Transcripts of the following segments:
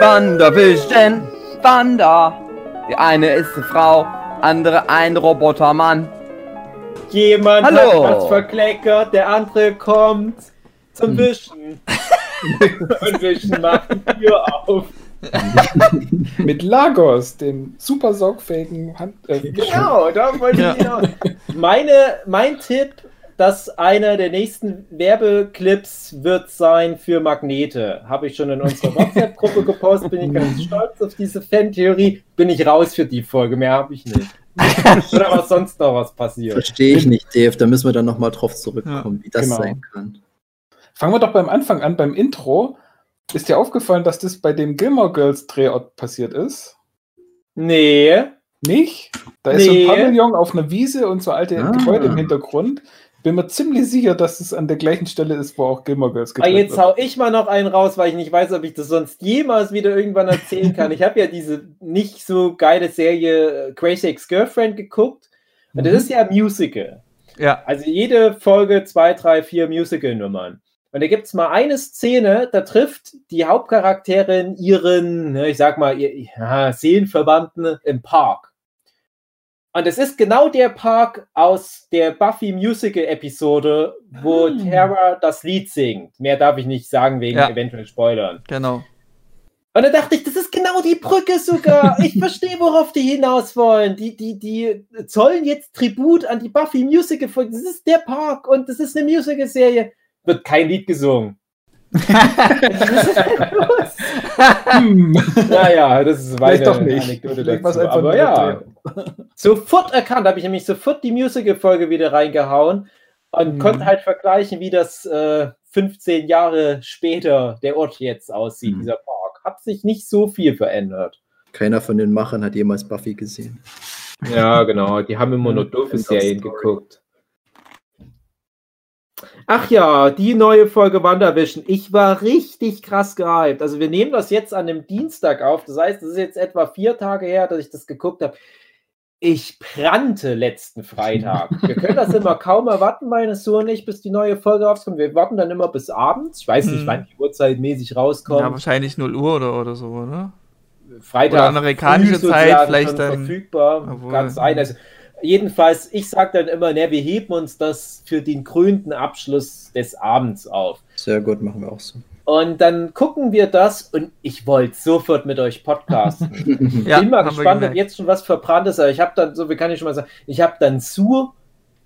Wandervision, Wander. Die eine ist eine Frau, andere ein Robotermann. Jemand Hallo. hat was verkleckert, der andere kommt zum Wischen. Und Wischen macht die Tür auf. Mit Lagos, dem super saugfähigen Hand. Äh, Genau, da wollte ich hinaus. Meine, mein Tipp, dass einer der nächsten Werbeclips wird sein für Magnete. Habe ich schon in unserer WhatsApp-Gruppe gepostet, bin ich ganz stolz auf diese Fan-Theorie. Bin ich raus für die Folge, mehr habe ich nicht. Oder was sonst noch was passiert. Verstehe ich nicht, Dave. Da müssen wir dann nochmal drauf zurückkommen, wie das Genau. sein kann. Fangen wir doch beim Anfang an, beim Intro. Ist dir aufgefallen, dass das bei dem Gilmore Girls Drehort passiert ist? Nee. Nicht? Da ist so Nee. ein Pavillon auf einer Wiese und so alte Ah. Gebäude im Hintergrund. Bin mir ziemlich sicher, dass es an der gleichen Stelle ist, wo auch Gilmore Girls Aber gedreht jetzt wird. hau ich mal noch einen raus, weil ich nicht weiß, ob ich das sonst jemals wieder irgendwann erzählen kann. Ich habe ja diese nicht so geile Serie äh, Crazy Ex-Girlfriend geguckt. Und das Mhm. ist ja ein Musical. Ja. Also jede Folge zwei, drei, vier Musical-Nummern. Und da gibt es mal eine Szene, da trifft die Hauptcharakterin ihren, ne, ich sag mal, ihr, ja, Seelenverwandten im Park. Und es ist genau der Park aus der Buffy Musical-Episode, wo Ah. Tara das Lied singt. Mehr darf ich nicht sagen wegen Ja. eventuell Spoilern. Genau. Und da dachte ich, das ist genau die Brücke sogar. Ich verstehe, worauf die hinaus wollen. Die, die, die zollen jetzt Tribut an die Buffy Musical Folge. Das ist der Park und das ist eine Musical-Serie. Wird kein Lied gesungen. Hm. naja, das ist Vielleicht doch nicht. Anekdote dazu. einfach Aber ja, sofort erkannt, habe ich nämlich sofort die Musical-Folge wieder reingehauen und Mhm. konnte halt vergleichen, wie das äh, 15 Jahre später der Ort jetzt aussieht, Mhm. dieser Park. Hat sich nicht so viel verändert. Keiner von den Machern hat jemals Buffy gesehen. Ja, genau. Die haben immer nur doofe Serien geguckt. Ach ja, die neue Folge WandaVision. Ich war richtig krass gehypt. Also wir nehmen das jetzt an dem Dienstag auf. Das heißt, es ist jetzt etwa vier Tage her, dass ich das geguckt habe. Ich brannte letzten Freitag. Wir können das immer kaum erwarten, meine Sohn und ich, bis die neue Folge rauskommt. Wir warten dann immer bis abends. Ich weiß nicht, Hm. wann die Uhrzeit mäßig rauskommt. Ja, wahrscheinlich 0 Uhr oder, oder so, oder? Freitag. Oder amerikanische Zeit vielleicht dann- verfügbar. Obwohl- Kann sein. Also, jedenfalls, ich sage dann immer, ne, wir heben uns das für den krönten Abschluss des Abends auf. Sehr gut, machen wir auch so. Und dann gucken wir das und ich wollte sofort mit euch podcasten. Ja, Bin mal gespannt, ob jetzt schon was verbrannt ist, aber ich habe dann, so wie kann ich schon mal sagen, ich habe dann zu,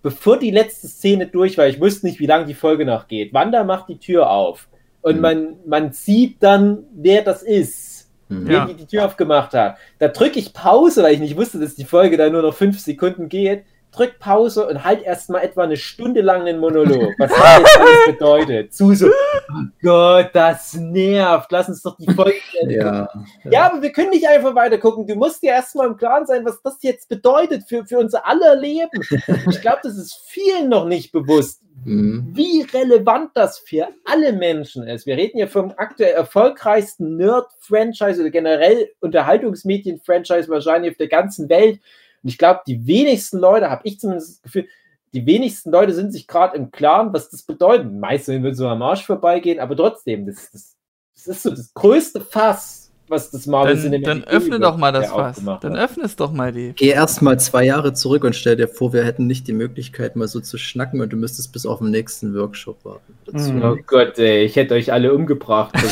bevor die letzte Szene durch war, ich wusste nicht, wie lange die Folge noch geht. Wanda macht die Tür auf und Mhm. man, man sieht dann, wer das ist Hm. Ja. die, die Tür aufgemacht hat. Da drücke ich Pause, weil ich nicht wusste, dass die Folge da nur noch fünf Sekunden geht. Drück Pause und halt erstmal etwa eine Stunde lang einen Monolog, was das jetzt alles bedeutet. Zu so, oh Gott, das nervt. Lass uns doch die Folge. Ja. Ja, aber wir können nicht einfach weiter gucken. Du musst dir erstmal im Klaren sein, was das jetzt bedeutet für, für unser aller Leben. Ich glaube, das ist vielen noch nicht bewusst, Hm. wie relevant das für alle Menschen ist. Wir reden ja vom aktuell erfolgreichsten Nerd-Franchise oder generell Unterhaltungsmedien-Franchise wahrscheinlich auf der ganzen Welt. Und ich glaube, die wenigsten Leute, habe ich zumindest das Gefühl, die wenigsten Leute sind sich gerade im Klaren, was das bedeutet. Meistens wird so am Arsch vorbeigehen, aber trotzdem, das, das, das ist so das größte Fass, was das Marvel Dann, Cinematic dann öffne doch mal das Fass. Dann öffne es doch mal die. Geh erst mal zwei Jahre zurück und stell dir vor, wir hätten nicht die Möglichkeit, mal so zu schnacken und du müsstest bis auf den nächsten Workshop warten. Mhm. Oh Gott, ey, ich hätte euch alle umgebracht.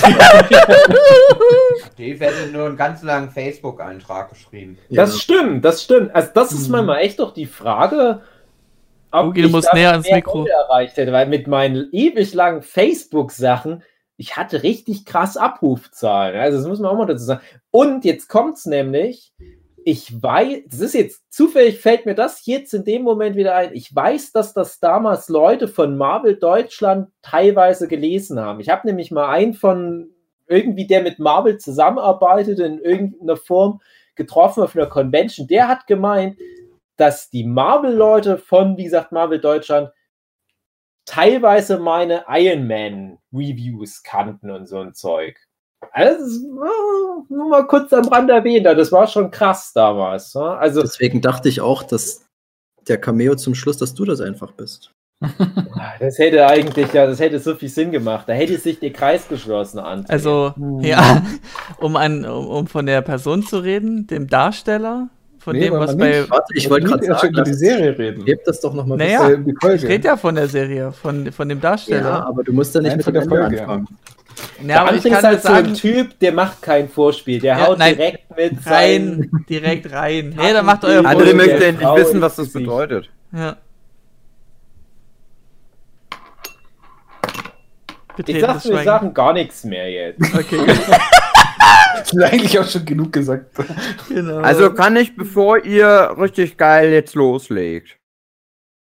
Dave hätte nur einen ganz langen Facebook-Eintrag geschrieben. Ja. Das stimmt, das stimmt. Also das ist Mhm. manchmal echt doch die Frage, ob Ugi, du ich musst das näher ans Mikro. Erreicht hätte, weil mit meinen ewig langen Facebook-Sachen, ich hatte richtig krass Abrufzahlen. Also das muss man auch mal dazu sagen. Und jetzt kommt's nämlich, ich weiß, das ist jetzt zufällig, fällt mir das jetzt in dem Moment wieder ein. Ich weiß, dass das damals Leute von Marvel Deutschland teilweise gelesen haben. Ich habe nämlich mal einen von irgendwie, der mit Marvel zusammenarbeitet in irgendeiner Form getroffen auf einer Convention. Der hat gemeint, dass die Marvel-Leute von, wie gesagt, Marvel Deutschland teilweise meine Iron Man-Reviews kannten und so ein Zeug. Also, nur mal kurz am Rand erwähnt, das war schon krass damals. Also, Deswegen dachte ich auch, dass der Cameo zum Schluss, dass du das einfach bist. Das hätte eigentlich, ja, das hätte so viel Sinn gemacht. Da hätte sich der Kreis geschlossen an. Also, ja, um, an, um, um von der Person zu reden, dem Darsteller, von Nee, dem, was bei. nicht. Warte, ich wollte gerade sagen, über die Serie reden. Heb das doch nochmal Naja. Äh, die Ich Folge. rede ja von der Serie, von, von dem Darsteller. Ja, aber du musst ja nicht Nein, mit der Ende Folge. anfangen. Ja, aber ich André kann ist halt jetzt so ein sagen, Typ, der macht kein Vorspiel. Der Ja, haut nein. direkt mit rein, direkt rein. Hey, dann macht euer Andere Vorspiel. möchte der endlich Frau wissen, was das bedeutet. Ja. Ich sag, wir sagen gar nichts mehr jetzt. Okay, Das ist eigentlich auch schon genug gesagt. genau. Also kann ich, bevor ihr richtig geil jetzt loslegt,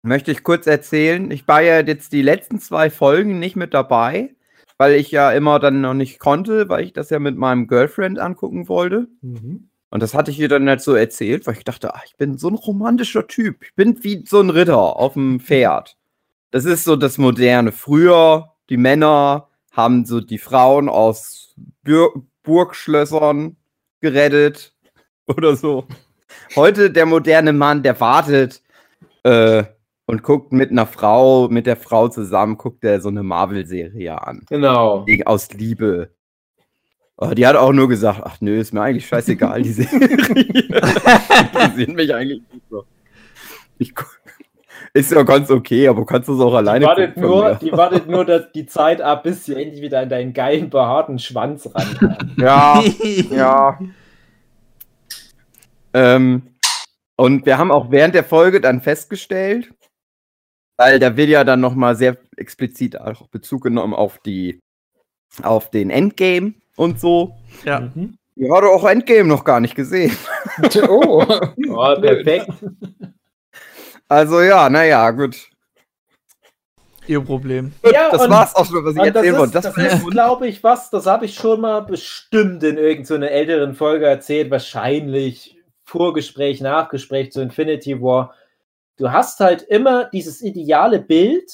möchte ich kurz erzählen, ich war ja jetzt die letzten zwei Folgen nicht mit dabei, weil ich ja immer dann noch nicht konnte, weil ich das ja mit meinem Girlfriend angucken wollte. Mhm. Und das hatte ich ihr dann nicht so erzählt, weil ich dachte, ach, ich bin so ein romantischer Typ. Ich bin wie so ein Ritter auf dem Pferd. Das ist so das Moderne. Früher, die Männer haben so die Frauen aus Bür Burgschlössern gerettet oder so. Heute der moderne Mann, der wartet äh, und guckt mit einer Frau, mit der Frau zusammen, guckt er so eine Marvel-Serie an. Genau. Aus Liebe. Aber die hat auch nur gesagt, ach nö, ist mir eigentlich scheißegal, die Serie. Interessiert mich eigentlich nicht so. Ich, gu- ist ja ganz okay, aber kannst du es auch alleine Die wartet, gucken nur, die wartet nur dass die Zeit ab, bis sie endlich wieder an deinen geilen, behaarten Schwanz ran kann. Ja, ja. Ähm, und wir haben auch während der Folge dann festgestellt, weil da wird ja dann nochmal sehr explizit auch Bezug genommen auf die, auf den Endgame und so. ja. Mhm. Ihr habt auch Endgame noch gar nicht gesehen. Oh, Oh, perfekt. Also ja, naja, gut. Ihr Problem. Ja, das und- war's auch schon, was ich erzählen ist, wollte. das ist glaube ich, was, das habe ich schon mal bestimmt in irgendeiner älteren Folge erzählt, wahrscheinlich Vorgespräch, Nachgespräch zu Infinity War. Du hast halt immer dieses ideale Bild,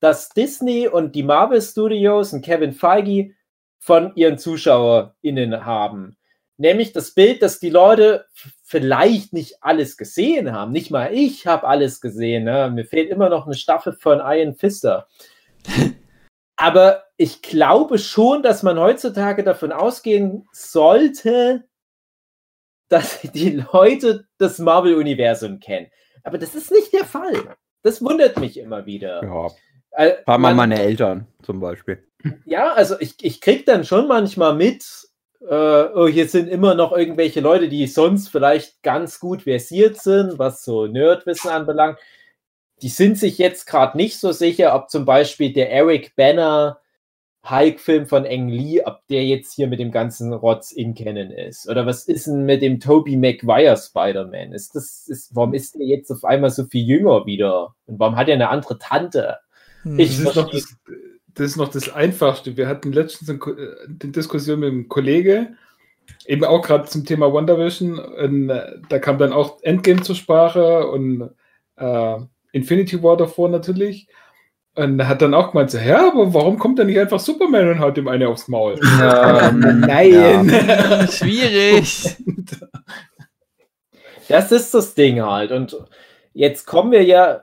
das Disney und die Marvel Studios und Kevin Feige von ihren ZuschauerInnen haben. Nämlich das Bild, dass die Leute vielleicht nicht alles gesehen haben. Nicht mal ich habe alles gesehen. Ne? Mir fehlt immer noch eine Staffel von Iron Fister. Aber ich glaube schon, dass man heutzutage davon ausgehen sollte, dass die Leute das Marvel-Universum kennen. Aber das ist nicht der Fall. Das wundert mich immer wieder. Ja, Äh, war mal meine Eltern zum Beispiel. ja, also ich, ich krieg dann schon manchmal mit, äh, oh, hier sind immer noch irgendwelche Leute, die sonst vielleicht ganz gut versiert sind, was so Nerdwissen anbelangt. Die sind sich jetzt gerade nicht so sicher, ob zum Beispiel der Eric Banner Hulk-Film von Eng Lee, ob der jetzt hier mit dem ganzen Rotz in Canon ist. Oder was ist denn mit dem Tobey Maguire Spider-Man? Ist das, ist, warum ist der jetzt auf einmal so viel jünger wieder? Und warum hat er eine andere Tante? Hm. Ich- das ist, noch das, das ist noch das Einfachste. Wir hatten letztens eine, äh, Diskussion mit einem Kollege, eben auch gerade zum Thema WandaVision. Und, äh, da kam dann auch Endgame zur Sprache und äh, Infinity War davor natürlich. Und er hat dann auch gemeint, so, ja, aber warum kommt dann nicht einfach Superman und haut dem eine aufs Maul? Ähm, Nein! Schwierig. Das ist das Ding halt. Und jetzt kommen wir ja,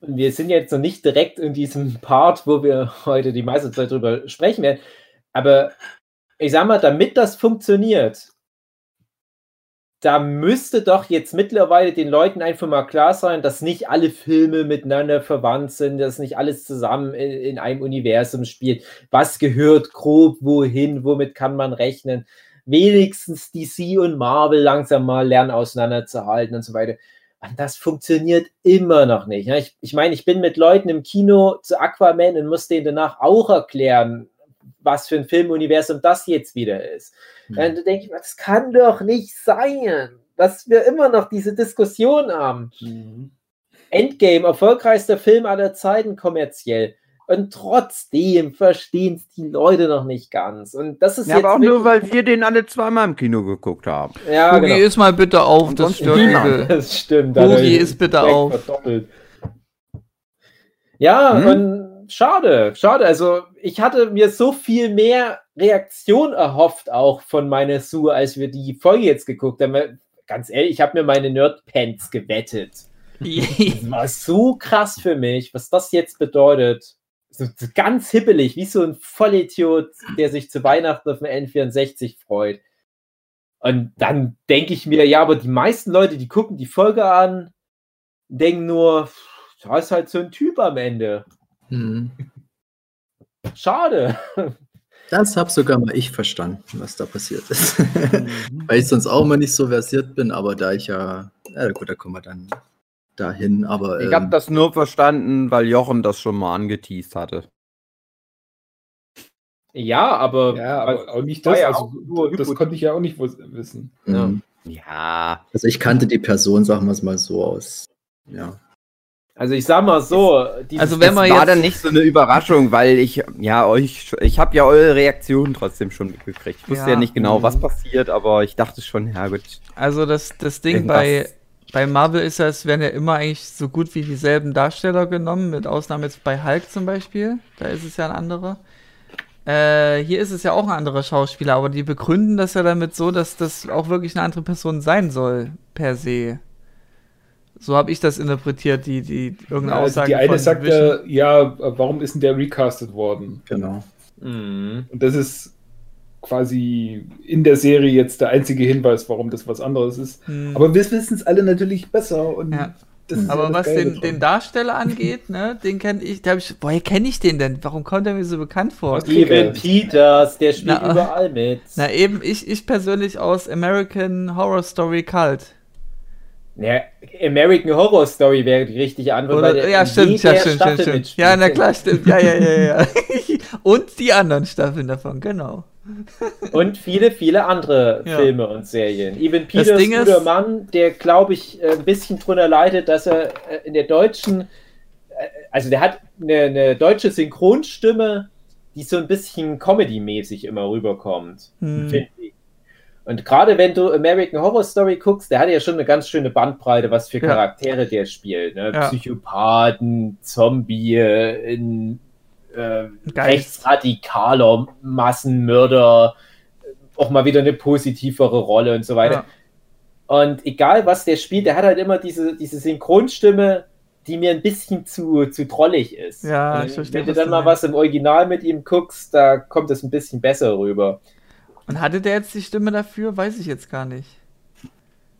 wir sind jetzt noch nicht direkt in diesem Part, wo wir heute die meiste Zeit drüber sprechen werden. Aber ich sag mal, damit das funktioniert, da müsste doch jetzt mittlerweile den Leuten einfach mal klar sein, dass nicht alle Filme miteinander verwandt sind, dass nicht alles zusammen in, in einem Universum spielt. Was gehört grob wohin, womit kann man rechnen? wenigstens DC und Marvel langsam mal lernen auseinanderzuhalten und so weiter. Und das funktioniert immer noch nicht. ne? Ich, ich meine, ich bin mit Leuten im Kino zu Aquaman und muss denen danach auch erklären, was für ein Filmuniversum das jetzt wieder ist. Hm. Dann denke ich mir, das kann doch nicht sein, dass wir immer noch diese Diskussion haben. Mhm. Endgame, erfolgreichster Film aller Zeiten kommerziell. Und trotzdem verstehen es die Leute noch nicht ganz. Und das ist Ja, jetzt aber auch nur, weil wir den alle zweimal im Kino geguckt haben. ja, Hugi, genau. ist mal bitte auf, Und das stört niemand. Das stimmt. Hugi, ist bitte auf. Verdoppelt. Ja, Hm? und schade, schade. Also, ich hatte mir so viel mehr Reaktion erhofft, auch von meiner Sue, als wir die Folge jetzt geguckt haben. Ganz ehrlich, ich habe mir meine Nerd-Pants gewettet. Das war so krass für mich, was das jetzt bedeutet. So, so ganz hippelig, wie so ein Vollidiot, der sich zu Weihnachten auf dem N64 freut. Und dann denke ich mir, ja, aber die meisten Leute, die gucken die Folge an, denken nur, da ist halt so ein Typ am Ende. Hm. Schade. Das habe sogar mal ich verstanden, was da passiert ist. Weil ich sonst auch immer nicht so versiert bin, aber da ich ja, ja gut, da kommen wir dann dahin. Aber Ich habe ähm, das nur verstanden, weil Jochen das schon mal angeteased hatte. Ja, aber, Ja, aber auch nicht das. ja Also, auch nur das konnte ich ja auch nicht wissen. ähm, Ja. also ich kannte die Person, sagen wir es mal so aus. Ja. also ich sag mal so, Also wenn Das man war jetzt- dann nicht so eine Überraschung, weil ich, ja, euch, ich habe ja eure Reaktionen trotzdem schon mitgekriegt. Ich wusste ja, Ja. nicht genau, Mhm. was passiert, aber ich dachte schon, ja gut. Also das, das Ding bei, bei Marvel ist ja, es werden ja immer eigentlich so gut wie dieselben Darsteller genommen, mit Ausnahme jetzt bei Hulk zum Beispiel. Da ist es ja ein anderer. Äh, hier ist es ja auch ein anderer Schauspieler, aber die begründen das ja damit so, dass das auch wirklich eine andere Person sein soll, per se. So habe ich das interpretiert, die, die irgendeine Also Aussage die eine von sagt ja, ja, warum ist denn der recastet worden? Genau. Mhm. Und das ist quasi in der Serie jetzt der einzige Hinweis, warum das was anderes ist. Hm. Aber wir wissen es alle natürlich besser. Und Ja. das ist ja Aber das was den, den Darsteller angeht, ne, den kenne ich, da ich, woher kenne ich den denn? Warum kommt er mir so bekannt vor? Steven Peters, der spielt Na, überall mit. Na eben, ich, ich persönlich aus American Horror Story Cult. Ja, American Horror Story wäre die richtige Antwort. Oder, der ja, stimmt, ja, stimmt, Staffel stimmt, stimmt. Ja, na klar, stimmt. Ja, ja, ja, ja. Und die anderen Staffeln davon, genau. Und viele, viele andere Ja. Filme und Serien. Evan Peters, guter Mann, der, glaube ich, äh, ein bisschen drunter leidet, dass er äh, in der deutschen, äh, also der hat eine, eine deutsche Synchronstimme, die so ein bisschen Comedy-mäßig immer rüberkommt, Hm. finde ich. Und gerade wenn du American Horror Story guckst, der hat ja schon eine ganz schöne Bandbreite, was für Ja. Charaktere der spielt. Ne? Ja. Psychopathen, Zombie, äh, in, äh, rechtsradikaler Massenmörder, auch mal wieder eine positivere Rolle und so weiter. Ja. Und egal was der spielt, der hat halt immer diese, diese Synchronstimme, die mir ein bisschen zu, zu trollig ist. Ja, ich verstehe, Wenn du dann mal was im Original mit ihm guckst, da kommt es ein bisschen besser rüber. Und hatte der jetzt die Stimme dafür? Weiß ich jetzt gar nicht.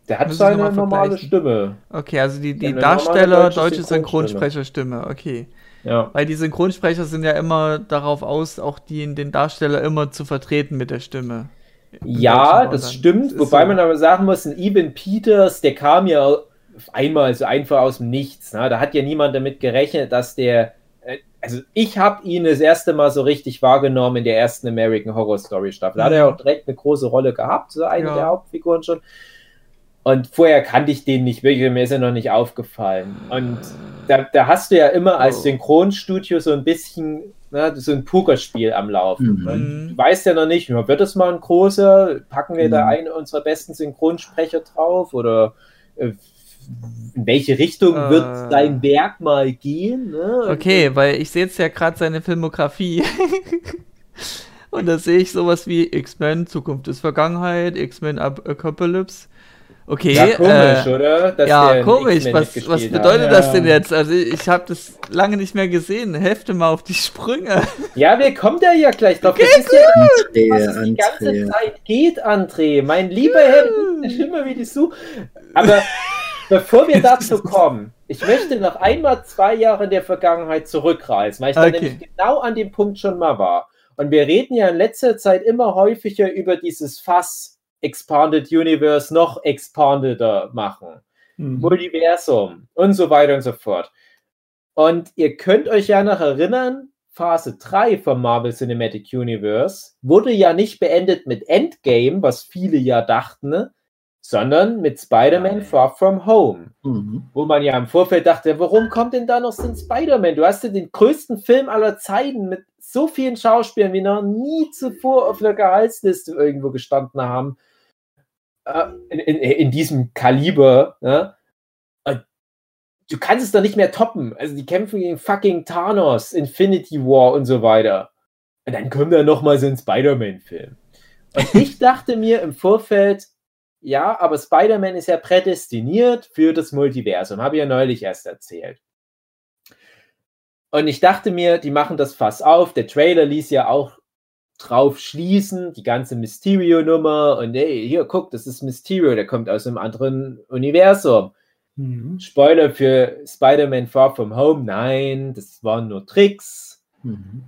Der hat Muss seine normale. Stimme. Okay, also die, die Ja, Darsteller, deutsche deutsche Synchronsprecher. Synchronsprecherstimme, okay. Ja. Weil die Synchronsprecher sind ja immer darauf aus, auch die, den Darsteller immer zu vertreten mit der Stimme. Im Ja, das stimmt. ist Wobei so. man aber sagen muss, ein Evan Peters, der kam ja auf einmal so einfach aus dem Nichts. Ne? Da hat ja niemand damit gerechnet, dass der. äh, Also ich habe ihn das erste Mal so richtig wahrgenommen in der ersten American Horror Story Staffel. Da hat er Mhm. auch direkt eine große Rolle gehabt, so eine Ja. der Hauptfiguren schon. Und vorher kannte ich den nicht wirklich, mir ist er noch nicht aufgefallen. Und da, da hast du ja immer als Oh. Synchronstudio so ein bisschen ne, so ein Pokerspiel am Laufen. Mhm. Du weißt ja noch nicht, wird das mal ein großer? Packen wir da Mhm. einen unserer besten Synchronsprecher drauf? Oder äh, in welche Richtung Äh. wird dein Werk mal gehen? Ne? Okay, weil ich sehe jetzt ja gerade seine Filmografie. Und da sehe ich sowas wie X-Men, Zukunft ist Vergangenheit, X-Men Ap- Apocalypse. Okay, Ja, komisch, äh, oder? Dass ja, komisch. Was, was bedeutet das Ja. denn jetzt? Also ich habe das lange nicht mehr gesehen. Helft mal auf die Sprünge. Ja, wir kommen da ja gleich drauf. Das ist ja André, was es die ganze André. Zeit geht, André. Mein lieber Herr, immer wie die Su. Aber bevor wir dazu kommen, ich möchte noch einmal zwei Jahre in der Vergangenheit zurückreisen, weil ich da Okay. nämlich genau an dem Punkt schon mal war. Und wir reden ja in letzter Zeit immer häufiger über dieses Fass Expanded Universe noch expandeder machen. Mhm. Multiversum und so weiter und so fort. Und ihr könnt euch ja noch erinnern, Phase 3 vom Marvel Cinematic Universe wurde ja nicht beendet mit Endgame, was viele ja dachten, ne? sondern mit Spider-Man. Far From Home. Mhm. Wo man ja im Vorfeld dachte, warum kommt denn da noch so ein Spider-Man? Du hast ja den größten Film aller Zeiten mit so vielen Schauspielern, wie noch nie zuvor auf einer Gehaltsliste irgendwo gestanden haben. Äh, In, in, in diesem Kaliber. Ne? Du kannst es doch nicht mehr toppen. Also die kämpfen gegen fucking Thanos, Infinity War und so weiter. Und dann kommt da noch mal so ein Spider-Man-Film. Und ich dachte mir im Vorfeld, ja, aber Spider-Man ist ja prädestiniert für das Multiversum, habe ich ja neulich erst erzählt. Und ich dachte mir, die machen das Fass auf. Der Trailer ließ ja auch drauf schließen, die ganze Mysterio-Nummer. Und hey, hier, guck, das ist Mysterio, der kommt aus einem anderen Universum. Mhm. Spoiler für Spider-Man Far From Home, nein, das waren nur Tricks. Mhm.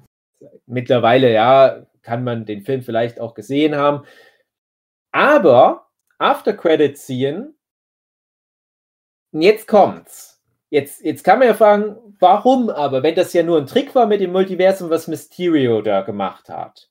Mittlerweile, ja, kann man den Film vielleicht auch gesehen haben. Aber After Credit Scene, jetzt kommt's. Jetzt, jetzt kann man ja fragen, warum aber, wenn das ja nur ein Trick war mit dem Multiversum, was Mysterio da gemacht hat.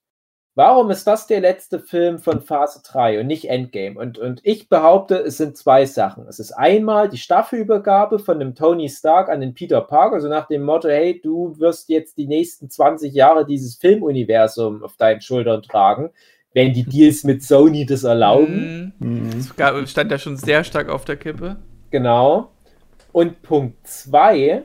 Warum ist das der letzte Film von Phase 3 und nicht Endgame? Und, und ich behaupte, es sind zwei Sachen. Es ist einmal die Staffelübergabe von dem Tony Stark an den Peter Parker, so nach dem Motto, hey, du wirst jetzt die nächsten 20 Jahre dieses Filmuniversum auf deinen Schultern tragen, wenn die Deals mit Sony das erlauben. Mhm. Das gab- stand ja schon sehr stark auf der Kippe. Genau. Und Punkt 2,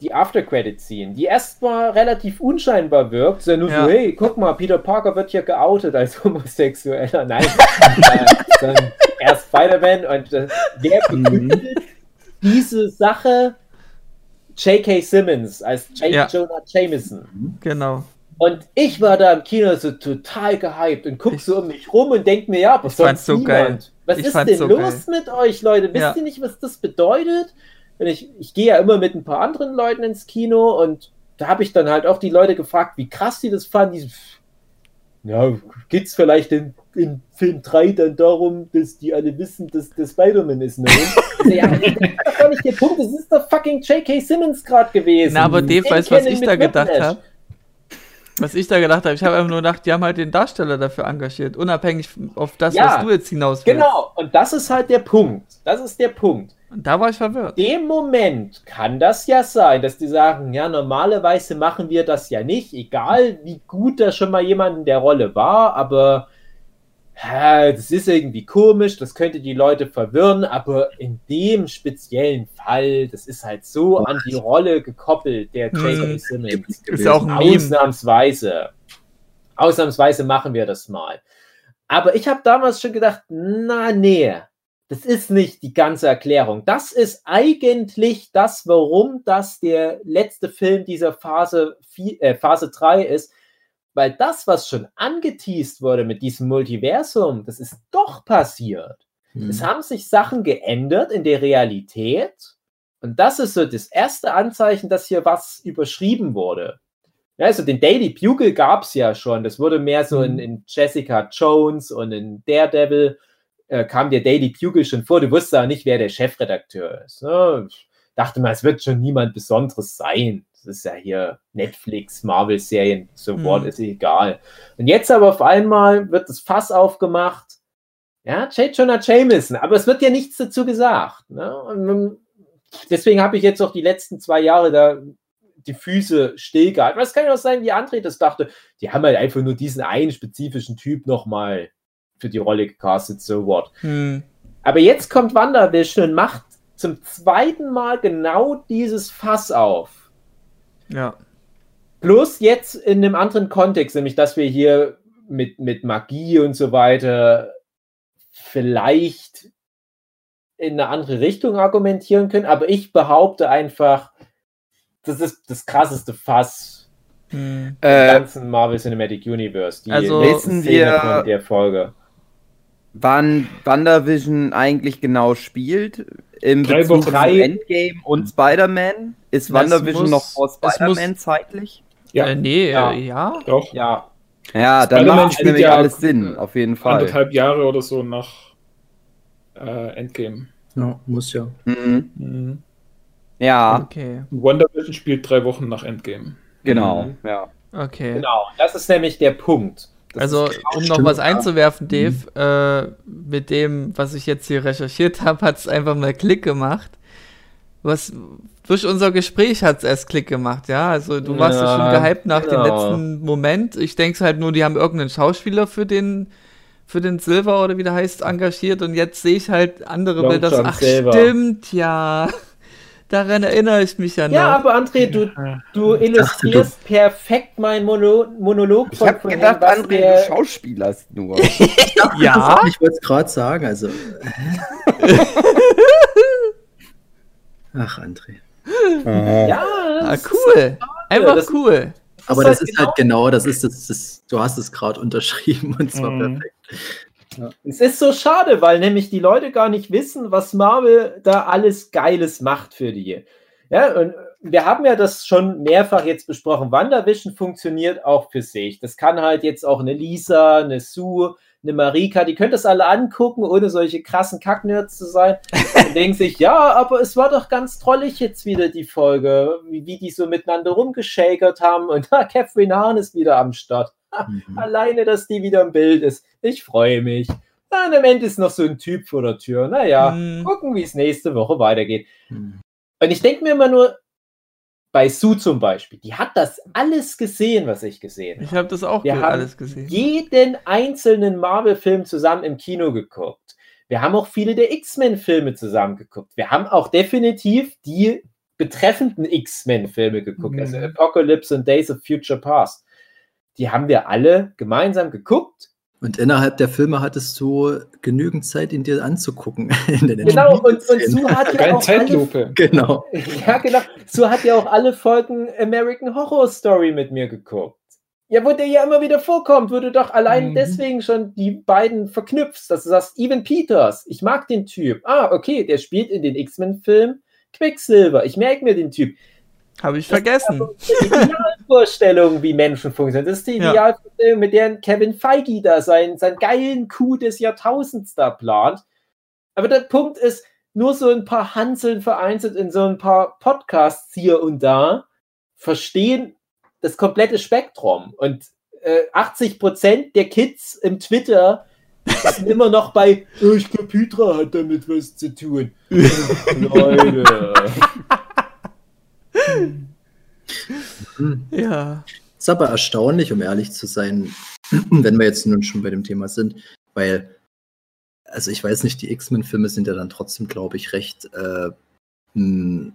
die After-Credit-Scene, die erstmal relativ unscheinbar wirkt. So nur Ja. so, hey, guck mal, Peter Parker wird hier geoutet als Homosexueller. Nein, äh, sondern er ist Spider-Man und äh, wer begründet diese Sache? J.K. Simmons als J. Ja. Jonah Jameson. Genau. Und ich war da im Kino so total gehypt und guck so um mich rum und denk mir, ja, aber sonst so geil. niemand. Was Ich ist denn so los mit euch, Leute? Wisst Ja. ihr nicht, was das bedeutet? Und ich, ich gehe ja immer mit ein paar anderen Leuten ins Kino und da habe ich dann halt auch die Leute gefragt, wie krass die das fanden. Die, ja, geht's vielleicht in, in Film 3 dann darum, dass die alle wissen, dass der Spider-Man ist, ne? Ja, das ist doch nicht der Punkt, das ist doch fucking J.K. Simmons gerade gewesen. Na, aber Dave Den weiß, was ich da gedacht habe. Was ich da gedacht habe, ich habe einfach nur gedacht, die haben halt den Darsteller dafür engagiert, unabhängig auf das, Ja, was du jetzt hinaus willst. Genau, und das ist halt der Punkt. Das ist der Punkt. Und da war ich verwirrt. dem Moment kann das ja sein, dass die sagen, ja, normalerweise machen wir das ja nicht, egal wie gut da schon mal jemand in der Rolle war, aber ja, das ist irgendwie komisch, das könnte die Leute verwirren, aber in dem speziellen Fall, das ist halt so an die Rolle gekoppelt, der J.K. Hm. Simmons. Ist ja auch ein. Ausnahmsweise. Ausnahmsweise machen wir das mal. Aber ich habe damals schon gedacht, na nee, das ist nicht die ganze Erklärung. Das ist eigentlich das, warum das der letzte Film dieser Phase, vi- äh, Phase 3 ist. Weil das, was schon angeteased wurde mit diesem Multiversum, das ist doch passiert. Mhm. Es haben sich Sachen geändert in der Realität. Und das ist so das erste Anzeichen, dass hier was überschrieben wurde. Ja, also den Daily Bugle gab es ja schon. Das wurde mehr so in, in Jessica Jones und in Daredevil äh, kam der Daily Bugle schon vor. Du wusstest aber nicht, wer der Chefredakteur ist. Ne? Ich dachte mal, es wird schon niemand Besonderes sein. Das ist ja hier Netflix, Marvel-Serien, so Hm. what, ist egal. Und jetzt aber auf einmal wird das Fass aufgemacht. Ja, J. Jonah Jameson, aber es wird ja nichts dazu gesagt. Ne? Und deswegen habe ich jetzt auch die letzten zwei Jahre da die Füße stillgehalten. Was kann ja auch sein, wie André das dachte. Die haben halt einfach nur diesen einen spezifischen Typ nochmal für die Rolle gecastet, so what. Hm. Aber jetzt kommt WandaVision und macht zum zweiten Mal genau dieses Fass auf. Ja. Plus jetzt in einem anderen Kontext, nämlich dass wir hier mit, mit Magie und so weiter vielleicht in eine andere Richtung argumentieren können. Aber ich behaupte einfach, das ist das krasseste Fass Hm. im Äh, ganzen Marvel Cinematic Universe. Die Also- Wissen Szene wir- von der Folge. Wann WandaVision eigentlich genau spielt. Im Drei Bezug Wochen. zu Drei- Endgame und Spider-Man. Ist Das WandaVision muss- noch vor Spider-Man zeitlich? Ja. Äh, nee, Ja. ja. Äh, ja. Doch. Ja, Ja, dann Spider-Man macht nämlich ja alles Sinn, auf jeden Fall. Anderthalb Jahre oder so nach äh, Endgame. Ja, muss ja. Mhm. Mhm. Ja, Okay, WandaVision spielt drei Wochen nach Endgame. genau. Mhm. Ja. okay. genau. Das ist nämlich der Punkt. Das Also, um noch was ja. einzuwerfen, Dave, äh, mit dem, was ich jetzt hier recherchiert habe, hat es einfach mal Klick gemacht. Was durch unser Gespräch hat es erst Klick gemacht, ja. Also du warst ja Ja, schon gehypt nach dem genau. letzten Moment. Ich denke halt nur, die haben irgendeinen Schauspieler für den für den Silver oder wie der heißt engagiert und jetzt sehe ich halt andere Long Bilder. Ach Silver. stimmt, ja. Daran erinnere ich mich ja noch. Ja, aber André, du, du illustrierst perfekt meinen Mono Monolog Ich habe vorhin, gedacht, was André, der- du schauspielerst nur. ja. Ich wollte es gerade sagen, also. Ach, André. Ja, Ah, das ist- cool. Einfach das- cool. Aber ist das halt ist halt genau, das ist das, das du hast es gerade unterschrieben und zwar Mhm. perfekt. Es ist so schade, weil nämlich die Leute gar nicht wissen, was Marvel da alles Geiles macht für die. Ja, und wir haben ja das schon mehrfach jetzt besprochen. WandaVision funktioniert auch für sich. Das kann halt jetzt auch eine Lisa, eine Sue, eine Marika, die können das alle angucken, ohne solche krassen Kacknerds zu sein. Und denken sich, ja, aber es war doch ganz trollig jetzt wieder die Folge, wie, wie die so miteinander rumgeschäkert haben. Und ha, Catherine Hahn ist wieder am Start. Mhm. Alleine, dass die wieder im Bild ist. Ich freue mich. Dann am Ende ist noch so ein Typ vor der Tür. Naja, Hm. gucken, wie es nächste Woche weitergeht. Mhm. Und ich denke mir immer nur, bei Sue zum Beispiel, die hat das alles gesehen, was ich gesehen Ich habe. habe das auch Wir alles gesehen. Jeden einzelnen Marvel-Film zusammen im Kino geguckt. Wir haben auch viele der X-Men-Filme zusammen geguckt. Wir haben auch definitiv die betreffenden X-Men-Filme geguckt, Mhm. also Apocalypse und Days of Future Past. Die haben wir alle gemeinsam geguckt Und innerhalb der Filme hattest du genügend Zeit, ihn dir anzugucken. In den Genau, und, und. Sue hat ja auch alle, Zeitlupe. Genau. ja, genau. Sue hat ja auch alle Folgen American Horror Story mit mir geguckt. Ja, wo der ja immer wieder vorkommt, wo du doch allein Mhm. deswegen schon die beiden verknüpfst, dass du sagst, Evan Peters, ich mag den Typ. Ah, okay, der spielt in den X-Men-Film Quicksilver. Ich merke mir den Typ. Habe ich vergessen. Die Idealvorstellung, wie Menschen funktionieren. Das ist die Ja. Idealvorstellung, mit der Kevin Feige da seinen, seinen geilen Coup des Jahrtausends da plant. Aber der Punkt ist, nur so ein paar Hanseln vereinzelt in so ein paar Podcasts hier und da verstehen das komplette Spektrum. Und äh, 80 Prozent der Kids im Twitter sind immer noch bei, oh, ich glaube, Hydra hat damit was zu tun. Leute. Hm. Ja. Ist aber erstaunlich, um ehrlich zu sein, wenn wir jetzt nun schon bei dem Thema sind, weil, also ich weiß nicht, die X-Men-Filme sind ja dann trotzdem, glaube ich, recht äh, mh,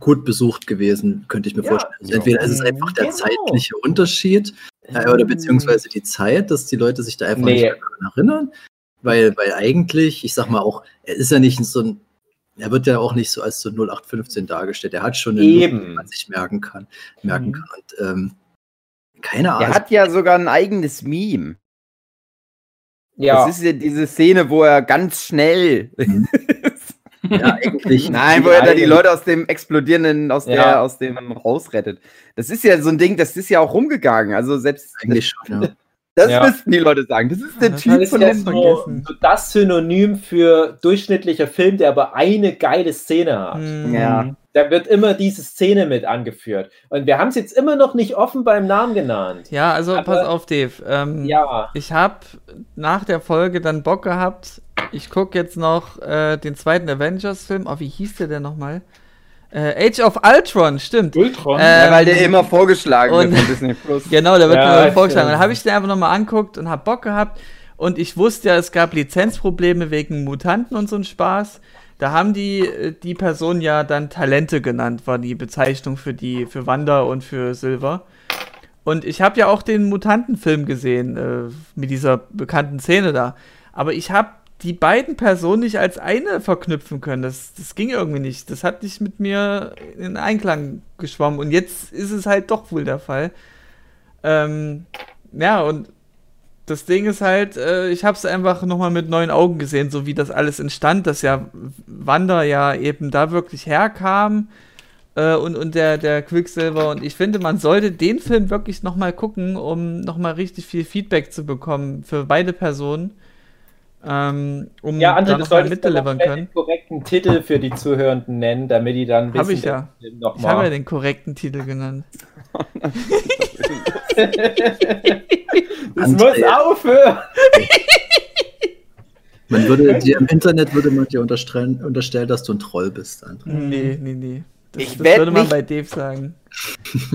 gut besucht gewesen, könnte ich mir Ja. vorstellen. Also entweder ist es einfach der Genau. zeitliche Unterschied äh, oder beziehungsweise die Zeit, dass die Leute sich da einfach Nee. nicht mehr daran erinnern, weil, weil eigentlich, ich sag mal auch, er ist ja nicht so ein, er wird ja auch nicht so als so 0815 dargestellt. Er hat schon eine Nummer, die Eben. man sich merken kann, merken Mhm. kann. Und ähm, keine Ahnung. Er hat ja sogar ein eigenes Meme. Ja. Das ist ja diese Szene, wo er ganz schnell. ja, eigentlich. Nein, wo er da die Leute aus dem explodierenden, aus Ja. der, aus dem rausrettet. Das ist ja so ein Ding, das ist ja auch rumgegangen. Also selbst Eigentlich schon, ja. Das Ja. müssten die Leute sagen. Das ist der Das Typ von dem so, vergessen. so das Synonym für durchschnittlicher Film, der aber eine geile Szene hat. Hm. Ja. Da wird immer diese Szene mit angeführt. Und wir haben es jetzt immer noch nicht offen beim Namen genannt. Ja, also Aber- pass auf, Dave. Ähm, Ja. Ich habe nach der Folge dann Bock gehabt. Ich gucke jetzt noch äh, den zweiten Avengers-Film. Oh, wie hieß der denn nochmal? Äh, Age of Ultron, stimmt. Ultron. Äh, Ja, weil der immer vorgeschlagen und- wird von Disney Plus. Genau, der wird Ja, mir vorgeschlagen. Dann habe ich den einfach nochmal anguckt und habe Bock gehabt. Und ich wusste ja, es gab Lizenzprobleme wegen Mutanten und so ein Spaß. Da haben die äh, die Person ja dann Talente genannt, war die Bezeichnung für die für Wanda und für Silver. Und ich habe ja auch den Mutantenfilm gesehen äh, mit dieser bekannten Szene da. Aber ich habe die beiden Personen nicht als eine verknüpfen können. Das, das ging irgendwie nicht. Das hat nicht mit mir in Einklang geschwommen. Und jetzt ist es halt doch wohl der Fall. Ähm, ja, und das Ding ist halt, äh, ich habe es einfach nochmal mit neuen Augen gesehen, so wie das alles entstand, dass ja Wanda ja eben da wirklich herkam äh, und, und der, der Quicksilver. Und ich finde, man sollte den Film wirklich nochmal gucken, um nochmal richtig viel Feedback zu bekommen für beide Personen. Ähm, um Ja, da André, du nochmal solltest dann mitdelivern noch können. den korrekten Titel für die Zuhörenden nennen, damit die dann Hab ich ja. Noch Ich habe ja mal. den korrekten Titel genannt. Das muss aufhören. Man würde dir im Internet würde man dir unterstellen, unterstellen, dass du ein Troll bist, André. Nee, nee, nee. Das, Ich das würde man mich- bei Dave sagen.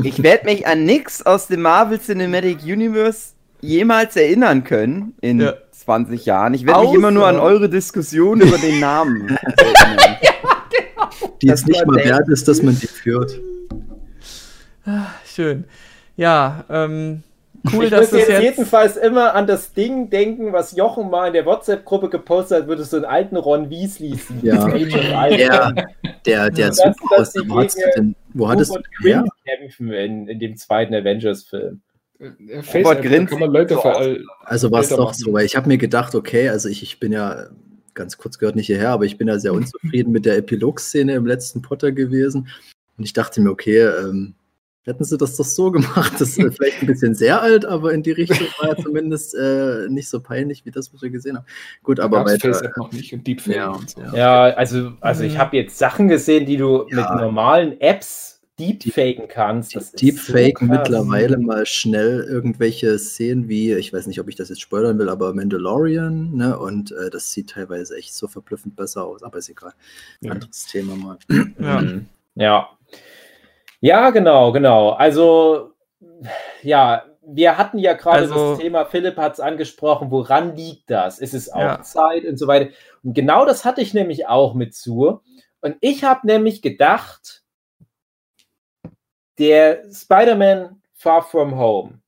Ich werde mich an nichts aus dem Marvel Cinematic Universe jemals erinnern können in Ja. 20 Jahren. Ich werde mich immer nur an eure Diskussion über den Namen erinnern. die Das jetzt nicht mal wert ist, dass man die führt. Schön. Ja, ähm, cool, ich dass das jetzt, jetzt. jedenfalls immer an das Ding denken, was Jochen mal in der WhatsApp-Gruppe gepostet hat, würde so einen alten Ron Weasley sehen. Ja. Der, Der, der, Das- super die Wo hattest du den kämpfen in, in dem zweiten Avengers-Film. Äh, Robert Face Grint kann man Leute so. Also war es doch so, weil ich habe mir gedacht, okay, also ich, ich bin ja, ganz kurz gehört nicht hierher, aber ich bin ja sehr unzufrieden mit der Epilog-Szene im letzten Potter gewesen. Und ich dachte mir, okay, ähm, hätten sie das doch so gemacht. Das ist vielleicht ein bisschen sehr alt, aber in die Richtung war ja zumindest äh, nicht so peinlich wie das, was wir gesehen haben. Gut, aber weiter. FaceApp noch nicht und Deepfake Ja, und so. ja. Ja, also, also ich Mhm. habe jetzt Sachen gesehen, die du Ja. mit normalen Apps deepfaken kannst. Das ist Deepfaken so mittlerweile mal schnell irgendwelche Szenen wie, ich weiß nicht, ob ich das jetzt spoilern will, aber Mandalorian, ne? Und äh, das sieht teilweise echt so verblüffend besser aus, aber ist egal. Ja. Anderes Thema mal. Ja. Mhm. Ja. Ja, genau, genau. Also, ja, wir hatten ja gerade Also- das Thema, Philipp hat es angesprochen, woran liegt das? Ist es auch Ja. Zeit und so weiter? Und genau das hatte ich nämlich auch mit zu. Und ich habe nämlich gedacht, der Spider-Man Far From Home,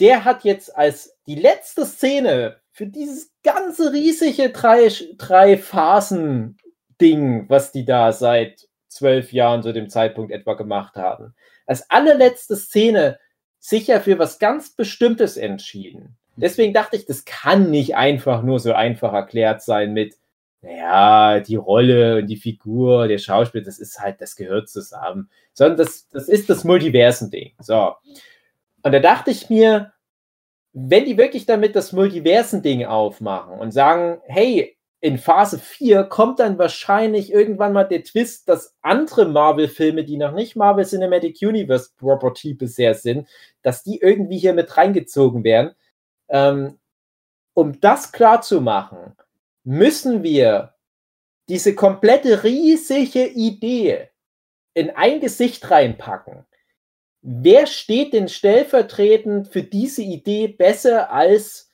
der hat jetzt als die letzte Szene für dieses ganze riesige drei, drei Phasen-Ding, was die da seit zwölf Jahren zu dem Zeitpunkt etwa gemacht haben, als allerletzte Szene sicher für was ganz Bestimmtes entschieden. Deswegen dachte ich, das kann nicht einfach nur so einfach erklärt sein mit, naja, die Rolle und die Figur, der Schauspieler, das ist halt, das gehört zusammen. Sondern das, das ist das Multiversen-Ding. So. Und da dachte ich mir, wenn die wirklich damit das Multiversen-Ding aufmachen und sagen, hey, in Phase 4 kommt dann wahrscheinlich irgendwann mal der Twist, dass andere Marvel-Filme, die noch nicht Marvel Cinematic Universe Property bisher sind, dass die irgendwie hier mit reingezogen werden. Ähm, um das klar zu machen, müssen wir diese komplette riesige Idee in ein Gesicht reinpacken. Wer steht denn stellvertretend für diese Idee besser als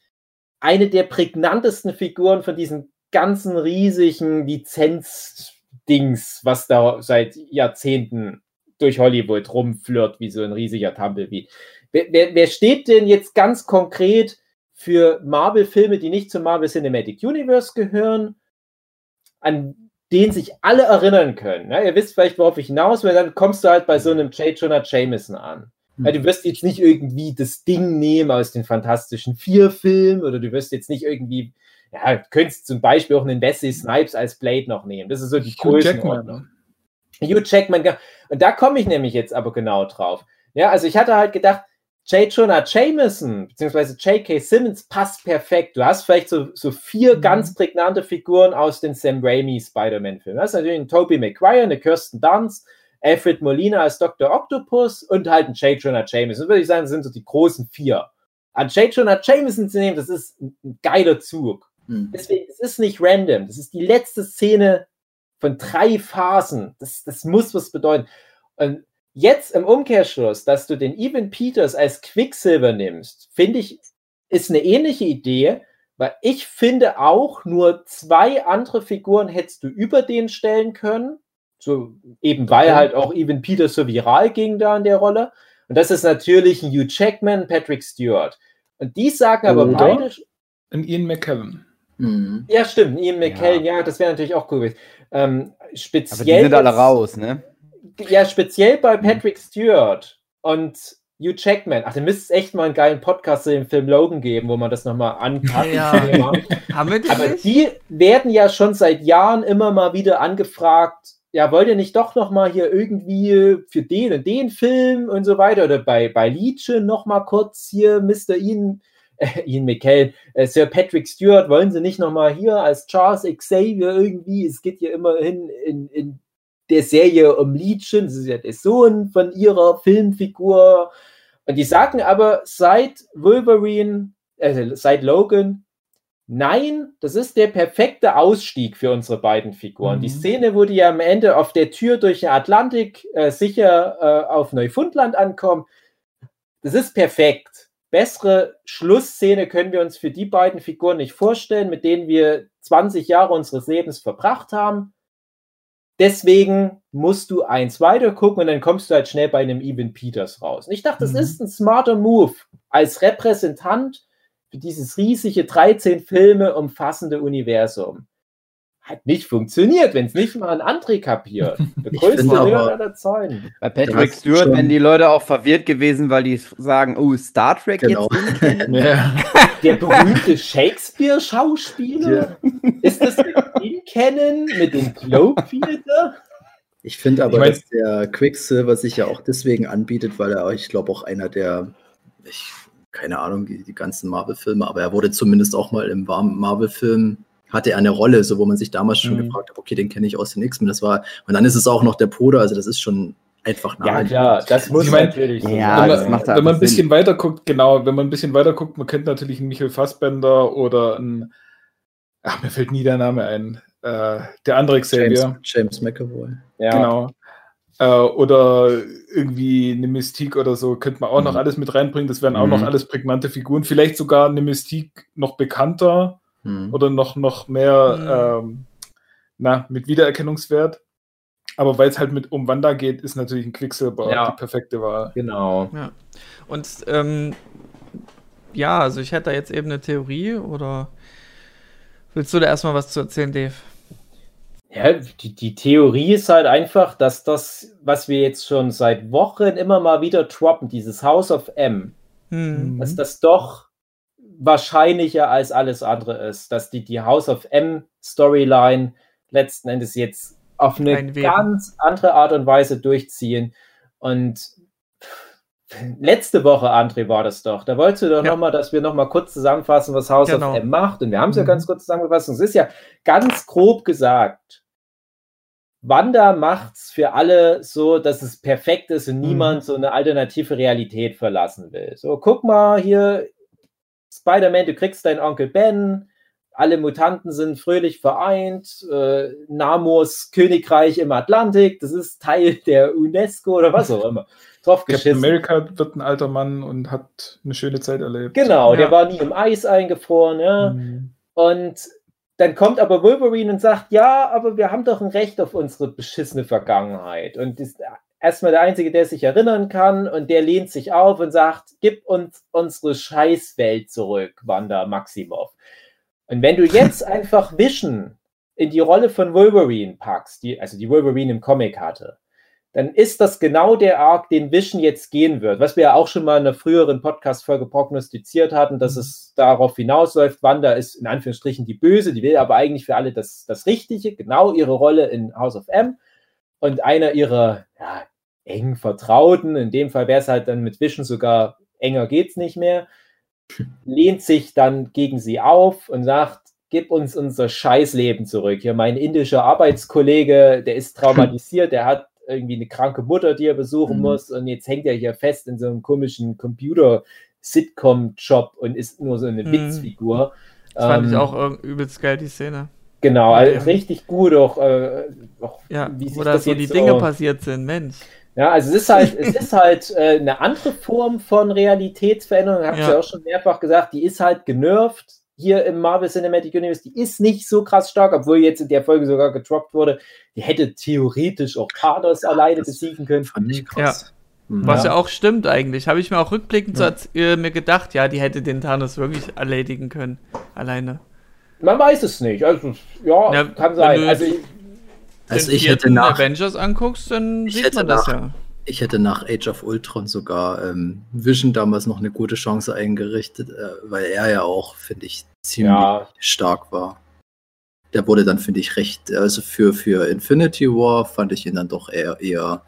eine der prägnantesten Figuren von diesen ganzen riesigen Lizenzdings, was da seit Jahrzehnten durch Hollywood rumflirt, wie so ein riesiger Tumblebee. Wer, wer, wer steht denn jetzt ganz konkret für Marvel-Filme, die nicht zum Marvel Cinematic Universe gehören, an den sich alle erinnern können? Ne? Ihr wisst vielleicht, worauf ich hinaus will, dann kommst du halt bei so einem J. Jonah Jameson an. Ja, du wirst jetzt nicht irgendwie das Ding nehmen aus den Fantastischen Vier-Filmen oder du wirst jetzt nicht irgendwie, ja, du könntest zum Beispiel auch einen Wesley Snipes als Blade noch nehmen. Das ist so die Hugh Größenordnung. Jackman. Hugh Jackman. ja. Und da komme ich nämlich jetzt aber genau drauf. Ja, also ich hatte halt gedacht, J. Jonah Jameson beziehungsweise J.K. Simmons passt perfekt. Du hast vielleicht so, so vier Mhm. ganz prägnante Figuren aus den Sam Raimi Spider-Man-Filmen. Du hast natürlich einen Tobey Maguire, eine Kirsten Dunst, Alfred Molina als Dr. Octopus und halt einen J. Jonah Jameson. Würde ich sagen, das sind so die großen vier. An J. Jonah Jameson zu nehmen, das ist ein, ein geiler Zug. Hm. Deswegen, es ist nicht random. Das ist die letzte Szene von drei Phasen. Das, das muss was bedeuten. Und jetzt im Umkehrschluss, dass du den Evan Peters als Quicksilver nimmst, finde ich, ist eine ähnliche Idee, weil ich finde auch, nur zwei andere Figuren hättest du über den stellen können. So, eben weil halt auch Evan Peters so viral ging da in der Rolle. Und das ist natürlich ein Hugh Jackman, Patrick Stewart. Und die sagen aber Oder? beide, Und Ian McKellen. Mhm. ja, stimmt. Ian McKellen, ja, das wäre natürlich auch cool gewesen. Ähm, speziell Aber die sind alle raus, ne? Ja, speziell bei Patrick Stewart und Hugh Jackman. Ach, da müsste es echt mal einen geilen Podcast zu dem Film Logan geben, wo man das nochmal anpackt. Ja. Haben wir Aber nicht? die werden ja schon seit Jahren immer mal wieder angefragt, ja, wollt ihr nicht doch nochmal hier irgendwie für den und den Film und so weiter oder bei, bei Legion nochmal kurz hier Mr. Ian, äh, Ian McKellen, äh, Sir Patrick Stewart, wollen sie nicht nochmal hier als Charles Xavier irgendwie, es geht hier immerhin in, in der Serie um Legion, das ist ja der Sohn von ihrer Filmfigur und die sagen aber seit Wolverine, äh, seit Logan, Nein, das ist der perfekte Ausstieg für unsere beiden Figuren. Die Mhm. Szene, wo die ja am Ende auf der Tür durch den Atlantik äh, sicher äh, auf Neufundland ankommen, das ist perfekt. Bessere Schlussszene können wir uns für die beiden Figuren nicht vorstellen, mit denen wir 20 Jahre unseres Lebens verbracht haben. Deswegen musst du eins weiter gucken und dann kommst du halt schnell bei einem Evan Peters raus. Und ich dachte, das Mhm. ist ein smarter Move als Repräsentant für dieses riesige 13 Filme umfassende Universum. Hat nicht funktioniert, wenn es nicht mal ein André kapiert. Der größte aber- aller Zeiten. Bei Patrick Stewart wären die Leute auch verwirrt gewesen, weil die sagen, oh, Star Trek Genau. jetzt. Ja. Der berühmte Shakespeare-Schauspieler? Ist das mit ihm kennen? Mit dem Globe Theater? Ich finde aber, Ich mein- dass der Quicksilver sich ja auch deswegen anbietet, weil er, ich glaube, auch einer der, ich, keine Ahnung, die, die ganzen Marvel-Filme, aber er wurde zumindest auch mal im warmen Marvel-Film, hatte er eine Rolle, so wo man sich damals schon Mhm. gefragt hat, okay, den kenne ich aus den X-Men, das war, und dann ist es auch noch der Bruder, also das ist schon einfach Ja, naheliegend. klar, das muss Ich mein, natürlich so ja, wenn das man, macht wenn man ein bisschen weiter guckt, genau, wenn man ein bisschen weiter guckt, man kennt natürlich einen Michael Fassbender oder einen, ach, mir fällt nie der Name ein, äh, der andere Xavier. James, James McAvoy. Ja. Genau. Äh, oder irgendwie eine Mystique oder so, könnte man auch noch Mhm. alles mit reinbringen. Das wären auch noch Mhm. alles prägnante Figuren. Vielleicht sogar eine Mystique noch bekannter Hm. oder noch, noch mehr ähm, na, mit Wiedererkennungswert. Aber weil es halt mit um Wanda geht, ist natürlich ein Quicksilver Ja. die perfekte Wahl. Genau. Und ähm, ja, also ich hätte da jetzt eben eine Theorie oder willst du da erstmal was zu erzählen, Dave? Ja, die, die Theorie ist halt einfach, dass das, was wir jetzt schon seit Wochen immer mal wieder droppen, dieses House of M, Hm. dass das doch wahrscheinlicher als alles andere ist, dass die, die House of M Storyline letzten Endes jetzt auf eine Einweben. ganz andere Art und Weise durchziehen. Und letzte Woche, André, war das doch. Da wolltest du doch Ja. noch mal, dass wir noch mal kurz zusammenfassen, was House Genau. of M macht. Und wir haben es ja Mhm. ganz kurz zusammengefasst. Und es ist ja ganz grob gesagt, Wanda macht's für alle so, dass es perfekt ist und Mhm. niemand so eine alternative Realität verlassen will. So, guck mal hier, Spider-Man, du kriegst deinen Onkel Ben, alle Mutanten sind fröhlich vereint, äh, Namors Königreich im Atlantik, das ist Teil der UNESCO oder was auch immer. Drauf Captain. America wird ein alter Mann und hat eine schöne Zeit erlebt. Genau, Ja. der war nie im Eis eingefroren, ja. Mhm. Und dann kommt aber Wolverine und sagt, ja, aber wir haben doch ein Recht auf unsere beschissene Vergangenheit. Und ist erstmal der Einzige, der sich erinnern kann und der lehnt sich auf und sagt, gib uns unsere Scheißwelt zurück, Wanda Maximoff. Und wenn du jetzt einfach Vision in die Rolle von Wolverine packst, die, also die Wolverine im Comic hatte, dann ist das genau der Arc, den Vision jetzt gehen wird. Was wir ja auch schon mal in einer früheren Podcast-Folge prognostiziert hatten, dass es darauf hinausläuft, Wanda ist in Anführungsstrichen die Böse, die will aber eigentlich für alle das, das Richtige, genau ihre Rolle in House of M. Und einer ihrer ja, engen Vertrauten, in dem Fall wäre es halt dann mit Vision sogar enger geht's nicht mehr, lehnt sich dann gegen sie auf und sagt, gib uns unser Scheißleben zurück. Hier mein indischer Arbeitskollege, der ist traumatisiert, der hat irgendwie eine kranke Mutter, die er besuchen Mhm. muss und jetzt hängt er hier fest in so einem komischen Computer-Sitcom-Job und ist nur so eine Mhm. Witzfigur. Das fand ich Ähm, auch irg- übelst geil, die Szene. Genau, also richtig gut auch, äh, auch Ja, wie sich das so die Dinge so- passiert sind, Mensch. Ja, also es ist halt, es ist halt äh, eine andere Form von Realitätsveränderung. Ich habe es Ja. ja auch schon mehrfach gesagt, die ist halt genervt hier im Marvel Cinematic Universe. Die ist nicht so krass stark, obwohl jetzt in der Folge sogar getroppt wurde. Die hätte theoretisch auch Thanos alleine das besiegen können. Fand ich krass. Hm. Was Ja. ja, auch stimmt eigentlich. Habe ich mir auch rückblickend Ja. so, äh, mir gedacht, ja, die hätte den Thanos wirklich erledigen können. Alleine. Man weiß es nicht. Also, ja, Ja, kann sein. Also, Also den ich hätte nach, Avengers anguckst, dann sieht man das nach- ja. ich hätte nach Age of Ultron sogar ähm, Vision damals noch eine gute Chance eingerichtet, äh, weil er ja auch, finde ich, ziemlich ja, stark war. Der wurde dann, finde ich, recht, also für, für Infinity War fand ich ihn dann doch eher, eher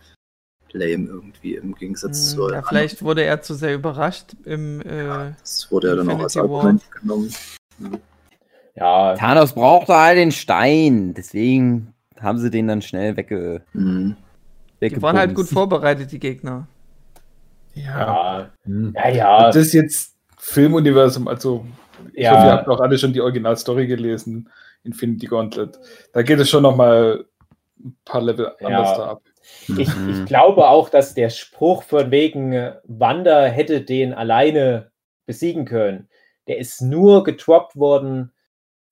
lame irgendwie im Gegensatz zu. Hm, Ja, vielleicht wurde er zu sehr überrascht im. Äh, Das wurde ja dann auch als. Argument genommen. ja, Thanos brauchte all den Stein, deswegen haben sie den dann schnell wegge Mhm. die waren halt gut vorbereitet, die Gegner. ja, Hm. ja, ja, Das ist jetzt Filmuniversum, also ich Ja. hoffe, ihr habt auch alle schon die Originalstory gelesen, Infinity Gauntlet. Da geht es schon noch mal ein paar Level Ja. anders da ab. Ich, Mhm. ich glaube auch, dass der Spruch von wegen äh, Wanda hätte den alleine besiegen können, der ist nur getroppt worden,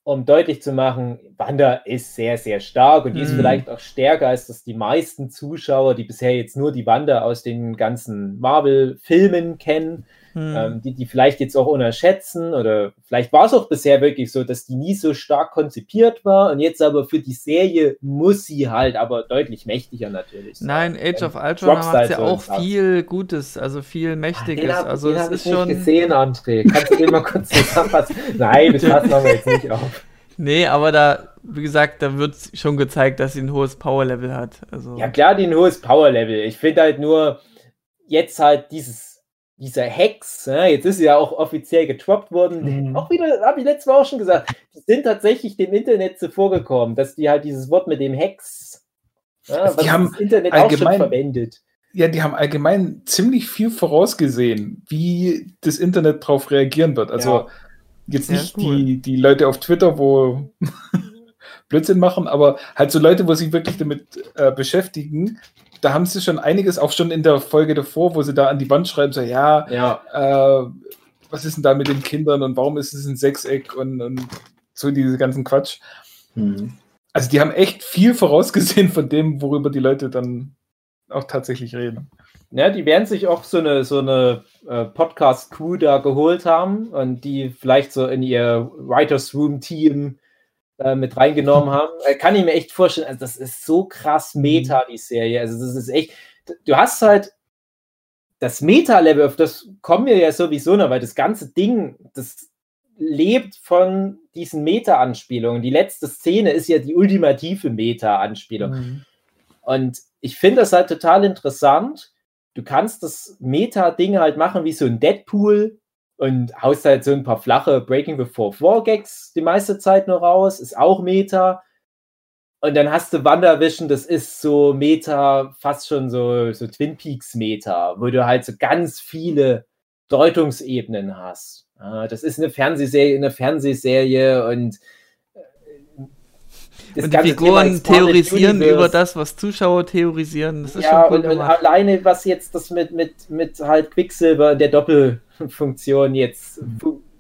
um deutlich zu machen, Wanda ist sehr, sehr stark und die ist Mhm. vielleicht auch stärker als das die meisten Zuschauer, die bisher jetzt nur die Wanda aus den ganzen Marvel-Filmen kennen, Hm. ähm, die die vielleicht jetzt auch unterschätzen oder vielleicht war es auch bisher wirklich so, dass die nie so stark konzipiert war und jetzt aber für die Serie muss sie halt aber deutlich mächtiger natürlich sein. Nein, Age of Ultron macht ja auch viel Gutes, also viel Mächtiges. Den hab, also den es ist ich nicht schon. gesehen, André. Kannst du den mal kurz zusammenfassen? Nein, das passen wir jetzt nicht auf. Nee, aber da, wie gesagt, da wird schon gezeigt, dass sie ein hohes Power-Level hat. Also, Ja, klar, die ein hohes Power-Level. Ich finde halt nur, jetzt halt dieses, dieser Hex, ne, jetzt ist sie ja auch offiziell getroppt worden. Mhm. Auch wieder, habe ich letztes Mal auch schon gesagt, die sind tatsächlich dem Internet zuvor gekommen, dass die halt dieses Wort mit dem Hex, ja, Also die was haben das Internet auch schon allgemein- verwendet. Ja, die haben allgemein ziemlich viel vorausgesehen, wie das Internet darauf reagieren wird. Also Ja. jetzt Sehr nicht cool. die, die Leute auf Twitter, wo Blödsinn machen, aber halt so Leute, wo sich wirklich damit äh, beschäftigen. Da haben sie schon einiges, auch schon in der Folge davor, wo sie da an die Wand schreiben, so ja, Ja, äh, was ist denn da mit den Kindern und warum ist es ein Sechseck und, und so diese ganzen Quatsch. Hm. Also die haben echt viel vorausgesehen von dem, worüber die Leute dann auch tatsächlich reden. Ja, die werden sich auch so eine, so eine äh, Podcast-Crew da geholt haben und die vielleicht so in ihr Writers Room-Team äh, mit reingenommen haben. Äh, kann ich mir echt vorstellen, also das ist so krass Meta, die Serie. Also das ist echt, du hast halt das Meta-Level, auf das kommen wir ja sowieso noch, weil das ganze Ding, das lebt von diesen Meta-Anspielungen. Die letzte Szene ist ja die ultimative Meta-Anspielung. Mhm. Und ich finde das halt total interessant. Du kannst das Meta-Ding halt machen wie so ein Deadpool und haust halt so ein paar flache Breaking Before Four Gags die meiste Zeit nur raus, ist auch Meta. Und dann hast du WandaVision, das ist so Meta, fast schon so, so Twin Peaks Meta, wo du halt so ganz viele Deutungsebenen hast. Das ist eine Fernsehserie, eine Fernsehserie und das Und die Figuren theorisieren Universe. über das, was Zuschauer theorisieren. Das ist ja, schon cool und, und alleine, was jetzt das mit, mit, mit halt Quicksilver in der Doppelfunktion jetzt,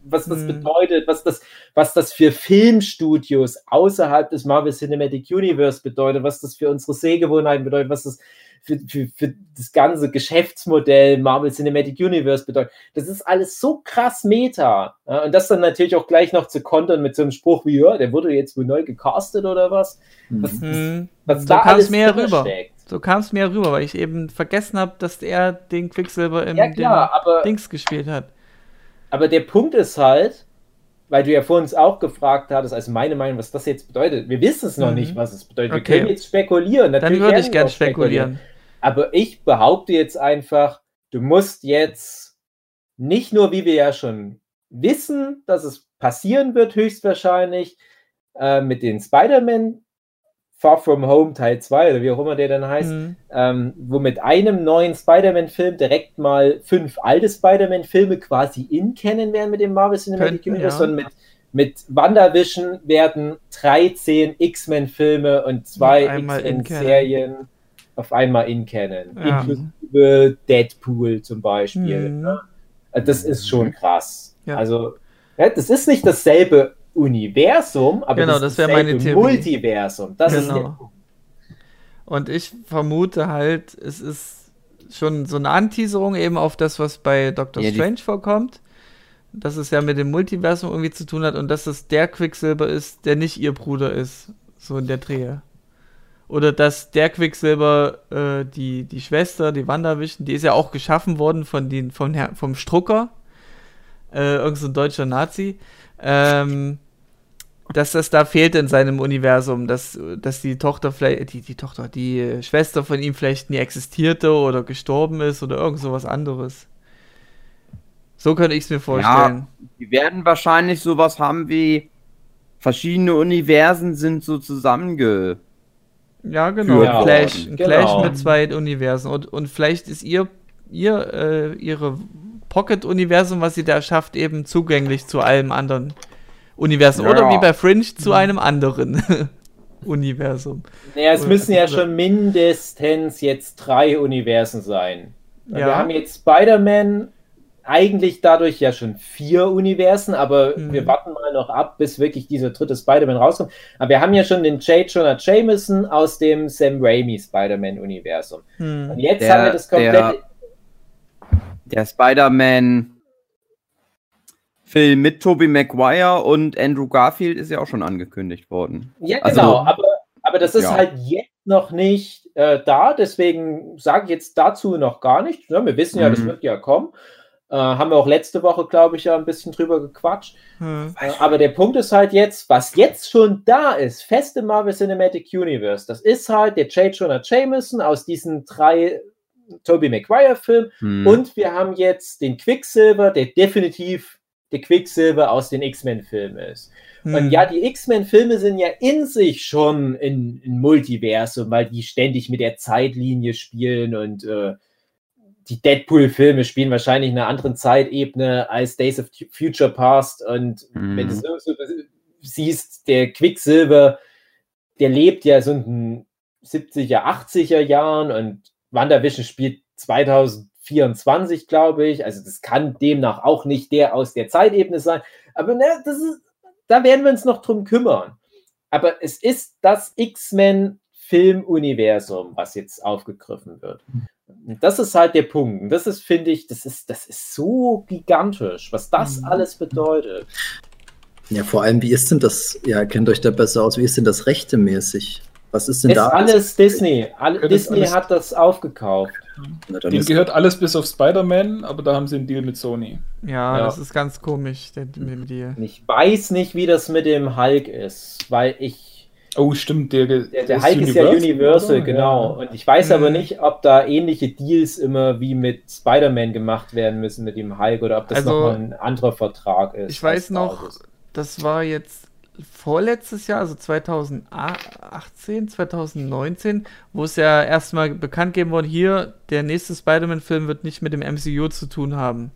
was das Mhm. bedeutet, was das, was das für Filmstudios außerhalb des Marvel Cinematic Universe bedeutet, was das für unsere Sehgewohnheiten bedeutet, was das für, für, für das ganze Geschäftsmodell Marvel Cinematic Universe bedeutet. Das ist alles so krass Meta. Ja, und das dann natürlich auch gleich noch zu kontern mit so einem Spruch wie, ja, der wurde jetzt wohl neu gecastet oder was. Was, Hm. Mhm. was So da kam alles es mir ja drin rüber. steckt. So kam es mir rüber, weil ich eben vergessen habe, dass er den Quicksilver im Ja, klar, aber, Dings gespielt hat. aber der Punkt ist halt, weil du ja vor uns auch gefragt hattest, also meine Meinung, was das jetzt bedeutet. Wir wissen es noch Mhm. nicht, was es bedeutet. Wir Okay. können jetzt spekulieren. Dann Natürlich würde werden ich wir gern auch spekulieren. spekulieren. Aber ich behaupte jetzt einfach, du musst jetzt nicht nur, wie wir ja schon wissen, dass es passieren wird, höchstwahrscheinlich, äh, mit den Spider-Man Far From Home Teil 2 oder wie auch immer der dann heißt, Mhm. ähm, wo mit einem neuen Spider-Man-Film direkt mal fünf alte Spider-Man-Filme quasi in kennen werden mit dem Marvel Cinematic Könnten, Universe, ja. sondern mit, mit WandaVision werden 13 X-Men-Filme und zwei X-Men-Serien auf einmal in kennen. Ja. Inklusive Deadpool zum Beispiel. Mhm. Also Das ist schon krass. Ja. Also, das ist nicht dasselbe Universum, aber Genau, das, das meine Theorie. Multiversum. Das ist Genau. Und ich vermute halt, es ist schon so eine Anteaserung eben auf das, was bei Doctor Ja, Strange vorkommt. Dass es ja mit dem Multiversum irgendwie zu tun hat und dass es der Quicksilber ist, der nicht ihr Bruder ist. So in der Drehe. Oder dass der Quicksilber, äh, die, die Schwester, die WandaVision, die ist ja auch geschaffen worden von den, von Herr, vom Strucker. Äh, irgend so ein deutscher Nazi. Ähm, dass das da fehlt in seinem Universum, dass, dass die Tochter vielleicht, die, die Tochter, die Schwester von ihm vielleicht nie existierte oder gestorben ist oder irgend so was anderes. So könnte ich es mir vorstellen. Die werden wahrscheinlich sowas haben wie verschiedene Universen sind so zusammenge. Ja, genau. Ja, ein Clash, ein genau. Clash mit zwei Universen. Und, und vielleicht ist ihr, ihr äh, ihre Pocket-Universum, was sie da schafft, eben zugänglich zu allem anderen Universum. Ja. Oder wie bei Fringe zu einem anderen Universum. Naja, es Oder- müssen ja schon mindestens jetzt drei Universen sein. Ja. Wir haben jetzt Spider-Man eigentlich dadurch ja schon vier Universen, aber Mhm. wir warten mal noch ab, bis wirklich dieser dritte Spider-Man rauskommt. Aber wir haben ja schon den J. Jonah Jameson aus dem Sam Raimi Spider-Man-Universum. Und Hm. jetzt Der- haben wir das komplette. der- Der Spider-Man Film mit Tobey Maguire und Andrew Garfield ist ja auch schon angekündigt worden. Ja, Also- genau, aber, aber das ist Ja. halt jetzt noch nicht äh, da, deswegen sage ich jetzt dazu noch gar nichts. Ja, wir wissen ja, das Mhm. wird ja kommen. Äh, haben wir auch letzte Woche, glaube ich, ja ein bisschen drüber gequatscht. Hm. Äh, aber der Punkt ist halt jetzt, was jetzt schon da ist, fest im Marvel Cinematic Universe, das ist halt der J. Jonah Jameson aus diesen drei Tobey Maguire-Filmen Hm. und wir haben jetzt den Quicksilver, der definitiv der Quicksilver aus den X-Men-Filmen ist. Hm. Und ja, die X-Men-Filme sind ja in sich schon ein, ein Multiversum, weil die ständig mit der Zeitlinie spielen und äh, die Deadpool-Filme spielen wahrscheinlich in einer anderen Zeitebene als Days of Future Past. Und Mhm. wenn du so, so siehst, der Quicksilver, der lebt ja so in den 70er, 80er Jahren und WandaVision spielt 2024, glaube ich. Also das kann demnach auch nicht der aus der Zeitebene sein. Aber ne, das ist, da werden wir uns noch drum kümmern. Aber es ist das X-Men-Filmuniversum, was jetzt aufgegriffen wird. Und Das ist halt der Punkt. Und das ist, finde ich, das ist, das ist so gigantisch, was das Mhm. alles bedeutet. Ja, vor allem, wie ist denn das? Ja, kennt euch da besser aus. Wie ist denn das rechtemäßig? Was ist denn Ist da? alles Disney. Ist Disney alles- hat das aufgekauft. Na, Dem gehört alles bis auf Spider-Man, aber da haben sie einen Deal mit Sony. Ja, Ja. das ist ganz komisch, der, mit dir. Und ich weiß nicht, wie das mit dem Hulk ist, weil ich Oh, stimmt, der, Der, der Hulk ist ja Universal, oder? genau. Ja. Und ich weiß aber Mhm. nicht, ob da ähnliche Deals immer wie mit Spider-Man gemacht werden müssen mit dem Hulk oder ob das Also, nochmal ein anderer Vertrag ist. Ich weiß noch, Basis. das war jetzt vorletztes Jahr, also 2018, 2019, wo es ja erstmal bekannt gegeben wurde, hier, der nächste Spider-Man-Film wird nicht mit dem MCU zu tun haben.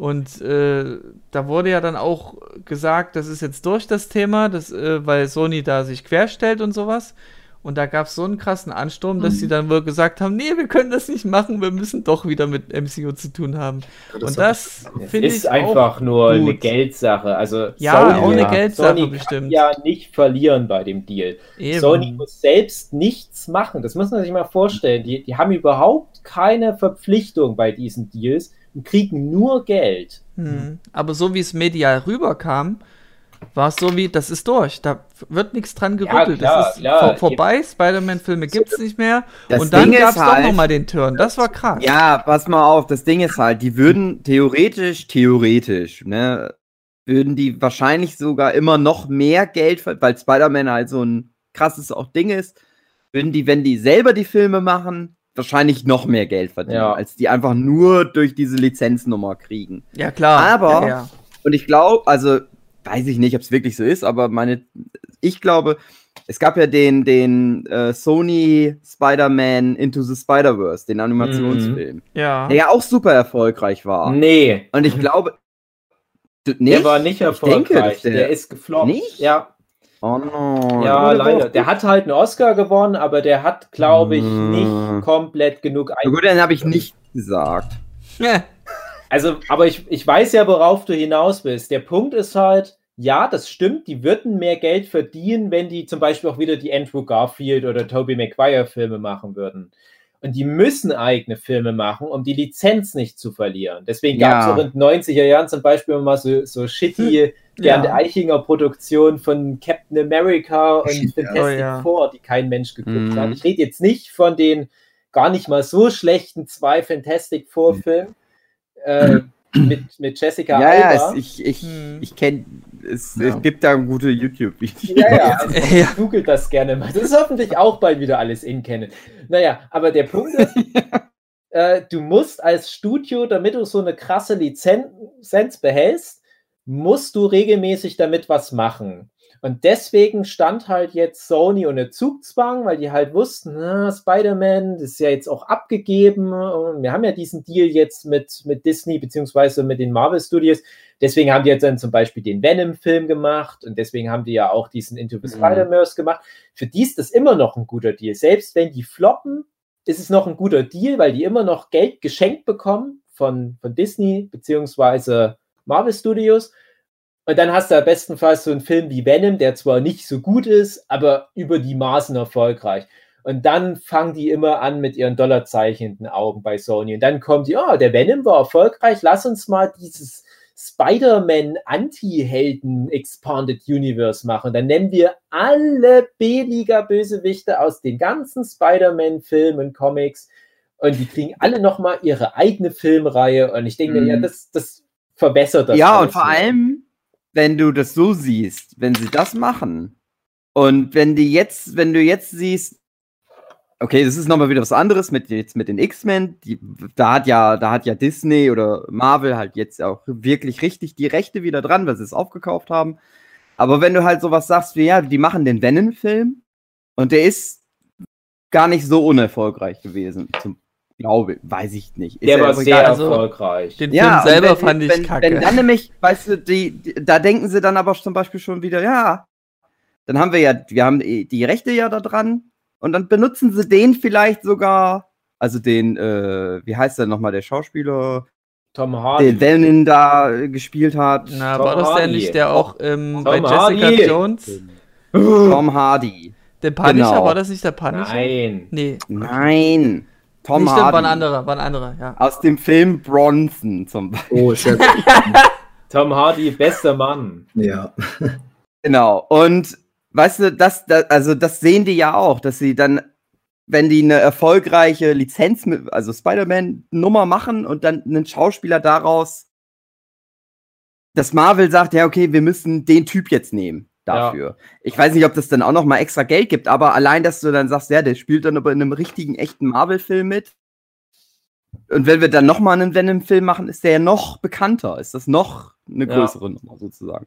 Und äh, da wurde ja dann auch gesagt, das ist jetzt durch das Thema, das, äh, weil Sony da sich querstellt und sowas. Und da gab es so einen krassen Ansturm, dass sie dann wohl gesagt haben, nee, wir können das nicht machen, wir müssen doch wieder mit MCU zu tun haben. und das finde ich ist einfach auch nur eine gut. Geldsache. Also Ja, Sony, auch eine ja, Geldsache Sony kann bestimmt. ja nicht verlieren bei dem Deal. Eben. Sony muss selbst nichts machen. Das muss man sich mal vorstellen. Die, die haben überhaupt keine Verpflichtung bei diesen Deals und kriegen nur Geld. Hm. Aber so wie es medial rüberkam, war es so wie, das ist durch. Da wird nichts dran gerüttelt. klar, das ist klar. vor, vorbei. Spider-Man-Filme gibt es nicht mehr. Das Und dann gab es ist doch halt- nochmal den Turn. Das war krass. Ja, pass mal auf, das Ding ist halt, die würden theoretisch, theoretisch, ne, würden die wahrscheinlich sogar immer noch mehr Geld, weil Spider-Man halt so ein krasses auch Ding ist, würden die, wenn die selber die Filme machen, wahrscheinlich noch mehr Geld verdienen, Ja. als die einfach nur durch diese Lizenznummer kriegen. Ja, klar. Aber- ja, ja. Und ich glaube, also weiß ich nicht, ob es wirklich so ist, aber meine, ich glaube, es gab ja den, den äh, Sony Spider-Man Into the Spider-Verse, den Animationsfilm, ja. der ja auch super erfolgreich war. Nee, Und ich glaube, du- der war nicht Ich erfolgreich. denke, der, der- ist gefloppt. Nicht? Ja, Oh no. ja, leider. Der hat halt einen Oscar gewonnen, aber der hat, glaube ich, Mm. nicht komplett genug Na gut, dann habe ich nicht gesagt. Also, aber ich, ich weiß ja, worauf du hinaus bist. Der Punkt ist halt, ja, das stimmt, die würden mehr Geld verdienen, wenn die zum Beispiel auch wieder die Andrew Garfield oder Tobey Maguire Filme machen würden. Und die müssen eigene Filme machen, um die Lizenz nicht zu verlieren. Deswegen gab es Ja. auch in den 90er Jahren zum Beispiel mal so, so shitty Bernd Ja. Eichinger Produktion von Captain America und Shit. Fantastic Oh, ja. Four, die kein Mensch geguckt Mhm. hat. Ich rede jetzt nicht von den gar nicht mal so schlechten zwei Fantastic Four Filmen äh, mit, mit Jessica Ja, ja, Alba. es, ich, ich, Hm. ich kenne, es, Ja. es gibt da gute YouTube-Videos. ja, ja, also Ja. googelt das gerne mal. Das ist hoffentlich auch bald wieder alles in kennen. Naja, aber der Punkt ist, äh, du musst als Studio, damit du so eine krasse Lizenz behältst, musst du regelmäßig damit was machen. Und deswegen stand halt jetzt Sony unter Zugzwang, weil die halt wussten, Spider-Man, das ist ja jetzt auch abgegeben. Und wir haben ja diesen Deal jetzt mit, mit Disney beziehungsweise mit den Marvel Studios. Deswegen haben die jetzt dann zum Beispiel den Venom-Film gemacht und deswegen haben die ja auch diesen Into the Mhm. Spider-Verse gemacht. Für die ist das immer noch ein guter Deal. Selbst wenn die floppen, ist es noch ein guter Deal, weil die immer noch Geld geschenkt bekommen von, von Disney beziehungsweise Marvel Studios. Und dann hast du bestenfalls so einen Film wie Venom, der zwar nicht so gut ist, aber über die Maßen erfolgreich. Und dann fangen die immer an mit ihren Dollarzeichen in den Augen bei Sony. Und dann kommt die, oh, der Venom war erfolgreich, lass uns mal dieses Spider-Man Anti-Helden Expanded Universe machen. Dann nennen wir alle B-Liga-Bösewichte aus den ganzen Spider-Man-Filmen, Comics und die kriegen alle nochmal ihre eigene Filmreihe. Und ich denke, Mhm. ja, das, das verbessert das. ja, und vor allem, wenn du das so siehst, wenn sie das machen und wenn die jetzt, wenn du jetzt siehst, okay, das ist nochmal wieder was anderes mit jetzt mit den X-Men, da hat ja, da hat ja Disney oder Marvel halt jetzt auch wirklich richtig die Rechte wieder dran, weil sie es aufgekauft haben. Aber wenn du halt sowas sagst wie, ja, die machen den Venom-Film und der ist gar nicht so unerfolgreich gewesen, zum glaube, weiß ich nicht. Ist Der ja war sehr egal. Also, erfolgreich. Den Ja, Film selber wenn, fand ich wenn, kacke. Wenn dann nämlich, weißt du, die, die, da denken sie dann aber zum Beispiel schon wieder, ja, dann haben wir ja, wir haben die die Rechte ja da dran und dann benutzen sie den vielleicht sogar, also den, äh, wie heißt der nochmal, der Schauspieler, Tom Hardy. den Venom da äh, gespielt hat, Na, Tom war das der Hardy. nicht, der auch ähm, Tom bei Jessica Hardy. Jones? Tom Hardy. Der Punisher, Genau. war das nicht der Punisher? Nein. Nee. Nein, Tom nee, stimmt, war ein Hardy. anderer, war ein anderer, ja. Aus dem Film Bronson zum Beispiel. Oh, sehr gut. Tom Hardy, bester Mann. ja. Genau. Und weißt du, das, das, also das sehen die ja auch, dass sie dann, wenn die eine erfolgreiche Lizenz mit, also Spider-Man-Nummer machen und dann einen Schauspieler daraus, dass Marvel sagt, ja, okay, wir müssen den Typ jetzt nehmen dafür. Ich weiß nicht, ob das dann auch noch mal extra Geld gibt, aber allein, dass du dann sagst, ja, der spielt dann aber in einem richtigen, echten Marvel-Film mit. Und wenn wir dann noch mal einen Venom-Film machen, ist der ja noch bekannter. Ist das noch eine Ja. größere Nummer sozusagen.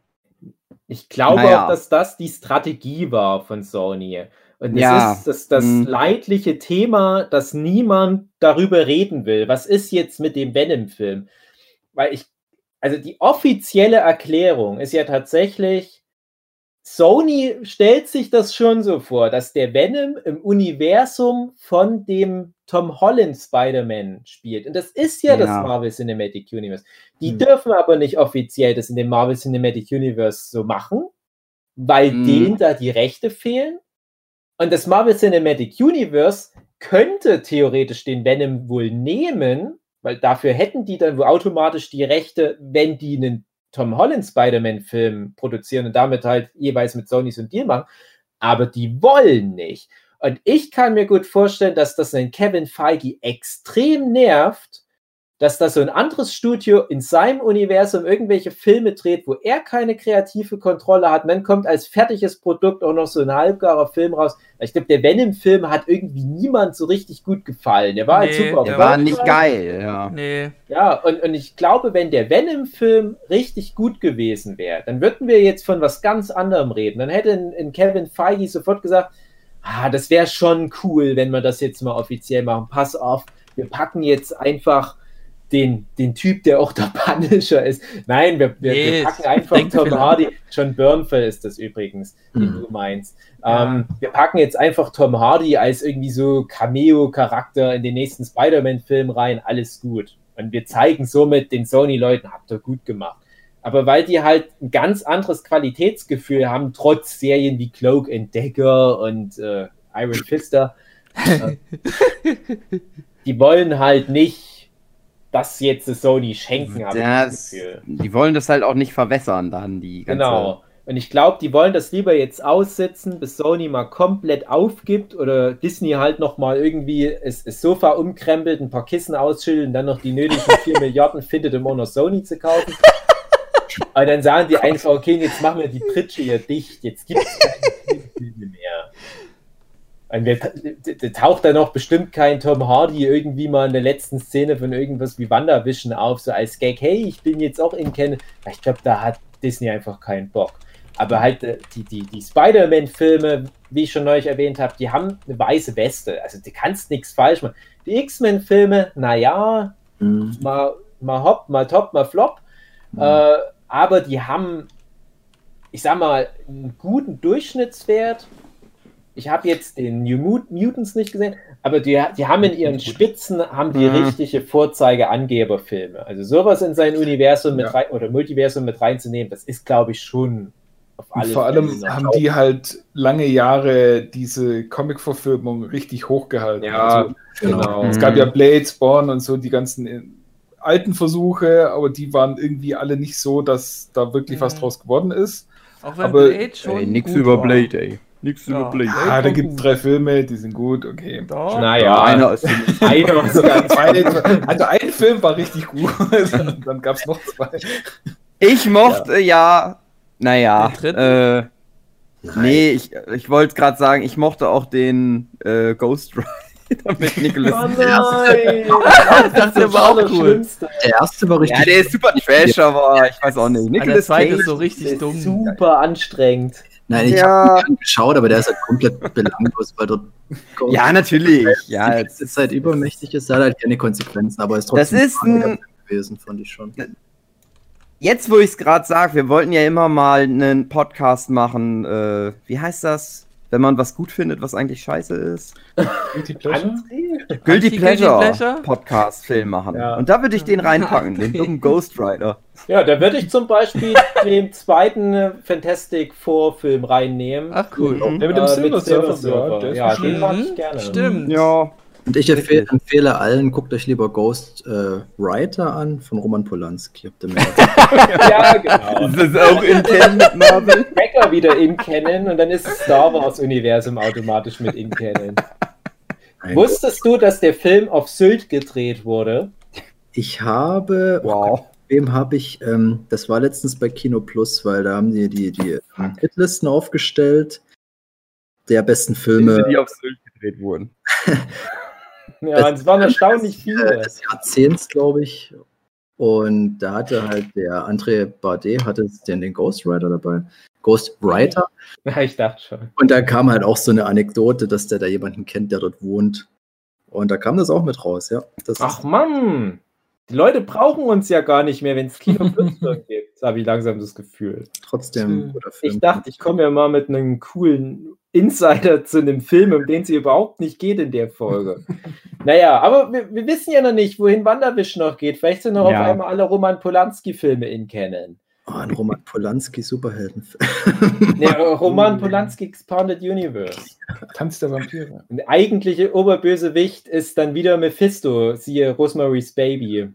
Ich glaube Naja. auch, dass das die Strategie war von Sony. Und es Ja. ist das, das Mhm. leidliche Thema, dass niemand darüber reden will. Was ist jetzt mit dem Venom-Film? Weil ich, also die offizielle Erklärung ist ja tatsächlich, Sony stellt sich das schon so vor, dass der Venom im Universum von dem Tom Holland Spider-Man spielt. Und das ist ja, das Ja. Marvel Cinematic Universe. Die Hm. dürfen aber nicht offiziell das in dem Marvel Cinematic Universe so machen, weil Mhm. denen da die Rechte fehlen. Und das Marvel Cinematic Universe könnte theoretisch den Venom wohl nehmen, weil dafür hätten die dann wohl automatisch die Rechte, wenn die einen Tom Holland Spider-Man-Film produzieren und damit halt jeweils mit Sony so einen Deal machen. Aber die wollen nicht. Und ich kann mir gut vorstellen, dass das einen Kevin Feige extrem nervt, dass das so ein anderes Studio in seinem Universum irgendwelche Filme dreht, wo er keine kreative Kontrolle hat. Und dann kommt als fertiges Produkt auch noch so ein halbgarer Film raus. Ich glaube, der Venom-Film hat irgendwie niemand so richtig gut gefallen. Der war halt Nee, super. Der war nicht geil, ja. Nee. Ja, und, und ich glaube, wenn der Venom-Film richtig gut gewesen wäre, dann würden wir jetzt von was ganz anderem reden. Dann hätte in, in Kevin Feige sofort gesagt, ah, das wäre schon cool, wenn wir das jetzt mal offiziell machen. Pass auf, wir packen jetzt einfach den, den Typ, der auch der Punisher ist. Nein, wir, wir, Nee, wir packen einfach Tom. Hardy. John Bernfeld ist das übrigens, den Mhm. du meinst. Ja. Ähm, wir packen jetzt einfach Tom Hardy als irgendwie so Cameo-Charakter in den nächsten Spider-Man-Film rein. Alles gut. Und wir zeigen somit den Sony-Leuten, habt ihr gut gemacht. Aber weil die halt ein ganz anderes Qualitätsgefühl haben, trotz Serien wie Cloak and Dagger und äh, Iron Fister, äh, die wollen halt nicht das jetzt Sony schenken, habe ich das Gefühl. die wollen das halt auch nicht verwässern, dann die ganze. Genau. Und ich glaube, die wollen das lieber jetzt aussitzen, bis Sony mal komplett aufgibt oder Disney halt noch mal irgendwie das, das Sofa umkrempelt, ein paar Kissen ausschüttelt und dann noch die nötigen 4 Milliarden findet, um auch noch Sony zu kaufen. Und dann sagen die einfach, okay, jetzt machen wir die Pritsche hier dicht, jetzt gibt es keine Filme mehr. Und wir, d- d- taucht da noch bestimmt kein Tom Hardy irgendwie mal in der letzten Szene von irgendwas wie WandaVision auf, so als Gag, hey, ich bin jetzt auch in Ken. Ich glaube, da hat Disney einfach keinen Bock. Aber halt äh, die, die, die Spider-Man-Filme, wie ich schon neulich erwähnt habe, die haben eine weiße Weste. Also du kannst nichts falsch machen. Die X-Men-Filme, naja, Mhm. mal, mal hopp, mal top, mal flop. Mhm. Äh, aber die haben, ich sag mal, einen guten Durchschnittswert. Ich habe jetzt den New Mut Mutants nicht gesehen, aber die, die haben in ihren Spitzen haben die Mhm. richtige Vorzeige-Angeberfilme. Also sowas in sein Universum mit Ja. rein oder Multiversum mit reinzunehmen, das ist, glaube ich, schon auf Und alle vor Fälle allem haben die halt lange Jahre diese Comic-Verfilmung richtig hochgehalten. Ja, Also, genau. es gab ja Blade, Spawn und so die ganzen äh, alten Versuche, aber die waren irgendwie alle nicht so, dass da wirklich was Mhm. draus geworden ist. Auch wenn Aber- Blade schon. Ey, nix gut über war. Blade, ey. Nix Ja. über Blade. Ah, da war gibt es drei Filme, die sind gut, okay. Doch. Naja, einer ist einer sogar zwei. Also ein Film war richtig gut, dann gab es noch zwei. Ich mochte ja, naja, äh, nee, ich, ich wollte gerade sagen, ich mochte auch den äh, Ghost Rider mit Nicholas. Oh nein! Dachte, der war auch cool. Schlimmste. Der erste war richtig. ja, der ist super trash, aber ich weiß auch nicht. Ah, der Nicholas zweite Cage, ist so Der richtig ist dumm. super anstrengend. Nein, ich Ja. habe ihn angeschaut, aber der ist halt komplett belanglos, weil dort. ja, natürlich. Ja, es ganze Zeit übermächtig ist, hat halt keine Konsequenzen, aber ist trotzdem Das ist ein- gewesen, fand ich schon. Jetzt, wo ich es gerade sage, wir wollten ja immer mal einen Podcast machen. Äh, wie heißt das? Wenn man was gut findet, was eigentlich scheiße ist. Guilty Pleasure? Guilty Pleasure, Pleasure? Podcast Film machen. Ja. Und da würde ich den reinpacken, den dummen Ghost Rider. Ja, da würde ich zum Beispiel den zweiten äh, Fantastic Four Film reinnehmen. Ach cool. Mhm. Der mit dem Äh, Silver Surfer, Surfer. ja, den mag ich gerne. Stimmt. Ja. Und ich empfehle, empfehle allen, guckt euch lieber Ghost äh, Writer an von Roman Polanski. Habt ihr mehr? Ja, genau. Das ist auch intern mit Marvel. Cracker wieder in Canon und dann ist das Star Wars Universum automatisch mit in Canon. Nein. Wusstest du, dass der Film auf Sylt gedreht wurde? Ich habe, Wow. wem habe ich, ähm, das war letztens bei Kino Plus, weil da haben die die, die ähm, Hitlisten aufgestellt der besten Filme Die auf Sylt gedreht wurden. Ja, es waren erstaunlich viele. des Jahrzehnts, glaube ich. Und da hatte halt der André Bardet hatte den, den Ghostwriter dabei. Ghostwriter. Ja, ich dachte schon. Und da kam halt auch so eine Anekdote, dass der da jemanden kennt, der dort wohnt. Und da kam das auch mit raus, ja. Das Ach Mann, die Leute brauchen uns ja gar nicht mehr, wenn es Kino Plus gibt, habe ich langsam das Gefühl. trotzdem. Ich dachte, ich komme ja mal mit einem coolen Insider zu einem Film, um den es hier überhaupt nicht geht in der Folge. naja, aber wir, wir wissen ja noch nicht, wohin Wanderwisch noch geht. Vielleicht sind noch Ja. auf einmal alle Roman Polanski-Filme in kennen. Oh, ein Roman Polanski Superheldenfilm. Der Roman Polanski Expanded Universe. Tanz der Vampire. Und der eigentliche Oberbösewicht ist dann wieder Mephisto, siehe Rosemary's Baby,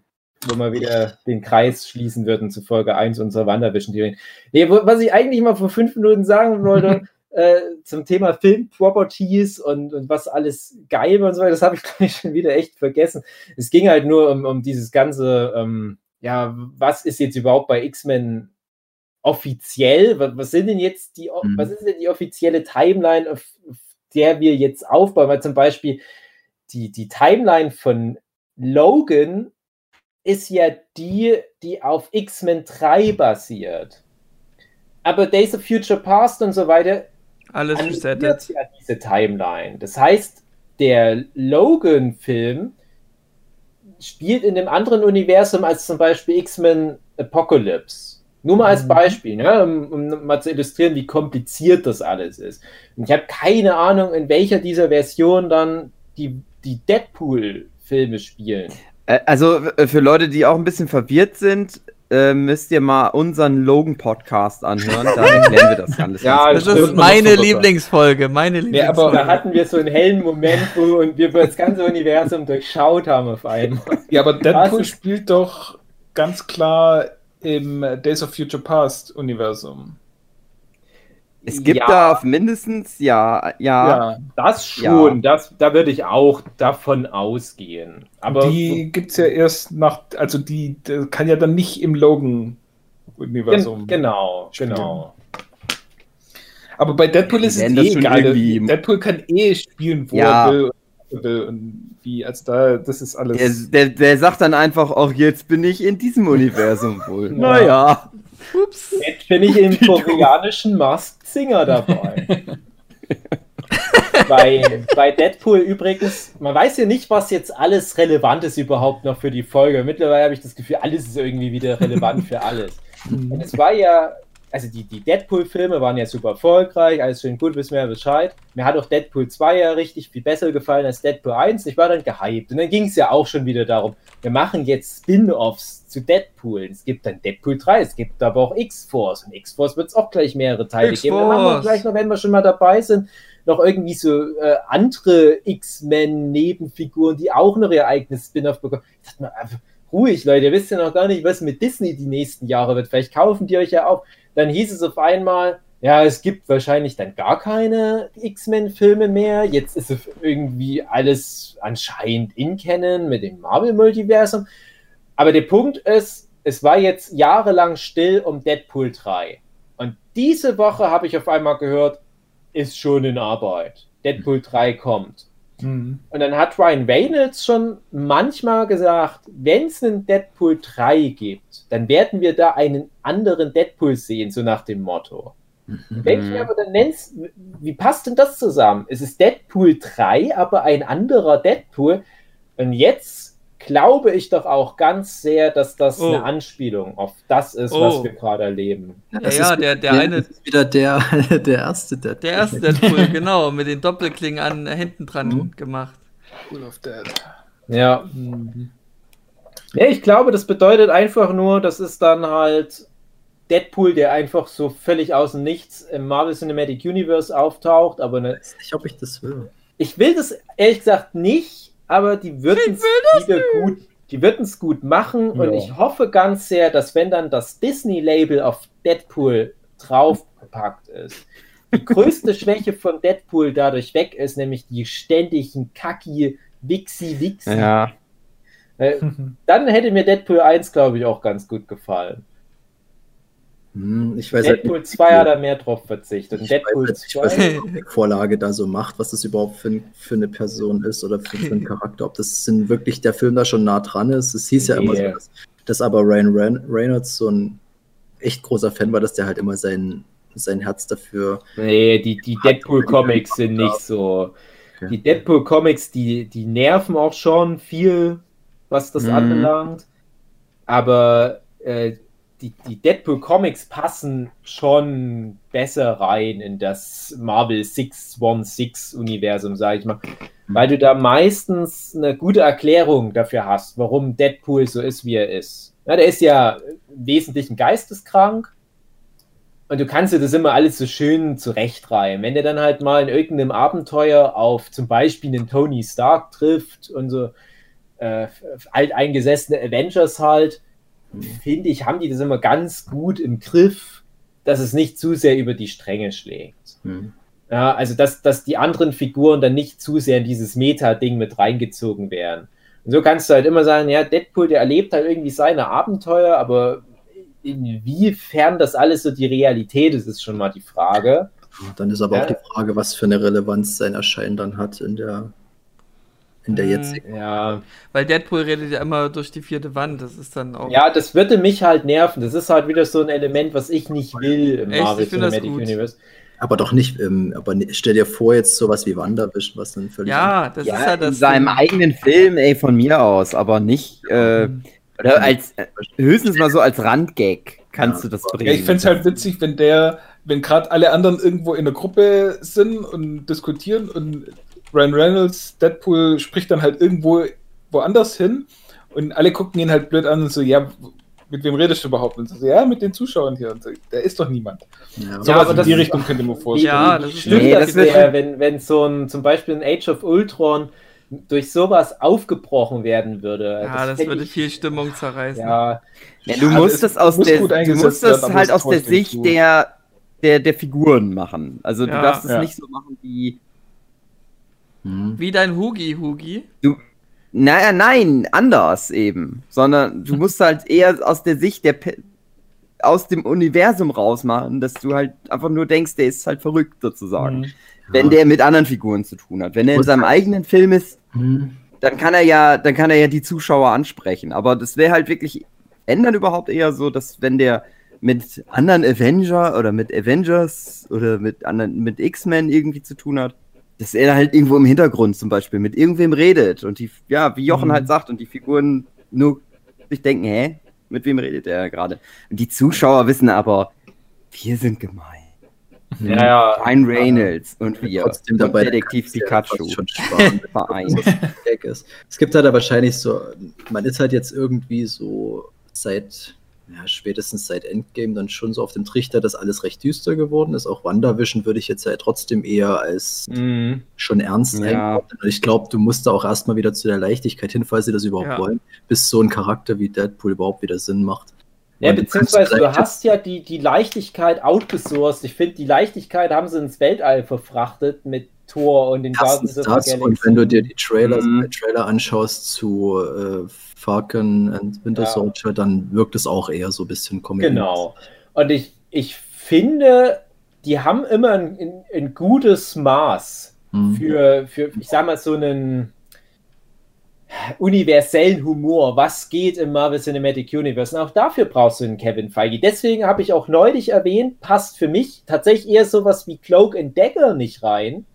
wo wir wieder den Kreis schließen würden zu Folge 1 unserer Wandervision-Theorien. Nee, wo- was ich eigentlich mal vor fünf Minuten sagen wollte, äh, zum Thema Film-Properties und, und was alles geil war und so weiter, das habe ich, glaube ich, schon wieder echt vergessen. Es ging halt nur um, um dieses ganze, ähm, ja, was ist jetzt überhaupt bei X-Men offiziell? Was, was sind denn jetzt die, Mhm. was ist denn die offizielle Timeline, auf, auf der wir jetzt aufbauen? Weil zum Beispiel die, die Timeline von Logan ist ja die, die auf X-Men 3 basiert. Aber Days of Future Past und so weiter Alles resettet. ja diese Timeline. Das heißt, der Logan-Film spielt in einem anderen Universum als zum Beispiel X-Men Apocalypse. Nur mal als Mhm. Beispiel, ne, um, um mal zu illustrieren, wie kompliziert das alles ist. Und ich habe keine Ahnung, in welcher dieser Version dann die, die Deadpool-Filme spielen. Also für Leute, die auch ein bisschen verwirrt sind, äh, müsst ihr mal unseren Logan-Podcast anhören. Da erklären wir das alles. Ja, Das gut. ist meine Lieblingsfolge. Meine aber- Da Lieblingsfolge. hatten wir so einen hellen Moment, wo und wir das ganze Universum durchschaut haben auf einmal. Ja, aber Deadpool spielt doch ganz klar im Days of Future Past Universum. Es gibt Ja. da auf mindestens, ja, ja, Ja, Das schon, das, da würde ich auch davon ausgehen. Aber die gibt es ja erst nach, also die, die kann ja dann nicht im gen Logan-Universum. genau, spielen. genau. Aber bei Deadpool ist es eh egal. irgendwie- Deadpool kann eh spielen, wo Ja. er will, und wie. Also da, das ist alles. Der, der, der sagt dann einfach auch, jetzt bin ich in diesem Universum wohl. Ja. Naja. Ups. Jetzt bin ich im koreanischen Masked Singer dabei. bei, bei Deadpool übrigens, man weiß ja nicht, was jetzt alles relevant ist überhaupt noch für die Folge. Mittlerweile habe ich das Gefühl, alles ist irgendwie wieder relevant für alles. Und es war ja also die, die Deadpool-Filme waren ja super erfolgreich, alles schön gut, wissen wir ja Bescheid. Mir hat auch Deadpool 2 ja richtig viel besser gefallen als Deadpool 1. Ich war dann gehypt. Und dann ging es ja auch schon wieder darum, wir machen jetzt Spin-Offs zu Deadpool. Es gibt dann Deadpool 3, es gibt aber auch X-Force. Und X-Force wird es auch gleich mehrere Teile geben. Dann machen wir gleich noch, wenn wir schon mal dabei sind, noch irgendwie so äh, andere X-Men-Nebenfiguren, die auch noch ihr eigenes Spin-off bekommen. Ich dachte mir einfach, ruhig, Leute, ihr wisst ja noch gar nicht, was mit Disney die nächsten Jahre wird. Vielleicht kaufen die euch ja auch. Dann hieß es auf einmal, ja, es gibt wahrscheinlich dann gar keine X-Men-Filme mehr. Jetzt ist es irgendwie alles anscheinend in Canon mit dem Marvel-Multiversum. Aber der Punkt ist, es war jetzt jahrelang still um Deadpool 3. Und diese Woche habe ich auf einmal gehört, ist schon in Arbeit. Deadpool 3 kommt. Mhm. Und dann hat Ryan Reynolds schon manchmal gesagt, wenn es einen Deadpool 3 gibt, dann werden wir da einen anderen Deadpool sehen, so nach dem Motto. Denke ich aber, dann nennst, wie passt denn das zusammen? Es ist Deadpool 3, aber ein anderer Deadpool. Und jetzt glaube ich doch auch ganz sehr, dass das Oh. eine Anspielung auf das ist, Oh. was wir gerade erleben. Ja, Das ja, ist der, der eine, wieder der, der erste Deadpool. der erste Deadpool, genau, mit den Doppelklingen an hinten dran Mhm. gemacht. Cool of Dead. Ja. Mhm. Ja, ich glaube, das bedeutet einfach nur, das ist dann halt Deadpool, der einfach so völlig aus dem Nichts im Marvel Cinematic Universe auftaucht, aber ne, Ich weiß nicht, ob ich das will. ich will das ehrlich gesagt nicht, aber die würden es wieder gut, die würden es gut machen und Ja. ich hoffe ganz sehr, dass wenn dann das Disney-Label auf Deadpool draufgepackt ist, die größte Schwäche von Deadpool dadurch weg ist, nämlich die ständigen Kacki, Wixi, Wixi. Ja. Äh, Dann hätte mir Deadpool 1, glaube ich, auch ganz gut gefallen. Hm, ich weiß halt Deadpool nicht, 2 hat er mehr drauf verzichtet. Ich weiß, Deadpool halt, ich weiß 2. nicht, ob die Vorlage da so macht, was das überhaupt für, für eine Person ist oder für, für einen Charakter. Ob das denn wirklich der Film da schon nah dran ist. Es hieß ja immer so, Nee. dass, dass aber Ryan Reyn- Reynolds so ein echt großer Fan war, dass der halt immer sein, sein Herz dafür. Nee, die, die Deadpool-Comics sind nicht so. Okay. Die Deadpool-Comics, die, die nerven auch schon viel, was das Mhm. anbelangt. Aber äh, die, die Deadpool-Comics passen schon besser rein in das Marvel 616-Universum, sage ich mal. Weil du da meistens eine gute Erklärung dafür hast, warum Deadpool so ist, wie er ist. Ja, der ist ja im Wesentlichen geisteskrank. Und du kannst dir das immer alles so schön zurechtreihen. Wenn der dann halt mal in irgendeinem Abenteuer auf zum Beispiel einen Tony Stark trifft und so äh, alteingesessene Avengers halt, finde ich, haben die das immer ganz gut im Griff, dass es nicht zu sehr über die Stränge schlägt. Hm. Ja, also dass, dass die anderen Figuren dann nicht zu sehr in dieses Meta-Ding mit reingezogen werden. Und so kannst du halt immer sagen, ja, Deadpool, der erlebt halt irgendwie seine Abenteuer, aber inwiefern das alles so die Realität ist, ist schon mal die Frage. Dann ist aber Ja. auch die Frage, was für eine Relevanz sein Erscheinen dann hat in der, in der Hm. jetzigen. Ja, Weil Deadpool redet ja immer durch die vierte Wand, das ist dann auch. ja, das würde mich halt nerven. Das ist halt wieder so ein Element, was ich nicht will im Echt? Marvel Ich find das Cinematic gut. Universe. Aber doch nicht, ähm, aber stell dir vor, jetzt sowas wie WandaVision, was dann völlig. Ja, das ist Ja, in das. seinem eigenen Film, ey, von mir aus, aber nicht, äh, oder als, äh, höchstens mal so als Randgag kannst Ja. du das bringen. Ja, ich fände es halt witzig, wenn der, wenn gerade alle anderen irgendwo in der Gruppe sind und diskutieren und Ryan Reynolds, Deadpool spricht dann halt irgendwo woanders hin und alle gucken ihn halt blöd an und so, ja, mit wem redest du überhaupt? Und so, ja, mit den Zuschauern hier. Und so, der ist doch niemand. Ja, So Ja, was aber in das die Richtung könnte mir vorstellen. Ja, das Stimmt Nee, das, das sehr, wenn, wenn so ein, zum Beispiel ein Age of Ultron durch sowas aufgebrochen werden würde. ja, das fänd würde ich- viel Stimmung zerreißen. Ja, Ja, du Ja, musst es das aus muss der, du musst das halt das aus der Sicht der, der, der Figuren machen. Also du darfst es Ja. nicht so machen wie, Hm. Wie dein Hugi Hugi. naja, nein, anders eben. Sondern du musst halt eher aus der Sicht der, Pe- aus dem Universum rausmachen, dass du halt einfach nur denkst, der ist halt verrückt sozusagen. Mhm. Wenn der mit anderen Figuren zu tun hat. Wenn er in seinem halt- eigenen Film ist, Hm. dann kann er ja, dann kann er ja die Zuschauer ansprechen. Aber das wäre halt wirklich, dann überhaupt eher so, dass wenn der mit anderen Avenger oder mit Avengers oder mit anderen, mit X-Men irgendwie zu tun hat, dass er halt irgendwo im Hintergrund zum Beispiel mit irgendwem redet und die, ja, wie Jochen Mhm. halt sagt, und die Figuren nur sich denken, hä? Mit wem redet er gerade? Und die Zuschauer wissen aber, Wir sind gemein. Ja, ja. Ryan Reynolds und wir. Trotzdem und dabei Detektiv Pikachu. schon. Verein. ein. Es gibt halt da wahrscheinlich so, man ist halt jetzt irgendwie so seit, ja, spätestens seit Endgame dann schon so auf dem Trichter, dass alles recht düster geworden ist. Auch WandaVision würde ich jetzt ja trotzdem eher als Mhm. schon ernst Ja. ich glaube, du musst da auch erstmal wieder zu der Leichtigkeit hin, falls sie das überhaupt Ja. wollen, bis so ein Charakter wie Deadpool überhaupt wieder Sinn macht. Ja, beziehungsweise du hast ja die, die Leichtigkeit outgesourced. Ich finde, die Leichtigkeit haben sie ins Weltall verfrachtet mit Thor und den Erstens Guardians of the das und wenn du dir die Trailer, Mhm. äh, Trailer anschaust zu äh, Falcon and Winter Ja. Soldier, dann wirkt es auch eher so ein bisschen Comedy. Genau. Und ich, ich finde, die haben immer ein, ein, ein gutes Maß Mhm. für, für, ich sag mal, so einen universellen Humor. Was geht im Marvel Cinematic Universe? Und auch dafür brauchst du einen Kevin Feige. Deswegen habe ich auch neulich erwähnt, passt für mich tatsächlich eher sowas wie Cloak and Dagger nicht rein,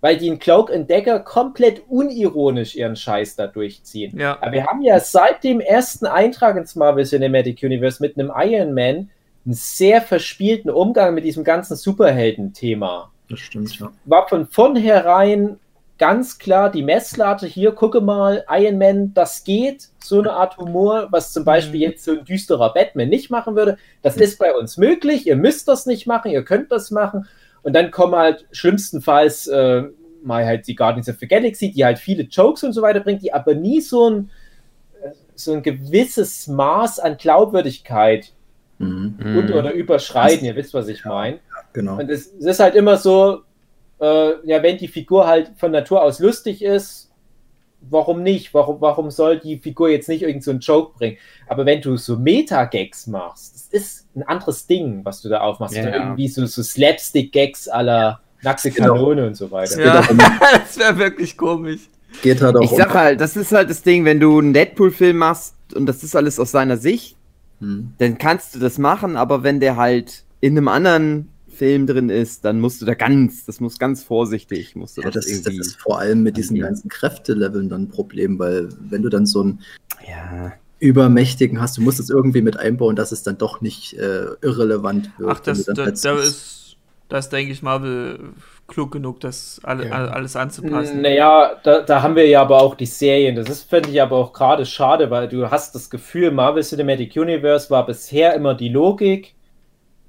weil die in Cloak and Dagger komplett unironisch ihren Scheiß da durchziehen. Ja. Aber wir haben ja seit dem ersten Eintrag ins Marvel Cinematic Universe mit einem Iron Man einen sehr verspielten Umgang mit diesem ganzen Superhelden-Thema. Das stimmt, ja. War von vornherein ganz klar die Messlatte hier, gucke mal, Iron Man, das geht, so eine Art Humor, was zum Beispiel jetzt so ein düsterer Batman nicht machen würde. Das ist bei uns möglich, ihr müsst das nicht machen, ihr könnt das machen. Und dann kommen halt schlimmstenfalls äh, mal halt die Guardians of the Galaxy, die halt viele Jokes und so weiter bringt, die aber nie so ein, äh, so ein gewisses Maß an Glaubwürdigkeit Mhm. und oder überschreiten, ihr wisst, was ich meine. Genau. Und es, es ist halt immer so, äh, ja, wenn die Figur halt von Natur aus lustig ist, warum nicht? Warum, warum soll die Figur jetzt nicht irgend so einen Joke bringen? Aber wenn du so Meta-Gags machst, das ist ein anderes Ding, was du da aufmachst. Ja, ja. irgendwie so, so Slapstick-Gags à la nackte Genau. Kanone und so weiter. Ja, das wäre wirklich komisch. Geht halt auch Ich sag halt, das ist halt das Ding, wenn du einen Deadpool-Film machst und das ist alles aus seiner Sicht, Mhm. dann kannst du das machen, aber wenn der halt in einem anderen Film drin ist, dann musst du da ganz, das muss ganz vorsichtig, musst du Ja, das, das, ist- das ist vor allem mit diesen angehen. ganzen Kräfteleveln dann ein Problem, weil wenn du dann so einen ja. Übermächtigen hast, du musst es irgendwie mit einbauen, dass es dann doch nicht äh, irrelevant wird. Ach, das, da, da ist, das denke ich Marvel klug genug, das alle, Ja. all- alles anzupassen. Naja, da, da haben wir ja aber auch die Serien. Das ist, finde ich, aber auch gerade schade, weil du hast das Gefühl, Marvel Cinematic Universe war bisher immer die Logik.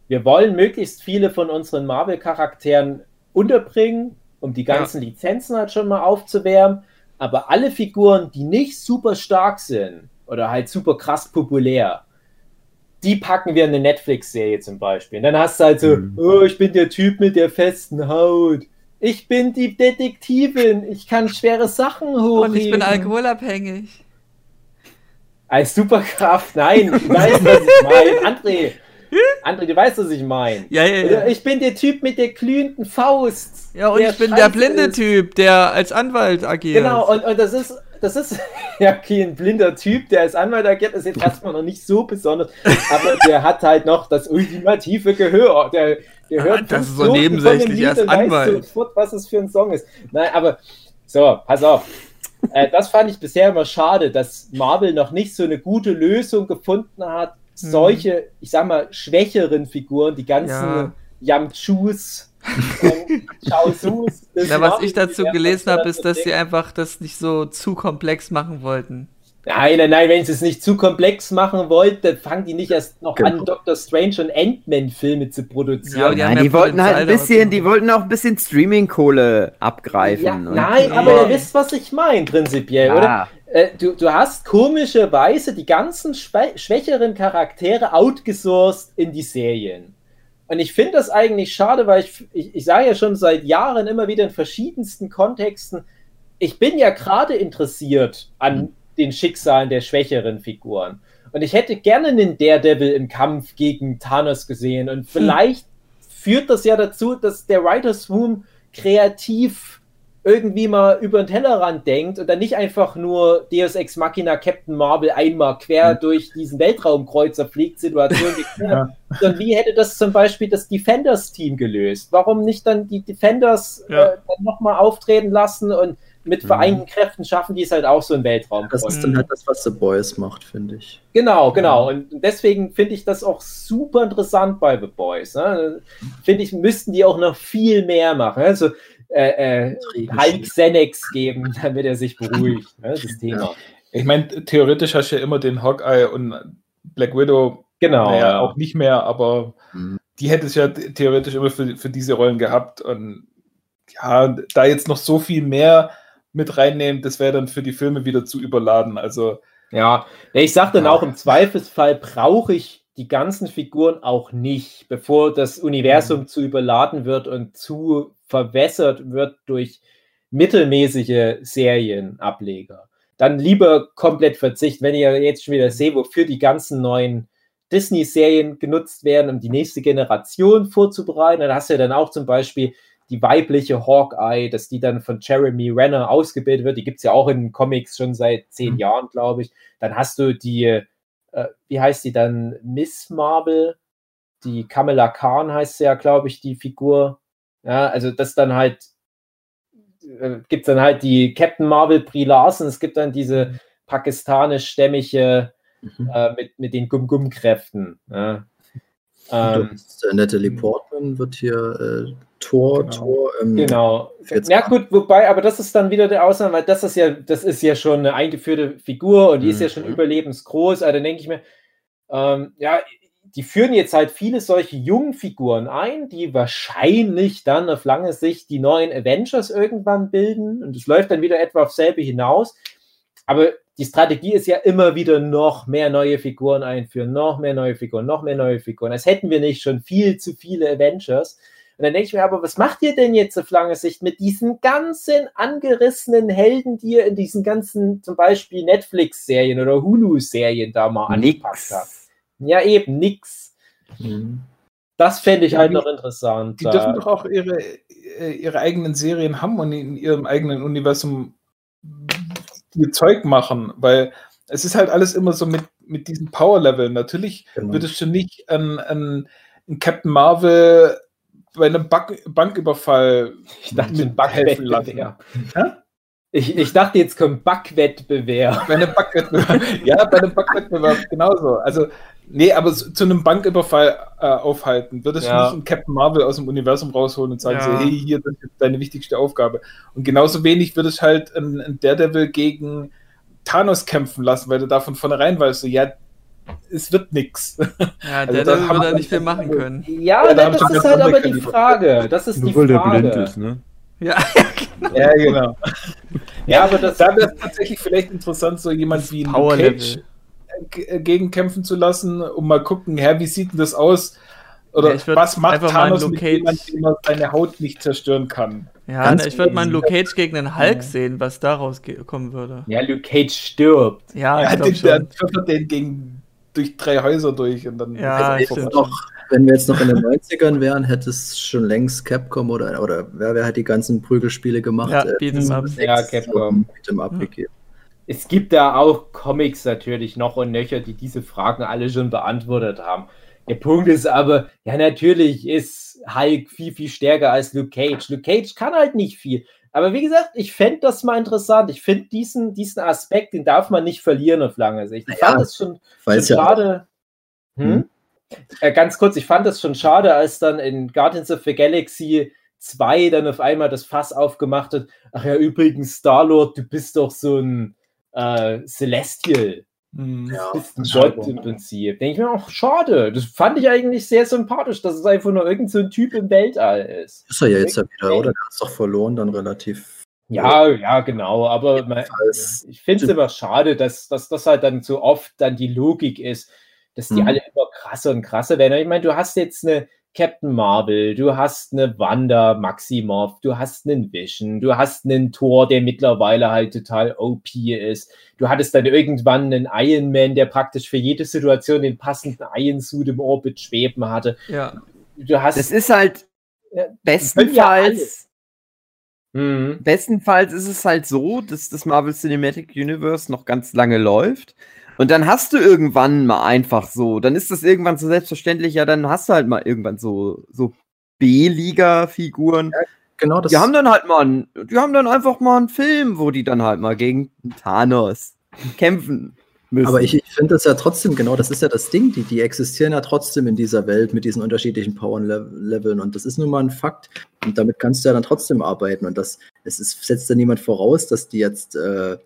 Wir wollen möglichst viele von unseren Marvel-Charakteren unterbringen, um die ganzen Lizenzen halt schon mal aufzuwärmen. Aber alle Figuren, die nicht super stark sind oder halt super krass populär, die packen wir in eine Netflix-Serie zum Beispiel. Und dann hast du halt so, Mhm. oh, ich bin der Typ mit der festen Haut. Ich bin die Detektivin. Ich kann schwere Sachen hochheben. Und ich bin alkoholabhängig. Als Superkraft, nein, du weißt, was ich meine. André, André, du weißt, was ich meine. Ja, ja, ja. Ich bin der Typ mit der glühenden Faust. Ja, und ich bin der blinde ist. Typ, der als Anwalt agiert. Genau, und, und das ist, das ist ja okay, ein blinder Typ, der als Anwalt agiert, ist jetzt erstmal noch nicht so besonders, aber der hat halt noch das ultimative Gehör. Der, der Ah, hört das fünf ist so nebensächlich, er ist Anwalt. sofort, was es für ein Song ist. Nein, aber so, pass auf. Äh, das fand ich bisher immer schade, dass Marvel noch nicht so eine gute Lösung gefunden hat, Mhm. solche, ich sag mal, schwächeren Figuren, die ganzen Ja. Yamchus, ähm, Chaosus. Na, was ich dazu gelesen habe, ist, dass sie einfach das nicht so zu komplex machen wollten. Nein, nein, nein, wenn sie es nicht zu komplex machen wollten, dann fangen die nicht erst noch Genau. an, Doctor Strange und Ant-Man-Filme zu Ja, produzieren. aber die Nein, die ja wollten halt ein bisschen, die wollten auch ein bisschen Streaming-Kohle abgreifen. Ja, und- nein, aber ihr wisst, was ich meine, prinzipiell, oder? Äh, du, du hast komischerweise die ganzen schwä schwächeren Charaktere outgesourced in die Serien. Und ich finde das eigentlich schade, weil ich, ich, ich sage ja schon seit Jahren immer wieder in verschiedensten Kontexten, ich bin ja gerade interessiert an den Schicksalen der schwächeren Figuren. Und ich hätte gerne einen Daredevil im Kampf gegen Thanos gesehen. Und vielleicht führt das ja dazu, dass der Writer's Room kreativ irgendwie mal über den Tellerrand denkt und dann nicht einfach nur Deus Ex Machina Captain Marvel einmal quer durch diesen Weltraumkreuzer fliegt, Situation geklärt, sondern wie hätte das zum Beispiel das Defenders-Team gelöst? Warum nicht dann die Defenders Ja. äh, nochmal auftreten lassen und mit Mhm. vereinten Kräften schaffen die es halt auch so in Weltraum. Das ist dann halt das, was The Boys macht, finde ich. Genau, genau. Und deswegen finde ich das auch super interessant bei The Boys. Ne? Finde ich, müssten die auch noch viel mehr machen. Also äh, äh, Hulk Xenex geben, damit er sich beruhigt. Ne? Das Thema. Ich meine, theoretisch hast du ja immer den Hawkeye und Black Widow, Genau. naja, ja. auch nicht mehr, aber Mhm. die hätte es ja theoretisch immer für, für diese Rollen gehabt. Und ja, da jetzt noch so viel mehr mit reinnehmen, das wäre dann für die Filme wieder zu überladen. Also, Ja, Ja, ich sag dann Ja. auch, im Zweifelsfall brauche ich die ganzen Figuren auch nicht, bevor das Universum zu überladen wird und zu verwässert wird durch mittelmäßige Serienableger. Dann lieber komplett verzichten, wenn ihr jetzt schon wieder seht, wofür die ganzen neuen Disney-Serien genutzt werden, um die nächste Generation vorzubereiten. Dann hast du ja dann auch zum Beispiel die weibliche Hawkeye, dass die dann von Jeremy Renner ausgebildet wird. Die gibt es ja auch in Comics schon seit zehn Mhm. Jahren, glaube ich. Dann hast du die, äh, wie heißt die dann? Miss Marvel, die Kamala Khan heißt sie ja, glaube ich, die Figur. Ja, also das dann halt, äh, gibt es dann halt die Captain Marvel Brie Larson, es gibt dann diese pakistanisch-stämmige Mhm. äh, mit, mit den Gum-Gum-Kräften. Ja. Ähm, äh, Natalie Portman wird hier äh, Tor, Genau. Tor. Ähm, Genau. Ja gut, wobei, aber das ist dann wieder der Ausnahme, weil das ist ja, das ist ja schon eine eingeführte Figur und die ist ja schon Mhm. überlebensgroß. Also dann denke ich mir, ähm, ja, die führen jetzt halt viele solche jungen Figuren ein, die wahrscheinlich dann auf lange Sicht die neuen Avengers irgendwann bilden und es läuft dann wieder etwa auf selbe hinaus. Aber die Strategie ist ja immer wieder noch mehr neue Figuren einführen, noch mehr neue Figuren, noch mehr neue Figuren. Als hätten wir nicht schon viel zu viele Avengers. Und dann denke ich mir, aber was macht ihr denn jetzt auf lange Sicht mit diesen ganzen angerissenen Helden, die ihr in diesen ganzen zum Beispiel Netflix-Serien oder Hulu-Serien da mal angepackt habt? Nix. Ja, eben, nix. Mhm. Das fände ich Ja, halt noch interessant. die dürfen doch auch ihre, äh, ihre eigenen Serien haben und in ihrem eigenen Universum ihr Zeug machen, weil es ist halt alles immer so mit, mit diesem Power-Level. Natürlich Genau. würdest du nicht ein, ein, ein Captain Marvel bei einem Bank Banküberfall ich dachte, mit ein Backwettbewerb. Hä? Ich, ich dachte, jetzt kommt Backwettbewerb. Bei einem Bankwettbewerb. ja, bei einem Bankwettbewerb genauso. Also, nee, aber zu einem Banküberfall äh, aufhalten, würdest Ja. du nicht einen Captain Marvel aus dem Universum rausholen und sagen Ja. so, hey, hier, das ist deine wichtigste Aufgabe. Und genauso wenig würdest du halt einen, einen Daredevil gegen Thanos kämpfen lassen, weil du da von vornherein weißt, so, ja, es wird nix. Ja, Also der, da der haben würde wir- da nicht viel machen können. Ja, Ja, da das ist halt aber die. Frage. Das ist die Nur weil der blind Frage. ist, ne? Ja, ja, genau. Ja, aber das, Da wäre es tatsächlich vielleicht interessant, so jemand wie ein Power Luke Cage g- äh, gegenkämpfen zu lassen, um mal gucken, hä, wie sieht denn das aus? Oder Ja, was macht Thanos mit jemandem, dem er seine Haut nicht zerstören kann? Ja, Ganz ne, ich würde mal einen. Luke Cage gegen einen Hulk sehen, was daraus kommen würde. ja, Luke Cage stirbt. Ja, Ja, ich den, glaube der schon. pfeffert den gegen, durch drei Häuser durch und dann Ja, Also, noch, wenn wir jetzt noch in den 90ern wären, hätte es schon längst Capcom oder, oder wer, wer hat die ganzen Prügelspiele gemacht? Ja, Äh, Beat'em. Ja, Capcom. Beat'em Up Ja. gegeben. Es gibt da auch Comics natürlich noch und nöcher, die diese Fragen alle schon beantwortet haben. Der Punkt ist aber, ja, natürlich ist Hulk viel, viel stärker als Luke Cage. Luke Cage kann halt nicht viel. Aber wie gesagt, ich fände das mal interessant. Ich finde diesen, diesen Aspekt, den darf man nicht verlieren auf lange Sicht. Ich Ja, fand das schon, schon es ja schade. Hm? Hm? Äh, ganz kurz, ich fand das schon schade, als dann in Guardians of the Galaxy 2 dann auf einmal das Fass aufgemacht hat. Ach ja, übrigens, Star-Lord, du bist doch so ein äh, Celestial. Hm. Ja, Gott im Prinzip. Denke ich mir auch, schade. Das fand ich eigentlich sehr sympathisch, dass es einfach nur irgendein so ein Typ im Weltall ist. ist er ja jetzt ja wieder, oder? Der hat es doch verloren, dann relativ. Ja, ja, genau. Aber man, ich finde es immer schade, dass, dass das halt dann so oft dann die Logik ist, dass die Mhm. alle immer krasser und krasser werden. Ich meine, du hast jetzt eine Captain Marvel, du hast eine Wanda Maximoff, du hast einen Vision, du hast einen Thor, der mittlerweile halt total OP ist. Du hattest dann irgendwann einen Iron Man, der praktisch für jede Situation den passenden Iron Suit im Orbit schweben hatte. Ja, Du hast Das ist halt bestenfalls, Mhm. bestenfalls ist es halt so, dass das Marvel Cinematic Universe noch ganz lange läuft. Und dann hast du irgendwann mal einfach so, dann ist das irgendwann so selbstverständlich, ja, dann hast du halt mal irgendwann so, so B-Liga-Figuren, genau das. Die haben dann halt mal, einen, die haben dann einfach mal einen Film, wo die dann halt mal gegen Thanos kämpfen müssen. Aber ich, ich finde das ja trotzdem, genau, das ist ja das Ding, die, die existieren ja trotzdem in dieser Welt mit diesen unterschiedlichen Power-Leveln und das ist nun mal ein Fakt und damit kannst du ja dann trotzdem arbeiten und das, es ist, setzt ja niemand voraus, dass die jetzt äh,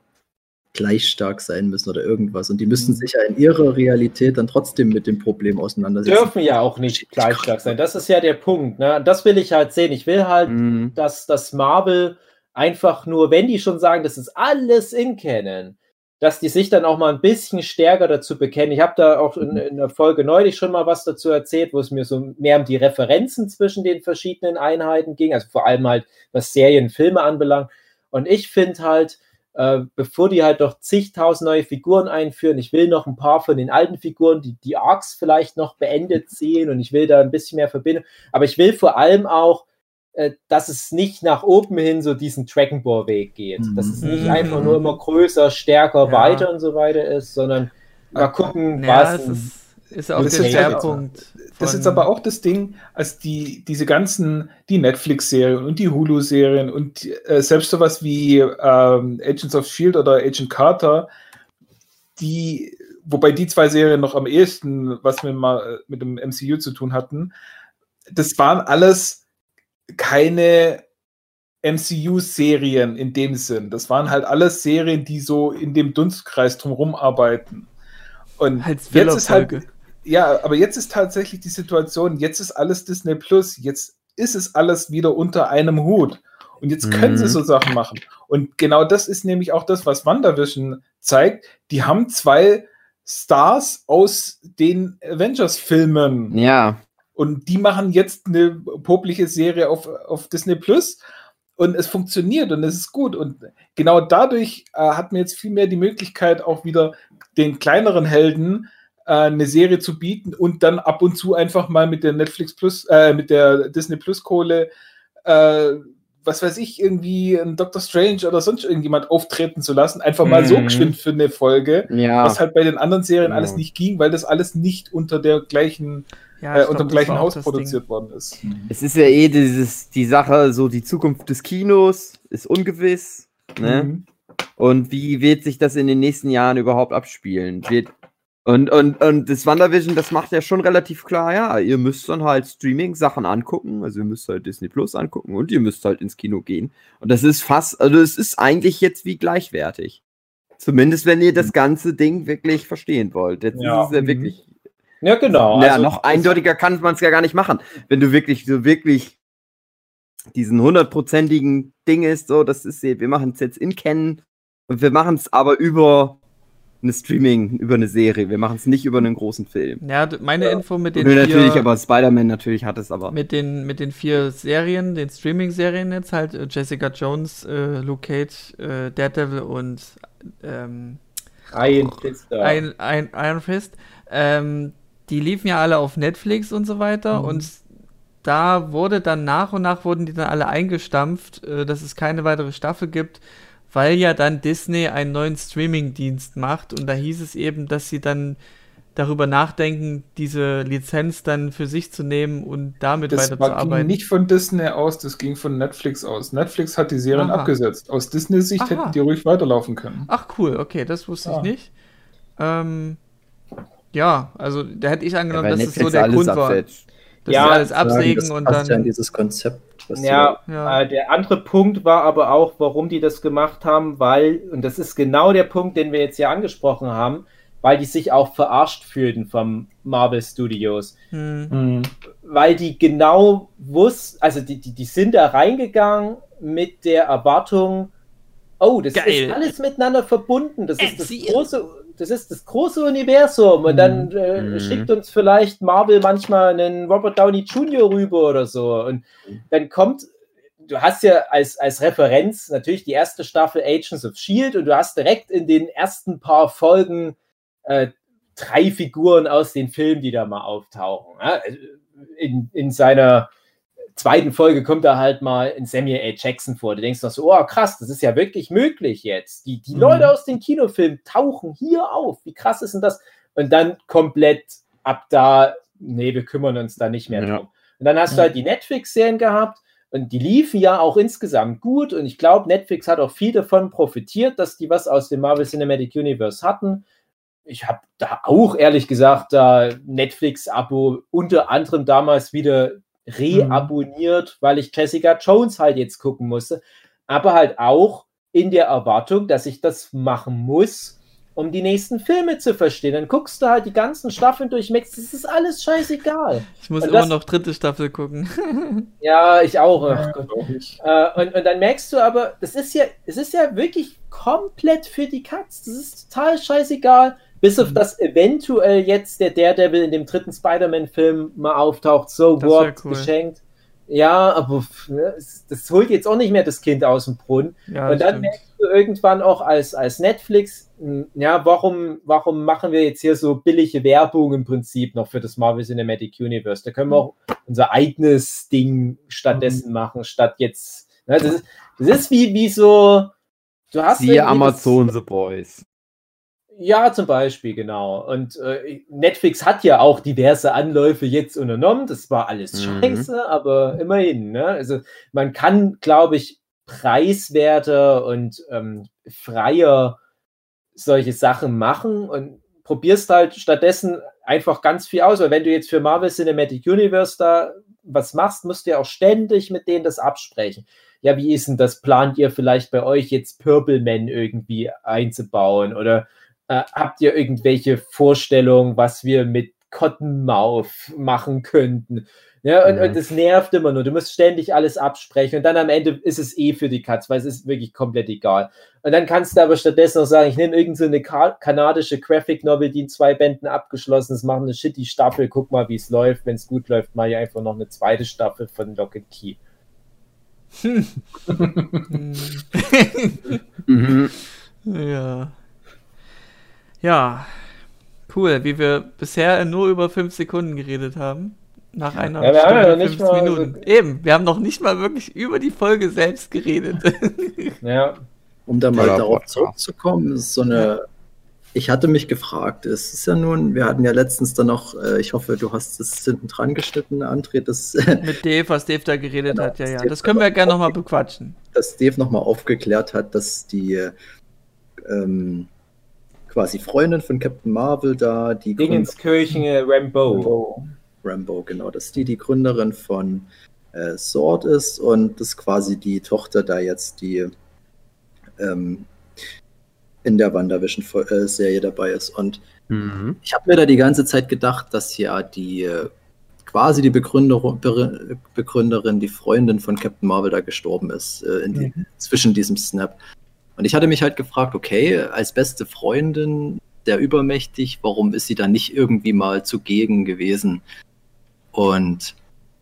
gleich stark sein müssen oder irgendwas und die müssten sich ja in ihrer Realität dann trotzdem mit dem Problem auseinandersetzen. Dürfen ja auch nicht gleich stark sein. Das ist ja der Punkt. Ne? Das will ich halt sehen. Ich will halt, Mhm. dass das Marvel einfach nur, wenn die schon sagen, das ist alles in Canon, dass die sich dann auch mal ein bisschen stärker dazu bekennen. Ich habe da auch in, in der Folge neulich schon mal was dazu erzählt, wo es mir so mehr um die Referenzen zwischen den verschiedenen Einheiten ging, also vor allem halt, was Serien, Filme anbelangt. Und ich finde halt, äh, bevor die halt doch zigtausend neue Figuren einführen, ich will noch ein paar von den alten Figuren, die, die Arcs vielleicht noch beendet sehen und ich will da ein bisschen mehr verbinden. Aber ich will vor allem auch, äh, dass es nicht nach oben hin so diesen Dragon Ball Weg geht. Dass es nicht Mhm. einfach nur immer größer, stärker, Ja. weiter und so weiter ist, sondern mal gucken, Ja, was. Ist, auch Das der Schwerpunkt. Das ist aber auch das Ding, als die, diese ganzen, die Netflix-Serien und die Hulu-Serien und äh, selbst sowas wie ähm, Agents of Shield oder Agent Carter, die, wobei die zwei Serien noch am ehesten was mit, mal, mit dem MCU zu tun hatten, das waren alles keine MCU-Serien in dem Sinn. Das waren halt alles Serien, die so in dem Dunstkreis drumherum arbeiten. Und Als jetzt ist halt. Ja, aber jetzt ist tatsächlich die Situation, jetzt ist alles Disney Plus, jetzt ist es alles wieder unter einem Hut. Und jetzt können sie Mhm. so Sachen machen. Und genau das ist nämlich auch das, was WandaVision zeigt. Die haben zwei Stars aus den Avengers-Filmen. Ja, Und die machen jetzt eine popliche Serie auf, auf Disney Plus. Und es funktioniert und es ist gut. Und genau dadurch äh, hat man jetzt viel mehr die Möglichkeit, auch wieder den kleineren Helden äh, eine Serie zu bieten und dann ab und zu einfach mal mit der Netflix Plus, äh, mit der Disney Plus Kohle, äh, was weiß ich, irgendwie ein Doctor Strange oder sonst irgendjemand auftreten zu lassen. Einfach mal so Mhm. geschwind für eine Folge. ja. Was halt bei den anderen Serien Ja. alles nicht ging, weil das alles nicht unter der gleichen Ja, äh, unter glaub, dem gleichen Haus produziert worden ist. Es ist ja eh dieses, die Sache, so die Zukunft des Kinos ist ungewiss. Ne? Mhm. Und wie wird sich das in den nächsten Jahren überhaupt abspielen? Wird, und, und, und das WandaVision, das macht ja schon relativ klar, ja, ihr müsst dann halt Streaming-Sachen angucken, also ihr müsst halt Disney Plus angucken und ihr müsst halt ins Kino gehen. Und das ist fast, also es ist eigentlich jetzt wie gleichwertig. Zumindest wenn ihr das ganze Ding wirklich verstehen wollt. Jetzt Ja. ist es ja Mhm. wirklich ja, genau. ja, Also, noch eindeutiger kann man es ja gar nicht machen. Wenn du wirklich so wirklich diesen hundertprozentigen Ding ist, so, das ist, wir machen es jetzt in Kennen und wir machen es aber über eine Streaming, über eine Serie. Wir machen es nicht über einen großen Film. Ja, meine Info mit den Und natürlich, vier, aber Spider-Man natürlich hat es aber. mit den mit den vier Serien, den Streaming-Serien jetzt halt äh, Jessica Jones, äh, Luke Cage, äh, Daredevil und ähm, Iron Fist, ja. ein, ein Iron Fist. Ähm, die liefen ja alle auf Netflix und so weiter Mhm. und da wurde dann nach und nach wurden die dann alle eingestampft, äh, dass es keine weitere Staffel gibt, weil ja dann Disney einen neuen Streaming-Dienst macht und da hieß es eben, dass sie dann darüber nachdenken, diese Lizenz dann für sich zu nehmen und damit Das war, ging weiterzuarbeiten. nicht von Disney aus, das ging von Netflix aus. Netflix hat die Serien Aha. abgesetzt. Aus Disney-Sicht hätten die ruhig weiterlaufen können. Ach cool, okay, das wusste Ja. ich nicht. Ähm, ja, also da hätte ich Ja, angenommen, weil dass es so Netflix der alles Grund war. absetzt. Dass Ja, sie alles Sagen, absägen das und passt ja in dann. dieses Konzept. Ja, Ja. Äh, der andere Punkt war aber auch, warum die das gemacht haben, weil, und das ist genau der Punkt, den wir jetzt hier angesprochen haben, weil die sich auch verarscht fühlten vom Marvel Studios. Hm, Mhm. Weil die genau wussten, also die, die, die sind da reingegangen mit der Erwartung, oh, das Geil. ist alles miteinander verbunden, das ist das große, das ist das große Universum und dann äh, Mhm. schickt uns vielleicht Marvel manchmal einen Robert Downey Jr. rüber oder so und dann kommt du hast ja als, als Referenz natürlich die erste Staffel Agents of Shield und du hast direkt in den ersten paar Folgen äh, drei Figuren aus den Filmen, die da mal auftauchen. Ja? In, in seiner zweiten Folge kommt da halt mal ein Samuel L. Jackson vor. Du denkst noch so, oh krass, das ist ja wirklich möglich jetzt. Die, die Mhm. Leute aus den Kinofilmen tauchen hier auf. Wie krass ist denn das? Und dann komplett ab da, nee, wir kümmern uns da nicht mehr Ja. drum. Und dann hast du halt die Netflix-Serien gehabt, Und die liefen ja auch insgesamt gut. Und ich glaube, Netflix hat auch viel davon profitiert, dass die was aus dem Marvel Cinematic Universe hatten. Ich habe da auch ehrlich gesagt da Netflix-Abo unter anderem damals wieder reabonniert, weil ich Jessica Jones halt jetzt gucken musste. Aber halt auch in der Erwartung, dass ich das machen muss, um die nächsten Filme zu verstehen. Dann guckst du halt die ganzen Staffeln durch Max, das ist alles scheißegal. Ich muss Und immer das- noch dritte Staffel gucken. Ja, ich auch. Ach Gott. Auch nicht. Äh, und, und dann merkst du aber, das ist ja, es ist ja wirklich komplett für die Katz. Das ist total scheißegal. Bis Mhm. auf das eventuell jetzt der Daredevil in dem dritten Spider-Man-Film mal auftaucht. So Das what, cool. geschenkt. Ja, aber pff, ne, das holt jetzt auch nicht mehr das Kind aus dem Brunnen. Ja, und dann stimmt. merkst du irgendwann auch als, als Netflix, mh, ja, warum, warum machen wir jetzt hier so billige Werbung im Prinzip noch für das Marvel Cinematic Universe? Da können wir auch unser eigenes Ding stattdessen machen, statt jetzt. Ne, das, ist, das ist wie, wie so. Du hast Siehe Amazon The Boys. Ja, zum Beispiel, genau. Und äh, Netflix hat ja auch diverse Anläufe jetzt unternommen. Das war alles Mhm. scheiße, aber immerhin. Ne? Also man kann, glaube ich, preiswerter und ähm, freier solche Sachen machen und probierst halt stattdessen einfach ganz viel aus. Weil wenn du jetzt für Marvel Cinematic Universe da was machst, musst du ja auch ständig mit denen das absprechen. Ja, wie ist denn das? Plant ihr vielleicht bei euch jetzt Purple Man irgendwie einzubauen? Oder äh, habt ihr irgendwelche Vorstellungen, was wir mit Cottonmouth machen könnten? Ja, und, Mhm. und das nervt immer nur. Du musst ständig alles absprechen und dann am Ende ist es eh für die Katz, weil es ist wirklich komplett egal. Und dann kannst du aber stattdessen noch sagen, ich nehme irgendeine so eine ka kanadische Graphic Novel, die in zwei Bänden abgeschlossen ist, mache eine shitty Staffel, guck mal, wie es läuft. Wenn es gut läuft, mache ich einfach noch eine zweite Staffel von Lock and Key. Hm. Mhm. ja. Ja. Cool, wie wir bisher nur über fünf Sekunden geredet haben. Nach einer Ja, wir haben ja Stunde noch nicht 15 mal- Minuten. Eben, wir haben noch nicht mal wirklich über die Folge selbst geredet. Ja, Um da mal Ja, darauf zurückzukommen, ist so eine. Ich hatte mich gefragt, es ist ja nun, wir hatten ja letztens dann noch, äh, ich hoffe, du hast es hinten dran geschnitten, André, dass, Mit Dave, was Dave da geredet Genau, hat, ja, das ja. Dave Das können wir ja gerne nochmal bequatschen. dass Dave nochmal aufgeklärt hat, dass die ähm, quasi Freundin von Captain Marvel da, die Dingenskirchen äh, Rambo. Rambo, genau, dass die die Gründerin von äh, Sword ist und dass quasi die Tochter da jetzt die ähm, in der WandaVision-Serie dabei ist. Und Mhm. ich habe mir da die ganze Zeit gedacht, dass ja die äh, quasi die Begründer, Begründerin, die Freundin von Captain Marvel da gestorben ist, äh, in die, zwischen diesem Snap. Und ich hatte mich halt gefragt, okay, als beste Freundin der übermächtig, warum ist sie da nicht irgendwie mal zugegen gewesen? Und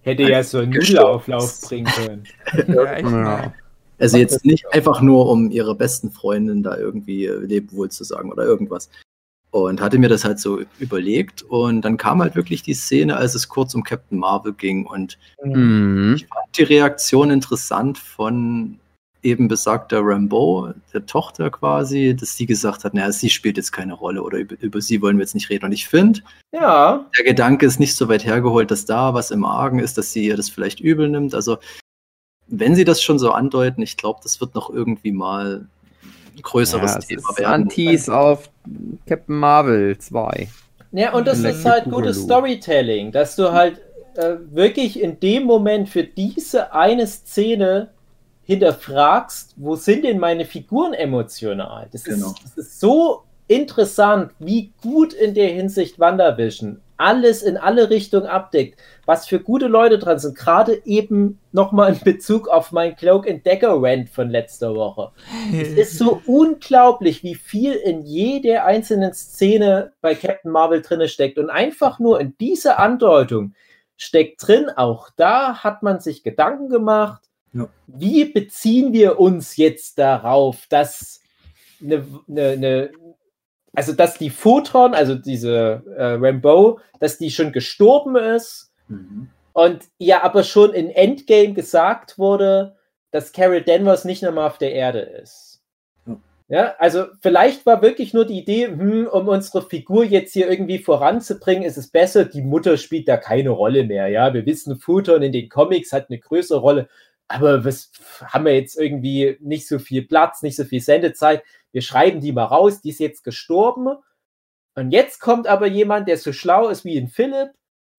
Hätte ja so einen Nudelauflauf bringen können. Ja, echt Ja. mal. also jetzt nicht einfach nur, um ihre besten Freundin da irgendwie äh, Lebewohl zu sagen oder irgendwas. Und hatte mir das halt so überlegt und dann kam halt wirklich die Szene, als es kurz um Captain Marvel ging und Mhm. ich fand die Reaktion interessant von eben besagter Rambo, der Tochter quasi, dass sie gesagt hat, naja, sie spielt jetzt keine Rolle oder über, über sie wollen wir jetzt nicht reden. Und ich finde, Ja, der Gedanke ist nicht so weit hergeholt, dass da was im Argen ist, dass sie ihr das vielleicht übel nimmt. Also, wenn sie das schon so andeuten, ich glaube, das wird noch irgendwie mal ein größeres Ja, es Thema ist werden. Antis auf Captain Marvel 2. Ja, und das ist halt gutes. Storytelling, dass du halt äh, wirklich in dem Moment für diese eine Szene hinterfragst, wo sind denn meine Figuren emotional? Das, Genau. ist, das ist so interessant, wie gut in der Hinsicht WandaVision alles in alle Richtungen abdeckt, was für gute Leute dran sind, gerade eben nochmal in Bezug auf mein Cloak and Dagger Rant von letzter Woche. Es ist so unglaublich, wie viel in jeder einzelnen Szene bei Captain Marvel drinne steckt. Und einfach nur in dieser Andeutung steckt drin, auch da hat man sich Gedanken gemacht, Ja. wie beziehen wir uns jetzt darauf, dass eine, eine, eine also dass die Photon, also diese äh, Rambo, dass die schon gestorben ist Mhm. und ja aber schon in Endgame gesagt wurde, dass Carol Danvers nicht nochmal auf der Erde ist. Ja. Ja, also vielleicht war wirklich nur die Idee, hm, um unsere Figur jetzt hier irgendwie voranzubringen, ist es besser, die Mutter spielt da keine Rolle mehr. Ja, wir wissen, Photon in den Comics hat eine größere Rolle, aber was haben wir jetzt irgendwie nicht so viel Platz, nicht so viel Sendezeit. Wir schreiben die mal raus, die ist jetzt gestorben. Und jetzt kommt aber jemand, der so schlau ist wie ein Philipp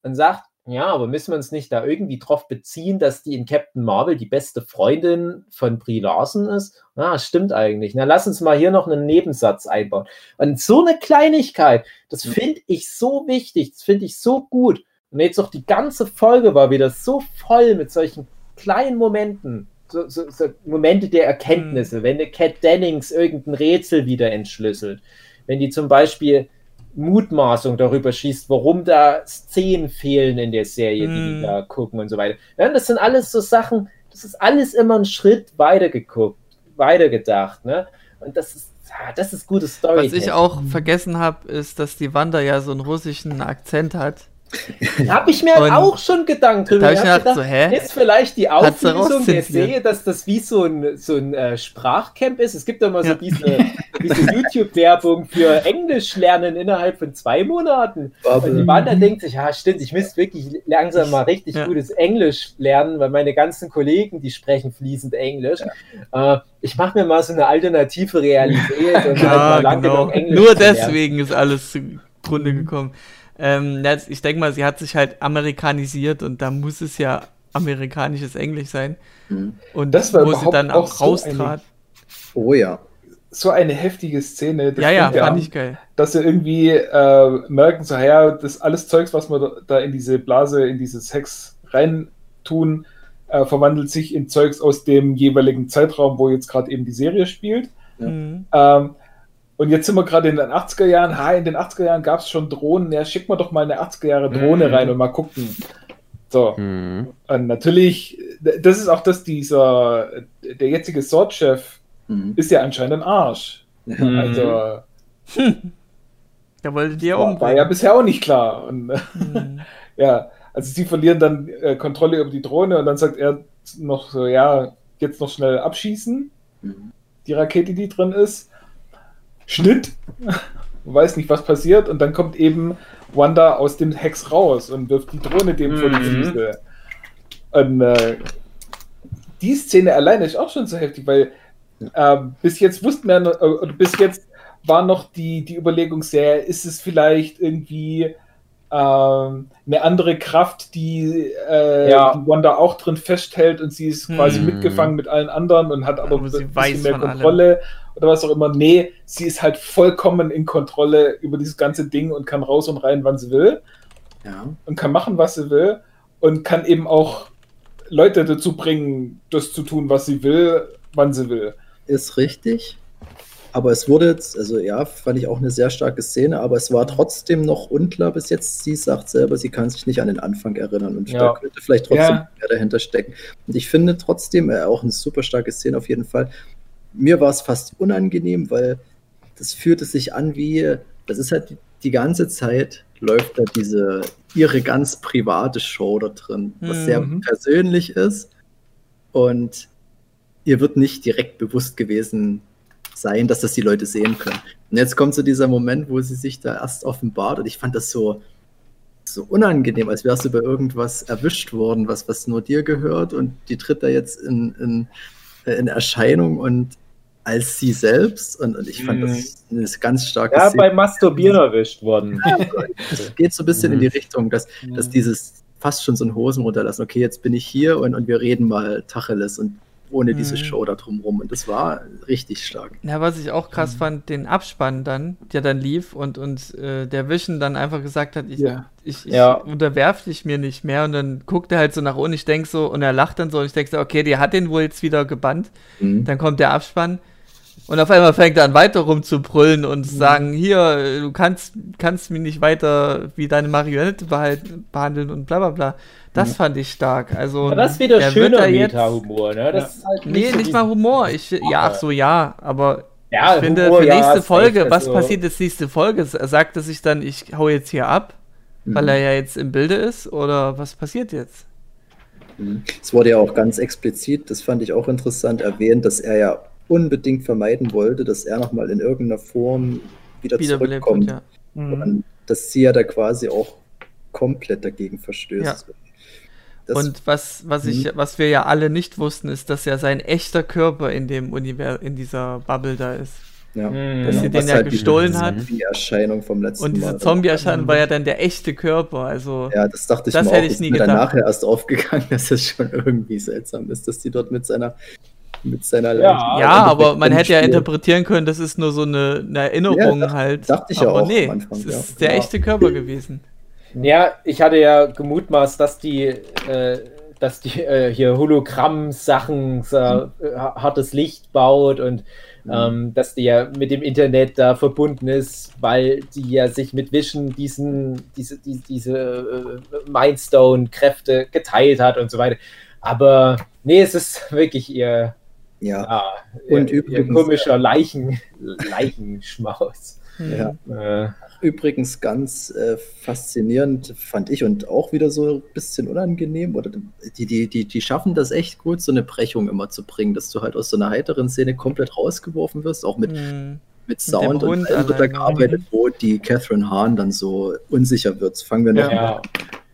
und sagt, ja, aber müssen wir uns nicht da irgendwie drauf beziehen, dass die in Captain Marvel die beste Freundin von Brie Larson ist? Ah, stimmt eigentlich. Na, lass uns mal hier noch einen Nebensatz einbauen. Und so eine Kleinigkeit, das finde ich so wichtig, das finde ich so gut. Und jetzt auch die ganze Folge war wieder so voll mit solchen kleinen Momenten. So, so, so Momente der Erkenntnisse, wenn eine Cat Dennings irgendein Rätsel wieder entschlüsselt. Wenn die zum Beispiel Mutmaßung darüber schießt, warum da Szenen fehlen in der Serie, die die Hm. da gucken und so weiter. Ja, das sind alles so Sachen, das ist alles immer ein Schritt weiter geguckt, weitergedacht, ne? Und das ist, ah, das ist gutes Story. Was ich auch vergessen habe, ist, dass die Wanda ja so einen russischen Akzent hat. Habe ich mir halt Und auch schon Gedanken drüber Da habe ich gedacht, so, hä? Ist vielleicht die Auflösung der rauszensiert. Serie, dass das wie so ein, so ein äh, Sprachcamp ist? Es gibt doch mal so Ja. diese, diese YouTube-Werbung für Englisch lernen innerhalb von zwei Monaten. Und die Wanda denkt sich, ja stimmt, ich müsste wirklich langsam mal richtig Ja. gutes Englisch lernen, weil meine ganzen Kollegen, die sprechen fließend Englisch. Äh, ich mache mir mal so eine alternative Realität und halt Ja, mal lang genau. Englisch Nur deswegen ist alles zugrunde gekommen. Ähm, ich denke mal, sie hat sich halt amerikanisiert und da muss es ja amerikanisches Englisch sein. Mhm. Und Das war wo sie überhaupt dann auch auch so raustrat. Oh ja. So eine heftige Szene. das ja, ja, fand ich geil. dass sie irgendwie äh, merken, so, ja, das alles Zeugs, was wir da- in diese Blase, in dieses Hex reintun, äh, verwandelt sich in Zeugs aus dem jeweiligen Zeitraum, wo jetzt gerade eben die Serie spielt. Mhm. Ähm, und jetzt sind wir gerade in den 80er Jahren. Ha, in den 80er Jahren gab es schon Drohnen. Ja, schick mal doch mal eine 80er Jahre Drohne Mhm. rein und mal gucken. So. Mhm. Und natürlich, das ist auch das, dieser, der jetzige Sword-Chef Mhm. ist ja anscheinend ein Arsch. Mhm. Also, Da wollte die ja war, war ja umbringen. bisher auch nicht klar. Und, Mhm. Ja, also sie verlieren dann äh, Kontrolle über die Drohne und dann sagt er noch so, ja, jetzt noch schnell abschießen, Mhm. die Rakete, die drin ist. Schnitt. Man weiß nicht, was passiert und dann kommt eben Wanda aus dem Hex raus und wirft die Drohne dem vor die Mhm. Füße. Und äh, die Szene alleine ist auch schon so heftig, weil äh, bis jetzt wussten wir, äh, oder bis jetzt war noch die, die Überlegung sehr, ist es vielleicht irgendwie ähm, eine andere Kraft, die, äh, Ja. die Wanda auch drin festhält und sie ist quasi Hm. mitgefangen mit allen anderen und hat aber Aber ein bisschen mehr von allem. Oder was auch immer. Nee, sie ist halt vollkommen in Kontrolle über dieses ganze Ding und kann raus und rein, wann sie will Ja. und kann machen, was sie will und kann eben auch Leute dazu bringen, das zu tun, was sie will, wann sie will. Ist richtig. Aber es wurde jetzt, also ja, fand ich auch eine sehr starke Szene, aber es war trotzdem noch unklar bis jetzt. Sie sagt selber, sie kann sich nicht an den Anfang erinnern und Ja. da könnte vielleicht trotzdem Ja. mehr dahinter stecken. Und ich finde trotzdem äh, auch eine super starke Szene auf jeden Fall. Mir war es fast unangenehm, weil das fühlte sich an wie, das ist halt die, ganze Zeit läuft da diese, ihre ganz private Show da drin, was Mhm. sehr persönlich ist und ihr wird nicht direkt bewusst gewesen sein, dass das die Leute sehen können. Und jetzt kommt so dieser Moment, wo sie sich da erst offenbart und ich fand das so, so unangenehm, als wärst du bei irgendwas erwischt worden, was, was nur dir gehört und die tritt da jetzt in, in, in Erscheinung und als sie selbst und, und ich fand Mhm. das eine ganz starke Ja, Szene. beim Masturbieren erwischt worden. Es geht so ein bisschen in Mhm. die Richtung, dass, dass dieses fast schon so ein Hosen runterlassen, okay, jetzt bin ich hier und, und wir reden mal Tacheles und ohne diese Mhm. Show da drumrum. Und das war richtig stark. Ja, was ich auch Mhm. krass fand, den Abspann dann, der dann lief und, und äh, der Vision dann einfach gesagt hat, ich, Ja. ich, ich Ja. unterwerf dich mir nicht mehr und dann guckt er halt so nach unten, ich denk so, und er lacht dann so und ich denk so, okay, die hat den wohl jetzt wieder gebannt. Mhm. Dann kommt der Abspann und auf einmal fängt er an weiter rumzubrüllen Mhm. und sagen, hier, du kannst, kannst mich nicht weiter wie deine Marionette behalten, behandeln und bla bla bla. Das fand ich stark. Also, Ja, das ist wieder der wird schöner Meta-Humor, ne? Das ist halt Nee, so nicht mal Humor. Ich, ja, ach so, ja, aber Ja, ich finde, Humor, für ja, nächste ist Folge, recht, was also- passiert jetzt nächste Folge? Sagt er sich dann, ich hau jetzt hier ab, weil Mhm. er ja jetzt im Bilde ist? Oder was passiert jetzt? Mhm. Es wurde ja auch ganz explizit, das fand ich auch interessant, erwähnt, dass er ja unbedingt vermeiden wollte, dass er nochmal in irgendeiner Form wieder Wiederbelebt zurückkommt. wird, ja. Mhm. Und dass sie ja da quasi auch komplett dagegen verstößt. Das- Und was, was ich, was wir ja alle nicht wussten, ist, dass ja sein echter Körper in dem Univers in dieser Bubble da ist. Ja. Mhm. Dass sie Genau, was den ja halt gestohlen hat. Zombie-Erscheinung vom letzten Und diese Zombie-Erscheinung war ja dann der echte Körper. Also Ja, das dachte ich Das mir hätte auch. ich ist nie mir dann gedacht. nachher erst aufgegangen, dass es schon irgendwie seltsam ist, dass die dort mit seiner mit seiner Ja, Leiche- Ja, aber man hätte ja interpretieren können, das ist nur so eine, eine Erinnerung Ja, dacht- halt. dachte ich ja aber auch nee, Anfang, es ja. ist der Ja. echte Körper gewesen. Ja, ich hatte ja gemutmaßt, dass die, äh, dass die äh, hier Hologramm-Sachen, so, äh, hartes Licht baut und ähm, dass die ja mit dem Internet da verbunden ist, weil die ja sich mit Vision diesen, diese, die, diese äh, Mindstone-Kräfte geteilt hat und so weiter. Aber nee, es ist wirklich ihr, Ja, ja, Und ihr, ihr übrigens- komischer Leichen, Leichenschmaus. Hm. ja. Äh, Übrigens ganz äh, faszinierend fand ich und auch wieder so ein bisschen unangenehm. Oder die, die, die, die schaffen das echt gut, so eine Brechung immer zu bringen, dass du halt aus so einer heiteren Szene komplett rausgeworfen wirst, auch mit, Hm. mit Sound dem und allem wird da gearbeitet, wo die Catherine Hahn dann so unsicher wird. Fangen wir noch Ja. mal an,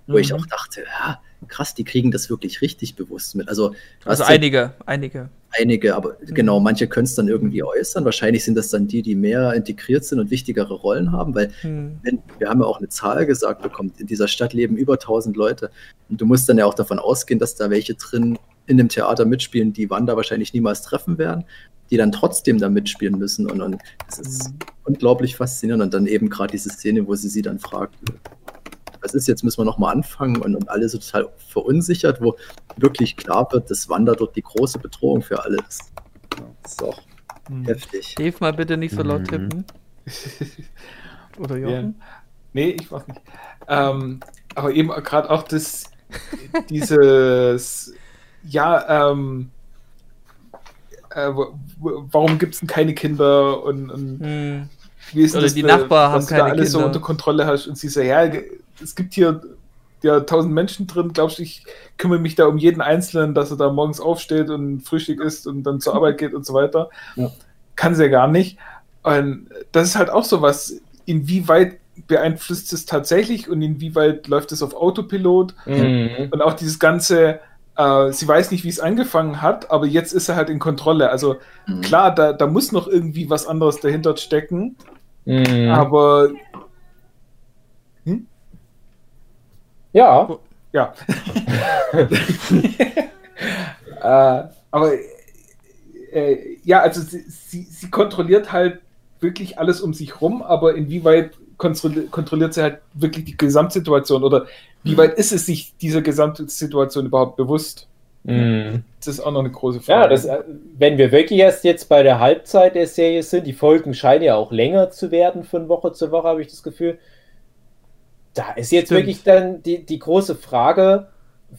wo ich Mhm. auch dachte, ja, krass, die kriegen das wirklich richtig bewusst mit. Also, Also einige, einige. einige, aber Mhm. genau, manche können es dann irgendwie äußern. Wahrscheinlich sind das dann die, die mehr integriert sind und wichtigere Rollen haben, weil Hm. wenn, wir haben ja auch eine Zahl gesagt bekommen, in dieser Stadt leben über 1000 Leute. Und du musst dann ja auch davon ausgehen, dass da welche drin in dem Theater mitspielen, die Wanda wahrscheinlich niemals treffen werden, die dann trotzdem da mitspielen müssen. Und, und das ist Mhm. unglaublich faszinierend. Und dann eben gerade diese Szene, wo sie sie dann fragt, was ist jetzt, müssen wir nochmal anfangen und, und alle so total verunsichert, wo wirklich klar wird, dass Wanda dort die große Bedrohung für alle ist. Ja, Das ist auch Hm. heftig. Dave, mal bitte nicht so laut Mhm. tippen. Oder Jochen? Nee, ich mach nicht. Ähm, aber eben gerade auch das, dieses, ja, ähm, äh, warum gibt es denn keine Kinder und, und Hm. wie ist denn Oder das, die Nachbarn dass haben du da keine alles so Kinder. unter Kontrolle hast und sie so, ja, es gibt hier ja tausend Menschen drin, glaubst du, ich kümmere mich da um jeden Einzelnen, dass er da morgens aufsteht und Frühstück isst und dann zur Arbeit geht und so weiter. Ja. Kann sie ja gar nicht. Und das ist halt auch so was, inwieweit beeinflusst es tatsächlich und inwieweit läuft es auf Autopilot Mhm. und auch dieses ganze, äh, sie weiß nicht, wie es angefangen hat, aber jetzt ist er halt in Kontrolle. Also Mhm. klar, da, da muss noch irgendwie was anderes dahinter stecken, Mhm. aber Ja. ja, Äh, aber äh, ja, also sie, sie, sie kontrolliert halt wirklich alles um sich rum, aber inwieweit kontrolli kontrolliert sie halt wirklich die Gesamtsituation oder wie weit ist es sich dieser Gesamtsituation überhaupt bewusst? mh. Das ist auch noch eine große Frage. Ja, das, äh, wenn wir wirklich erst jetzt bei der Halbzeit der Serie sind, die Folgen scheinen ja auch länger zu werden von Woche zu Woche, habe ich das Gefühl. Da ist jetzt Stimmt. wirklich dann die, die große Frage,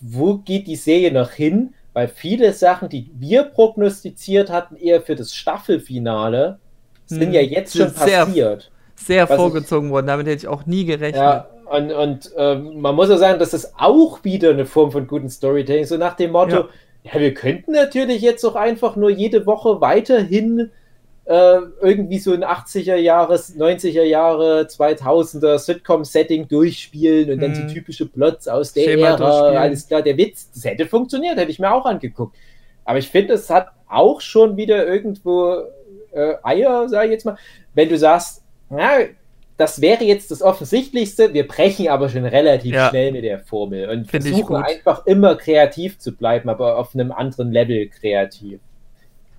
wo geht die Serie noch hin? Weil viele Sachen, die wir prognostiziert hatten, eher für das Staffelfinale, sind Hm, ja jetzt schon sehr- passiert. Sehr Was ich- vorgezogen worden, damit hätte ich auch nie gerechnet. Ja, und, und ähm, man muss ja sagen, das ist auch wieder eine Form von guten Storytelling, so nach dem Motto, ja, wir könnten natürlich jetzt auch einfach nur jede Woche weiterhin äh, irgendwie so ein 80er Jahres, 90er Jahre, 2000er Sitcom-Setting durchspielen und dann Hm. so typische Plots aus der Schema Ära, alles klar, der Witz, das hätte funktioniert, hätte ich mir auch angeguckt. Aber ich finde, es hat auch schon wieder irgendwo äh, Eier, sage ich jetzt mal, wenn du sagst, na, das wäre jetzt das Offensichtlichste, wir brechen aber schon relativ Ja. schnell mit der Formel und Finde ich versuchen einfach immer kreativ zu bleiben, aber auf einem anderen Level kreativ.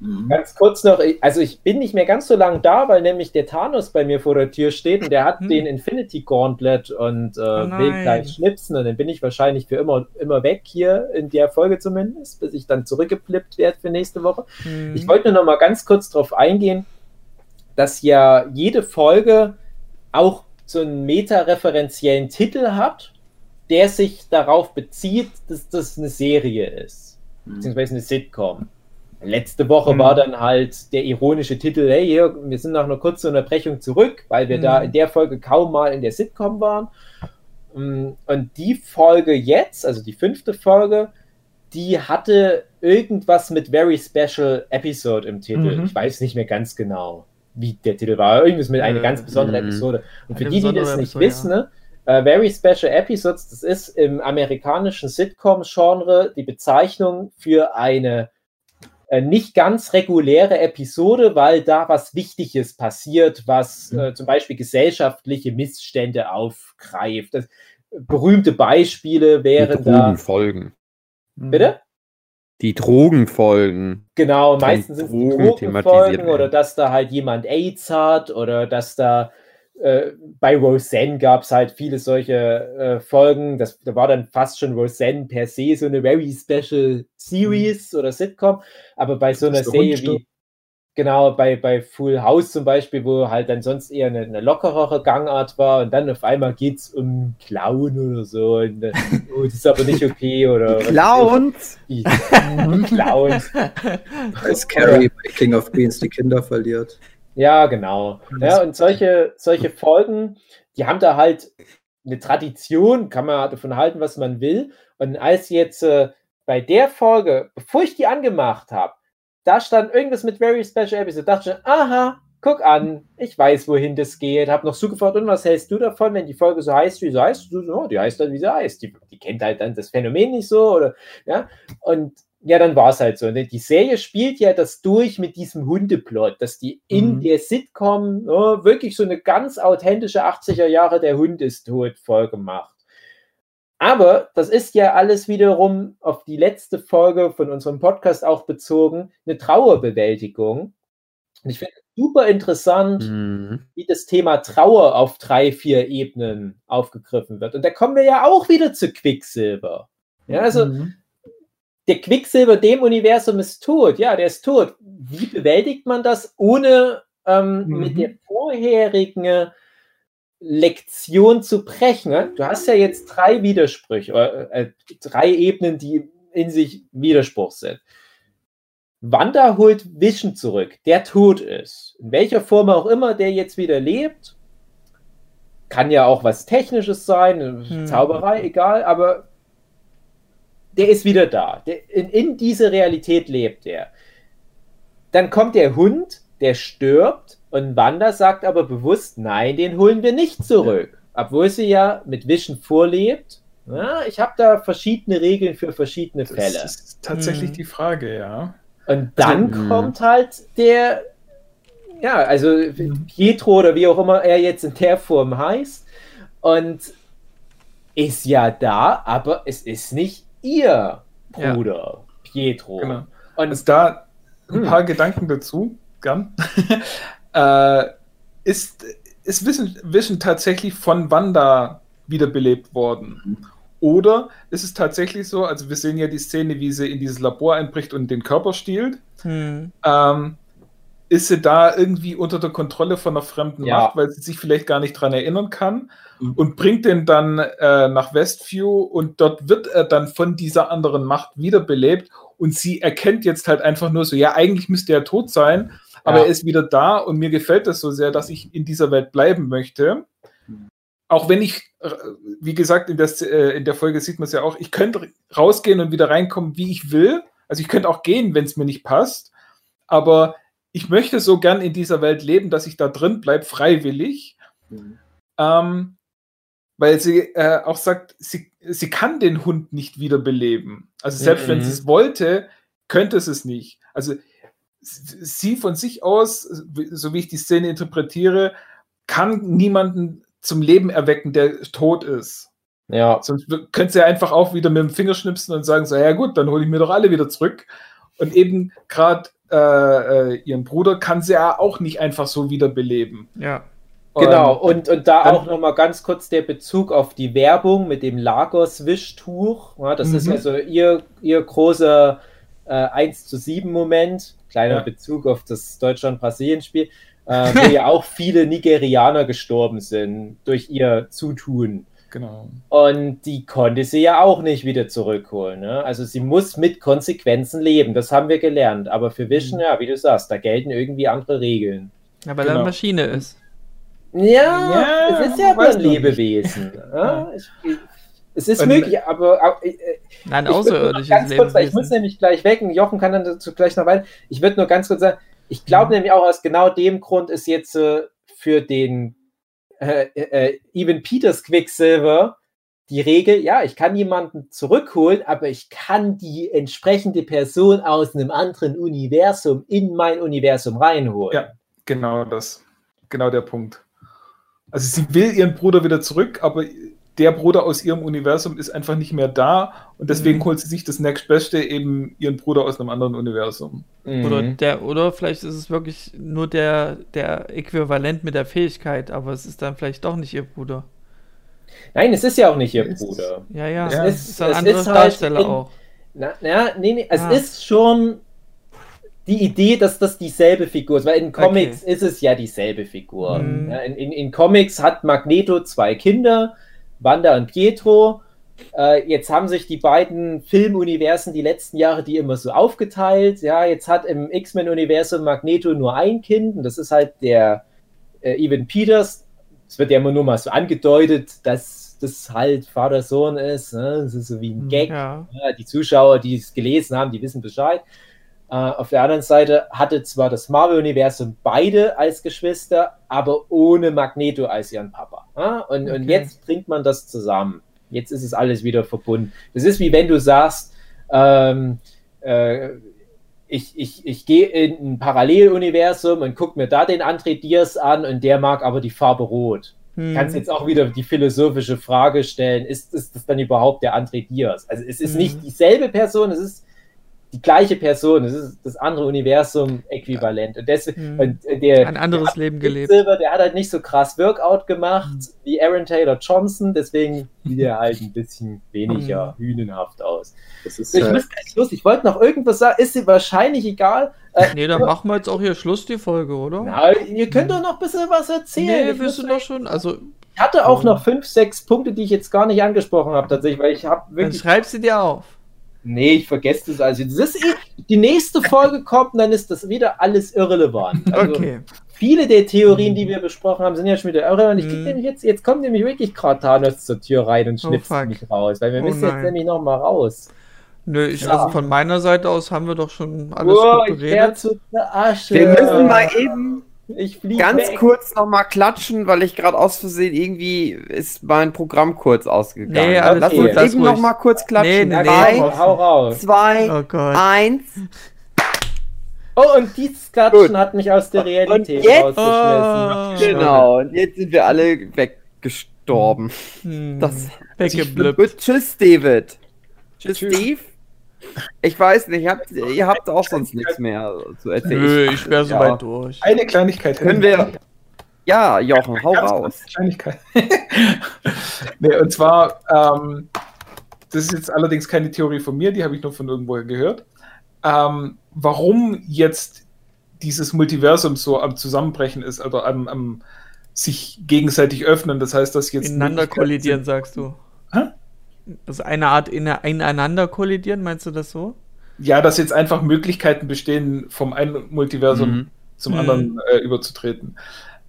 Mhm. Ganz kurz noch, also ich bin nicht mehr ganz so lange da, weil nämlich der Thanos bei mir vor der Tür steht und der hat Hm. den Infinity Gauntlet und äh, Oh will gleich schnipsen und dann bin ich wahrscheinlich für immer, immer weg hier in der Folge zumindest, bis ich dann zurückgeplippt werde für nächste Woche. Hm. Ich wollte nur noch mal ganz kurz darauf eingehen, dass ja jede Folge auch so einen metareferenziellen Titel hat, der sich darauf bezieht, dass das eine Serie ist, Mhm. beziehungsweise eine Sitcom. Letzte Woche Mhm. war dann halt der ironische Titel, hey, hier, wir sind nach einer kurzen Unterbrechung zurück, weil wir Mhm. da in der Folge kaum mal in der Sitcom waren. Mm, Und die Folge jetzt, also die fünfte Folge, die hatte irgendwas mit Very Special Episode im Titel. Mhm. Ich weiß nicht mehr ganz genau, wie der Titel war. Irgendwas mit einer Mhm. ganz besonderen Mhm. Episode. Und für Eine die, die das besondere nicht Episode, wissen, ne, Äh, Very Special Episodes, das ist im amerikanischen Sitcom-Genre die Bezeichnung für eine äh, nicht ganz reguläre Episode, weil da was Wichtiges passiert, was äh, zum Beispiel gesellschaftliche Missstände aufgreift. Das, berühmte Beispiele wären die da. Drogenfolgen. Bitte? Die Drogenfolgen. Genau, meistens sind es die Drogen Drogenfolgen oder dass da halt jemand AIDS hat oder dass da äh, bei Roseanne gab es halt viele solche äh, Folgen. Das, da war dann fast schon Roseanne per se so eine very special Series oder Sitcom. Aber bei so einer Serie Hund stirbt. wie, genau, bei, bei Full House zum Beispiel, wo halt dann sonst eher eine, eine lockerere Gangart war und dann auf einmal geht es um Clown oder so. Und, äh, oh, das ist aber nicht okay. Oder. Clowns! Clowns. Als Carrie bei King of Queens die Kinder verliert. Ja, genau. Ja, und solche, solche Folgen, die haben da halt eine Tradition, kann man davon halten, was man will. Und als jetzt äh, bei der Folge, bevor ich die angemacht habe, da stand irgendwas mit Very Special Episode, dachte ich, aha, guck an, ich weiß, wohin das geht. Hab noch zugefragt, und was hältst du davon, wenn die Folge so heißt, wie sie heißt? Du oh, die heißt dann, wie sie heißt. Die, die kennt halt dann das Phänomen nicht so, oder, ja. Und ja, dann war es halt so. Ne? Die Serie spielt ja das durch mit diesem Hundeplot, dass die in Mhm. der Sitcom oh, wirklich so eine ganz authentische 80er Jahre der Hund ist tot Folge macht. Aber das ist ja alles wiederum auf die letzte Folge von unserem Podcast auch bezogen, eine Trauerbewältigung. Und ich finde es super interessant, Mhm. wie das Thema Trauer auf drei, vier Ebenen aufgegriffen wird. Und da kommen wir ja auch wieder zu Quicksilver. Ja, also Mhm. Der Quicksilver in dem Universum ist tot. Ja, der ist tot. Wie bewältigt man das, ohne ähm, Mhm. mit der vorherigen Lektion zu brechen? ne? Du hast ja jetzt drei Widersprüche, oder, äh, drei Ebenen, die in sich Widerspruch sind. Wanda holt Vision zurück, der tot ist. In welcher Form auch immer der jetzt wieder lebt. Kann ja auch was Technisches sein, Hm. Zauberei, egal, aber der ist wieder da. Der, in, in diese Realität lebt er. Dann kommt der Hund, der stirbt und Wanda sagt aber bewusst, nein, den holen wir nicht zurück. Obwohl sie ja mit Vision vorlebt. Ja, ich habe da verschiedene Regeln für verschiedene Fälle. Das ist tatsächlich Mhm. die Frage, ja. Und dann Also, kommt halt der, ja, also Pietro oder wie auch immer er jetzt in der Form heißt. Und ist ja da, aber es ist nicht ihr Ja. Bruder, Pietro. Genau. Und Also da ein Hm. paar Gedanken dazu, gern. äh, ist, ist Vision, Vision tatsächlich von Wanda wiederbelebt worden? Oder ist es tatsächlich so, also wir sehen ja die Szene, wie sie in dieses Labor einbricht und den Körper stiehlt. Hm. Ähm, ist sie da irgendwie unter der Kontrolle von einer fremden Ja. Macht, weil sie sich vielleicht gar nicht dran erinnern kann. Und bringt den dann äh, nach Westview und dort wird er dann von dieser anderen Macht wiederbelebt und sie erkennt jetzt halt einfach nur so, ja, eigentlich müsste er tot sein, aber Ja. er ist wieder da und mir gefällt das so sehr, dass ich in dieser Welt bleiben möchte. Auch wenn ich, äh, wie gesagt, in der, Sz- äh, in der Folge sieht man es ja auch, ich könnte rausgehen und wieder reinkommen, wie ich will. Also ich könnte auch gehen, wenn es mir nicht passt. Aber ich möchte so gern in dieser Welt leben, dass ich da drin bleibe, freiwillig. Mhm. Ähm, weil sie äh, auch sagt, sie, sie kann den Hund nicht wiederbeleben. Also selbst wenn Mhm. sie es wollte, könnte es es nicht. Also sie von sich aus, so wie ich die Szene interpretiere, kann niemanden zum Leben erwecken, der tot ist. ja, Sonst könnte sie ja einfach auch wieder mit dem Finger schnipsen und sagen, so, ja gut, dann hole ich mir doch alle wieder zurück. Und eben gerade äh, äh, ihren Bruder kann sie ja auch nicht einfach so wiederbeleben. Ja. Genau. Und, und da dann- auch nochmal ganz kurz der Bezug auf die Werbung mit dem Lagos-Wischtuch. Ja, das ist Mhm. ja so ihr, ihr großer äh, 1 zu 7 Moment. Kleiner Ja. Bezug auf das Deutschland-Brasilien-Spiel, äh, wo ja auch viele Nigerianer gestorben sind durch ihr Zutun. Genau. Und die konnte sie ja auch nicht wieder zurückholen. Ne? Also sie muss mit Konsequenzen leben, das haben wir gelernt. Aber für Vision, Mhm. ja, wie du sagst, da gelten irgendwie andere Regeln. ja weil er Genau. eine Maschine ist. Ja, Ja, es ist ja aber ein. Lebewesen. ja, ich, ich, es ist Und- möglich, aber äh, Nein, ich würd nur noch außerirdisches ganz kurz, ich muss nämlich gleich weg und Jochen kann dann dazu gleich noch weiter. Ich würde nur ganz kurz sagen, ich glaube Mhm. nämlich auch aus genau dem Grund ist jetzt äh, für den äh, äh, Even Peters Quicksilver die Regel, ja, ich kann jemanden zurückholen, aber ich kann die entsprechende Person aus einem anderen Universum in mein Universum reinholen. Ja. Genau das. Genau der Punkt. Also sie will ihren Bruder wieder zurück, aber der Bruder aus ihrem Universum ist einfach nicht mehr da und deswegen Mhm. holt sie sich das nächstbeste eben ihren Bruder aus einem anderen Universum. Oder, Mhm. der, oder vielleicht ist es wirklich nur der, der Äquivalent mit der Fähigkeit, aber es ist dann vielleicht doch nicht ihr Bruder. Nein, es ist ja auch nicht ihr Es ist- Bruder. Ja, ja, Ja. es ist ein Es anderer ist halt Darsteller in- auch. Na, na nee, nee, es Ah. ist schon die Idee, dass das dieselbe Figur ist, weil in Comics ist es ja dieselbe Figur. Mhm. In, in, in Comics hat Magneto zwei Kinder, Wanda und Pietro. Äh, jetzt haben sich die beiden Filmuniversen die letzten Jahre die immer so aufgeteilt. Ja, jetzt hat im X-Men-Universum Magneto nur ein Kind und das ist halt der äh, Evan Peters. Es wird ja immer nur mal so angedeutet, dass das halt Vater-Sohn ist. Ne? Das ist so wie ein Gag. Ja. Ja, die Zuschauer, die es gelesen haben, die wissen Bescheid. Äh, auf der anderen Seite hatte zwar das Marvel-Universum beide als Geschwister, aber ohne Magneto als ihren Papa. Und, und Okay. jetzt bringt man das zusammen. Jetzt ist es alles wieder verbunden. Das ist wie wenn du sagst, ähm, äh, ich, ich, ich gehe in ein Paralleluniversum und gucke mir da den André Diaz an und der mag aber die Farbe Rot Hm. kannst jetzt auch wieder die philosophische Frage stellen, ist, ist das dann überhaupt der André Diaz? Also es ist Mhm. nicht dieselbe Person, es ist die gleiche Person, es ist das andere Universum äquivalent. Und deswegen, Mhm. und äh, der, Ein anderes der Leben gelebt. Silver, der hat halt nicht so krass Workout gemacht wie Aaron Taylor Johnson, deswegen sieht er halt ein bisschen weniger hünenhaft aus. Das ist Ich, halt, muss gleich los, ich wollte noch irgendwas sagen, ist sie wahrscheinlich egal. Äh, Nee, dann machen wir jetzt auch hier Schluss, die Folge, oder? na, ihr könnt doch noch ein bisschen was erzählen. nee, Ich wirst du doch schon. Also, Ich hatte auch noch fünf, sechs Punkte, die ich jetzt gar nicht angesprochen habe, tatsächlich, weil ich habe dann wirklich. schreib sie dir auf. Nee, ich vergesse das also. Das ist eh, die nächste Folge kommt und dann ist das wieder alles irrelevant. Also Okay. Viele der Theorien, die wir besprochen haben, sind ja schon wieder irrelevant. Ich krieg Mhm. nämlich jetzt, jetzt kommt nämlich wirklich gerade Thanos zur Tür rein und Oh, schnipst fuck. mich raus, weil wir Oh, müssen jetzt nein. nämlich noch mal raus. Nö, ich, Ja. also von meiner Seite aus haben wir doch schon alles Oh, gut ich werde beredet. zu der Asche. Wir müssen mal eben Ich fliege ganz weg. kurz noch mal klatschen, weil ich gerade aus Versehen irgendwie ist mein Programm kurz ausgegangen. Nee, alles Lass gut, uns eben ruhig. noch mal kurz klatschen. Nee, nee, Ja, nee. Drei, hau raus. zwei, Oh Gott. eins. Oh, und dieses Klatschen Gut. hat mich aus der Realität jetzt- rausgeschmissen. Oh. Genau, und jetzt sind wir alle weggestorben. Hm, Das weggeblippt. Gut, tschüss, David. Tschüss, Steve. Ich weiß nicht, habt, ihr habt auch sonst nichts mehr zu erzählen. Nö, ich wäre ja. soweit durch. Eine Kleinigkeit. Können wir. Ja, Jochen, hau Ganz raus. Kleinigkeit. nee, und zwar, ähm, das ist jetzt allerdings keine Theorie von mir, die habe ich nur von irgendwoher gehört. Ähm, warum jetzt dieses Multiversum so am Zusammenbrechen ist, also am, am sich gegenseitig öffnen, das heißt, dass jetzt Ineinander kollidieren, sagst du. Hä? Also eine Art ine- ineinander kollidieren, meinst du das so? Ja, dass jetzt einfach Möglichkeiten bestehen, vom einen Multiversum Mhm. zum Mhm. anderen äh, überzutreten.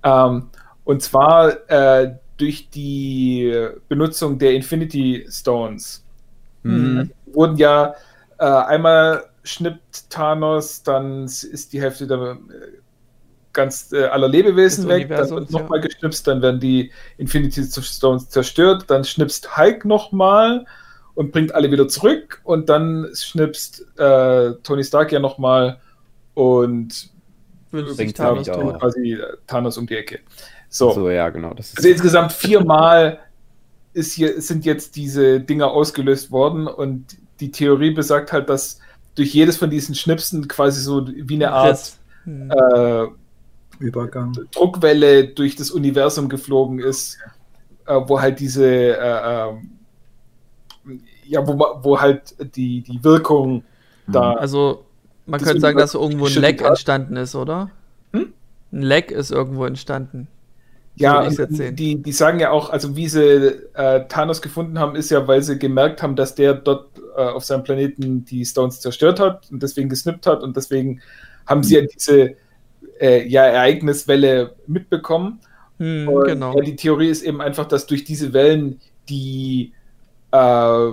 Ähm, und zwar äh, durch die Benutzung der Infinity Stones. Mhm. wurden ja äh, einmal schnippt Thanos, dann ist die Hälfte der ganz äh, aller Lebewesen weg, dann wird Universums, ja. nochmal geschnipst, dann werden die Infinity Stones zerstört, dann schnipst Hulk nochmal und bringt alle wieder zurück und dann schnipst äh, Tony Stark ja nochmal und Bringt Thanos Thanos quasi äh, Thanos um die Ecke. So. So, ja, genau. Das Also insgesamt viermal ist hier, sind jetzt diese Dinger ausgelöst worden und die Theorie besagt halt, dass durch jedes von diesen Schnipsen quasi so wie eine Art Riss. Hm. äh, Übergang. Druckwelle durch das Universum geflogen ist, äh, wo halt diese, äh, ähm, ja, wo, wo halt die, die Wirkung da. Also, man könnte sagen, dass Universum irgendwo ein Leck hat. entstanden ist, oder? Hm? Ein Leck ist irgendwo entstanden. Ja, die, die sagen ja auch, also wie sie äh, Thanos gefunden haben, ist ja, weil sie gemerkt haben, dass der dort äh, auf seinem Planeten die Stones zerstört hat und deswegen gesnippt hat und deswegen haben sie ja diese äh, ja, Ereigniswelle mitbekommen. Hm, Und, genau. ja, die Theorie ist eben einfach, dass durch diese Wellen die, äh,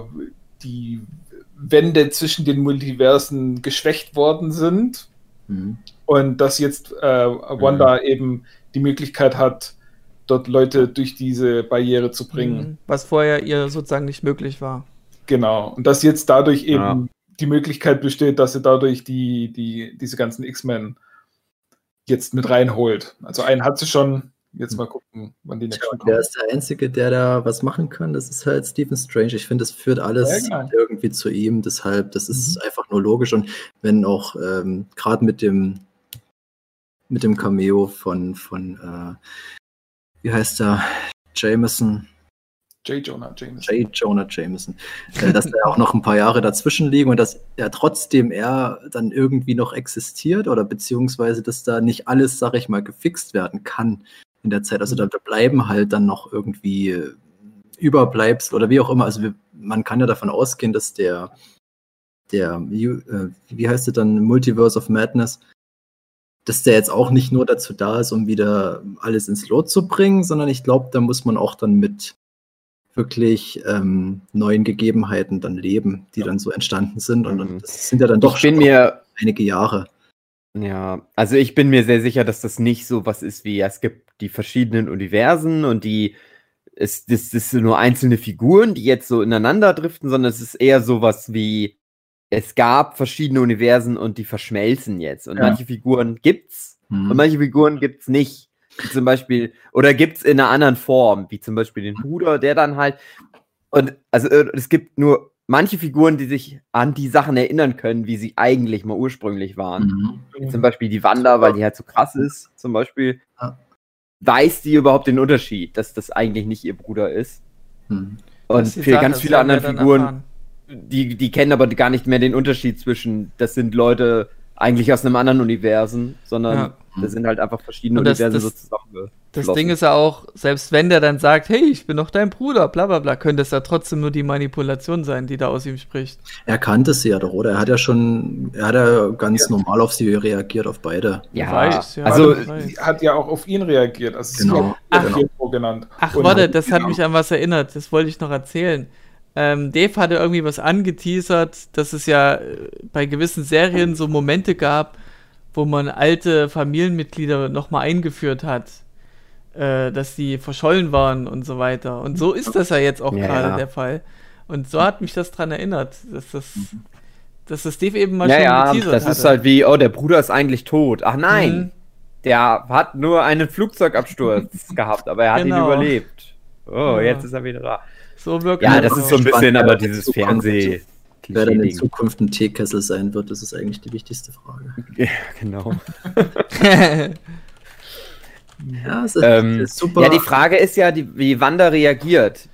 die Wände zwischen den Multiversen geschwächt worden sind Mhm. und dass jetzt äh, Wanda eben die Möglichkeit hat, dort Leute durch diese Barriere zu bringen. Mhm. Was vorher ihr sozusagen nicht möglich war. Genau. Und dass jetzt dadurch eben Ja. die Möglichkeit besteht, dass sie dadurch die, die, diese ganzen X-Men jetzt mit reinholt. Also einen hat sie schon. Jetzt mal gucken, wann die wer kommen. ist der Einzige, der da was machen kann? Das ist halt Stephen Strange. Ich finde, es führt alles Ja, genau. irgendwie zu ihm. Deshalb, das ist einfach nur logisch. Und wenn auch ähm, gerade mit dem mit dem Cameo von, von äh, wie heißt der? Jameson, J. Jonah Jameson. J. Jonah Jameson, äh, dass da auch noch ein paar Jahre dazwischen liegen und dass ja trotzdem er dann irgendwie noch existiert oder beziehungsweise, dass da nicht alles, sag ich mal, gefixt werden kann in der Zeit. Also da, bleiben halt dann noch irgendwie äh, Überbleibsel oder wie auch immer. Also wir, man kann ja davon ausgehen, dass der, der, äh, wie heißt es dann, Multiverse of Madness, dass der jetzt auch nicht nur dazu da ist, um wieder alles ins Lot zu bringen, sondern ich glaube, da muss man auch dann mit wirklich ähm, neuen Gegebenheiten dann leben, die dann so entstanden sind. Und, Mhm. das sind ja dann doch ich bin schon mir, einige Jahre. ja, also ich bin mir sehr sicher, dass das nicht so was ist wie, ja, es gibt die verschiedenen Universen und die, es, das, das sind nur einzelne Figuren, die jetzt so ineinander driften, sondern es ist eher sowas wie, es gab verschiedene Universen und die verschmelzen jetzt. Und Ja. manche Figuren gibt's Hm. und manche Figuren gibt's nicht. Wie zum Beispiel, oder gibt's in einer anderen Form, wie zum Beispiel den Bruder, der dann halt. Und also äh, es gibt nur manche Figuren, die sich an die Sachen erinnern können, wie sie eigentlich mal ursprünglich waren. Mhm. Wie Zum Beispiel die Wanda, weil die halt so krass ist, zum Beispiel. Ja. Weiß die überhaupt den Unterschied, dass das eigentlich nicht ihr Bruder ist? Hm. Und ist für Sache, ganz viele andere Figuren, erfahren. die, die kennen aber gar nicht mehr den Unterschied zwischen, das sind Leute eigentlich aus einem anderen Universum, sondern Ja. das sind halt einfach verschiedene das- Universen das- so zusammengeflossen. Das Ding ist ja auch, selbst wenn der dann sagt, hey, ich bin doch dein Bruder, bla bla bla, könnte es ja trotzdem nur die Manipulation sein, die da aus ihm spricht. Er kannte sie ja doch, oder? Er hat ja schon, er hat ja ganz normal auf sie reagiert, auf beide. ja, weiß, ja. also. Sie hat ja auch auf ihn reagiert. Also Genau. Ach. genannt. Ach, warte, das hat genau. mich an was erinnert, das wollte ich noch erzählen. Ähm, Dave hatte irgendwie was angeteasert, dass es ja äh, bei gewissen Serien so Momente gab, wo man alte Familienmitglieder nochmal eingeführt hat, äh, dass die verschollen waren und so weiter. Und so ist das ja jetzt auch Ja, gerade ja. der Fall. Und so hat mich das dran erinnert, dass das, dass das Dave eben mal ja, schon ja, geteasert das hatte. ist halt wie, oh, der Bruder ist eigentlich tot. Ach nein, Mhm. der hat nur einen Flugzeugabsturz gehabt, aber er hat ihn Genau. überlebt. Oh, Ja. jetzt ist er wieder da. So wirkt Ja, das ist so ein bisschen aber wer dieses. Fernseh. Wer dann in. Zukunft ein Teekessel sein wird, das ist eigentlich die wichtigste Frage. Ja, genau. Ja, es ist, Ähm, ist super. Ja, die Frage ist ja, die, wie Wanda reagiert.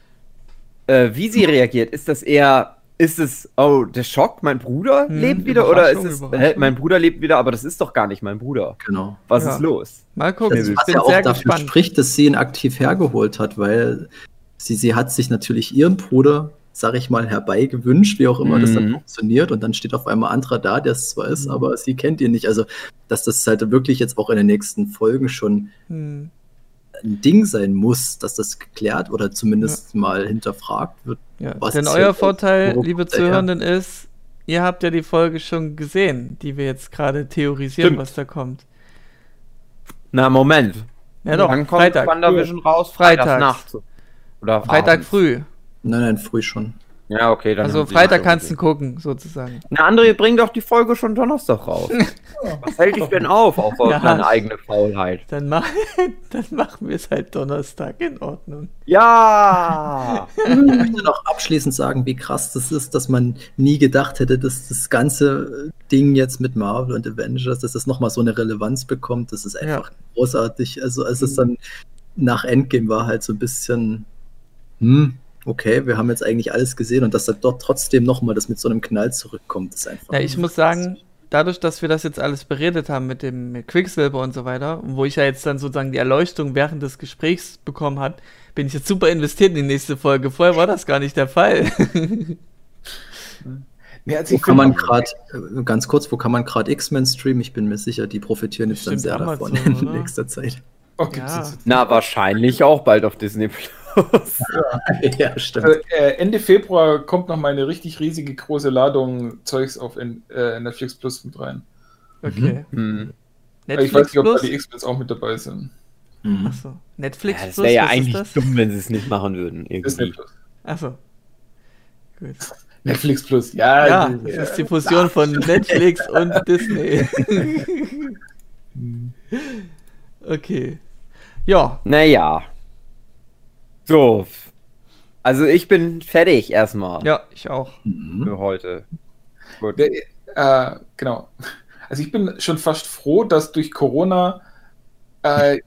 Äh, wie sie reagiert. Ist das eher, ist es, oh, der Schock, mein Bruder Hm, lebt wieder? Oder ist es, hä, mein Bruder lebt wieder, aber das ist doch gar nicht mein Bruder. genau. Was Ja. ist los? Mal gucken, Das, ich was bin ja auch sehr dafür gespannt. spricht, dass sie ihn aktiv hergeholt hat, weil sie, sie hat sich natürlich ihren Bruder, sag ich mal, herbeigewünscht, wie auch immer das dann Mhm. funktioniert. Und dann steht auf einmal ein anderer da, der es zwar ist, aber sie kennt ihn nicht. Also, dass das halt wirklich jetzt auch in den nächsten Folgen schon Hm. ein Ding sein muss, dass das geklärt oder zumindest mal hinterfragt wird. Ja, Was denn euer Vorteil, liebe der her? Zuhörenden, ist, ihr habt ja die Folge schon gesehen, die wir jetzt gerade theorisieren, Stimmt. was da kommt. Na, Moment. Ja doch, Wann kommt Freitag. WandaVision raus? Freitags. Nacht. Oder Freitag abends. früh. Nein, nein, früh schon. Ja, okay. Dann Also Freitag kannst du gucken, sozusagen. Na, André, bring doch die Folge schon Donnerstag raus. Was hält dich denn auf, auf Ja. deine eigene Faulheit? Dann, mach, dann machen wir es halt Donnerstag in Ordnung. Ja! Ich möchte noch abschließend sagen, wie krass das ist, dass man nie gedacht hätte, dass das ganze Ding jetzt mit Marvel und Avengers, dass das nochmal so eine Relevanz bekommt. Das ist einfach großartig. Also als es dann nach Endgame war halt so ein bisschen, hm, okay, wir haben jetzt eigentlich alles gesehen und dass dann dort trotzdem nochmal das mit so einem Knall zurückkommt, ist einfach. Ja, ich muss sagen, dadurch, dass wir das jetzt alles beredet haben mit dem mit Quicksilver und so weiter, wo ich ja jetzt dann sozusagen die Erleuchtung während des Gesprächs bekommen hat, bin ich jetzt super investiert in die nächste Folge. Vorher war das gar nicht der Fall. Nee, also Wo kann man gerade, ganz kurz, wo kann man gerade X-Men streamen? Ich bin mir sicher, die profitieren jetzt dann sehr davon Amazon, in nächster Zeit. Oh, gibt's Ja. Na, wahrscheinlich auch bald auf Disney Plus. ja, stimmt. Also, äh, Ende Februar kommt noch mal eine richtig riesige große Ladung Zeugs auf in, äh, Netflix Plus mit rein. Okay. Hm. ich weiß nicht, ob da Plus? die X-Men auch mit dabei sind. Mhm. Achso. Netflix Ja, das Plus, wäre ja was ist eigentlich das? dumm, wenn sie es nicht machen würden. Irgendwie. Achso. Gut. Netflix Plus, ja. Ja, das ist die Fusion von Netflix und Disney. okay. Ja, Naja. So. Also ich bin fertig erstmal ja, ich auch. Mhm. für heute. Gut. Der, äh, genau. Also ich bin schon fast froh, dass durch Corona äh,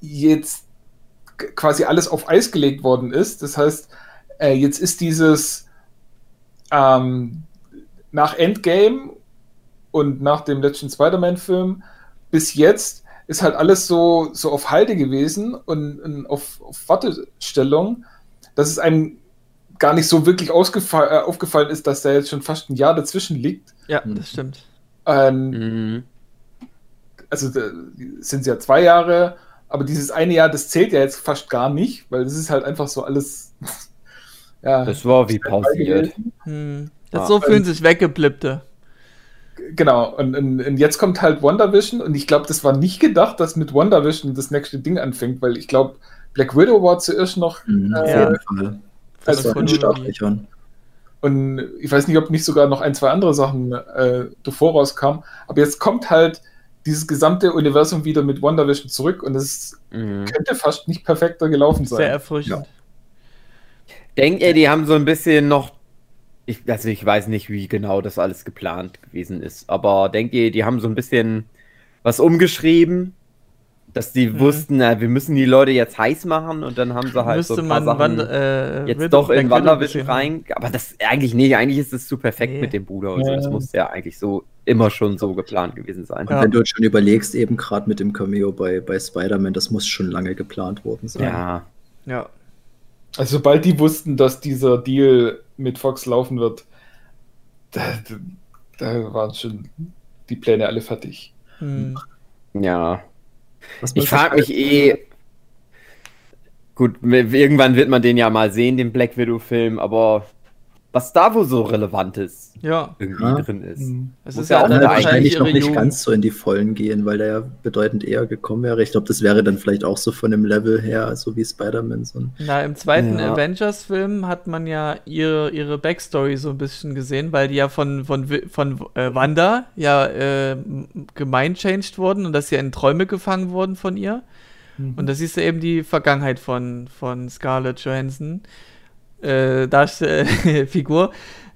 jetzt quasi alles auf Eis gelegt worden ist. Das heißt, äh, jetzt ist dieses ähm, nach Endgame und nach dem letzten Spider-Man-Film bis jetzt ist halt alles so, so auf Halde gewesen und, und auf, auf Wartestellung, dass es einem gar nicht so wirklich äh, aufgefallen ist, dass da jetzt schon fast ein Jahr dazwischen liegt. Ja, Mhm. das stimmt. Ähm, Mhm. also sind es ja zwei Jahre, aber dieses eine Jahr, das zählt ja jetzt fast gar nicht, weil das ist halt einfach so alles. ja, Das war wie pausiert. Hm. Das Ah, so fühlen sich weggeblippte. Genau, und, und, und jetzt kommt halt WandaVision und ich glaube, das war nicht gedacht, dass mit WandaVision das nächste Ding anfängt, weil ich glaube, Black Widow war zuerst noch Mhm, auf Äh, jeden Fall. Das also war und ich weiß nicht, ob nicht sogar noch ein, zwei andere Sachen äh, davor rauskamen, aber jetzt kommt halt dieses gesamte Universum wieder mit WandaVision zurück und es Mhm. könnte fast nicht perfekter gelaufen Sehr sein. erfrischend. Denkt ihr, die haben so ein bisschen noch. Ich, also ich weiß nicht, wie genau das alles geplant gewesen ist, aber denkt ihr, die haben so ein bisschen was umgeschrieben, dass die Mhm. wussten, na, wir müssen die Leute jetzt heiß machen und dann haben sie halt Müsste so ein paar man Sachen Wand, äh, jetzt doch in gesehen rein. Aber das eigentlich nicht, eigentlich ist es zu perfekt Nee. mit dem Bruder und so. Das Ja. muss ja eigentlich so immer schon so geplant gewesen sein. Und Ja. wenn du jetzt schon überlegst, eben gerade mit dem Cameo bei, bei Spider-Man, das muss schon lange geplant worden sein. Ja. Ja. Also sobald die wussten, dass dieser Deal mit Fox laufen wird, da, da, da waren schon die Pläne alle fertig. Hm. Ja. Ich frage mich eh. Gut, irgendwann wird man den ja mal sehen, den Black Widow-Film, aber was da wohl so Relevantes Ja. irgendwie Ja. drin ist. Es Muss ist ja ja auch Ja, wahrscheinlich noch nicht Jugend. ganz so in die Vollen gehen, weil der ja bedeutend eher gekommen wäre. Ich glaube, das wäre dann vielleicht auch so von dem Level her, so wie Spider-Man. So Na, im zweiten Ja. Avengers-Film hat man ja ihre, ihre Backstory so ein bisschen gesehen, weil die ja von, von, Wi- von äh, Wanda ja äh, gemeinchanged wurden und dass sie in Träume gefangen wurden von ihr. Und da siehst du eben die Vergangenheit von, von Scarlett Johansson, äh, Darstell Figur.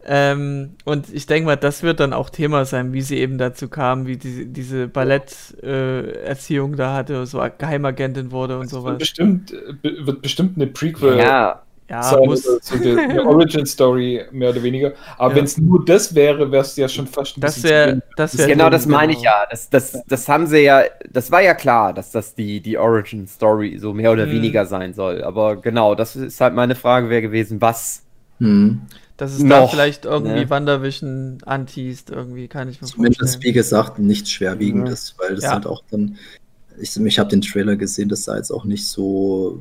Ähm, und ich denke mal, das wird dann auch Thema sein, wie sie eben dazu kam, wie die, diese Ballett-Erziehung da hatte, so Geheimagentin wurde und Es wird sowas. bestimmt, äh, wird bestimmt eine Prequel Ja, Ja, sein, muss. oder so die, eine Origin-Story, mehr oder weniger. Aber Ja. wenn es nur das wäre, wäre es ja schon fast ein Das zu das wäre. genau das meine ich ja. Das, das, das haben sie ja, das war ja klar, dass das die, die Origin-Story so mehr oder Mhm. weniger sein soll. Aber genau, das ist halt meine Frage wäre gewesen, was hm. Dass es da Noch, vielleicht irgendwie ne? WandaVision anteast, irgendwie kann ich mir Zumindest, vorstellen. wie gesagt, nichts Schwerwiegendes, weil das Ja. halt auch dann. Ich, ich habe den Trailer gesehen, das sah jetzt auch nicht so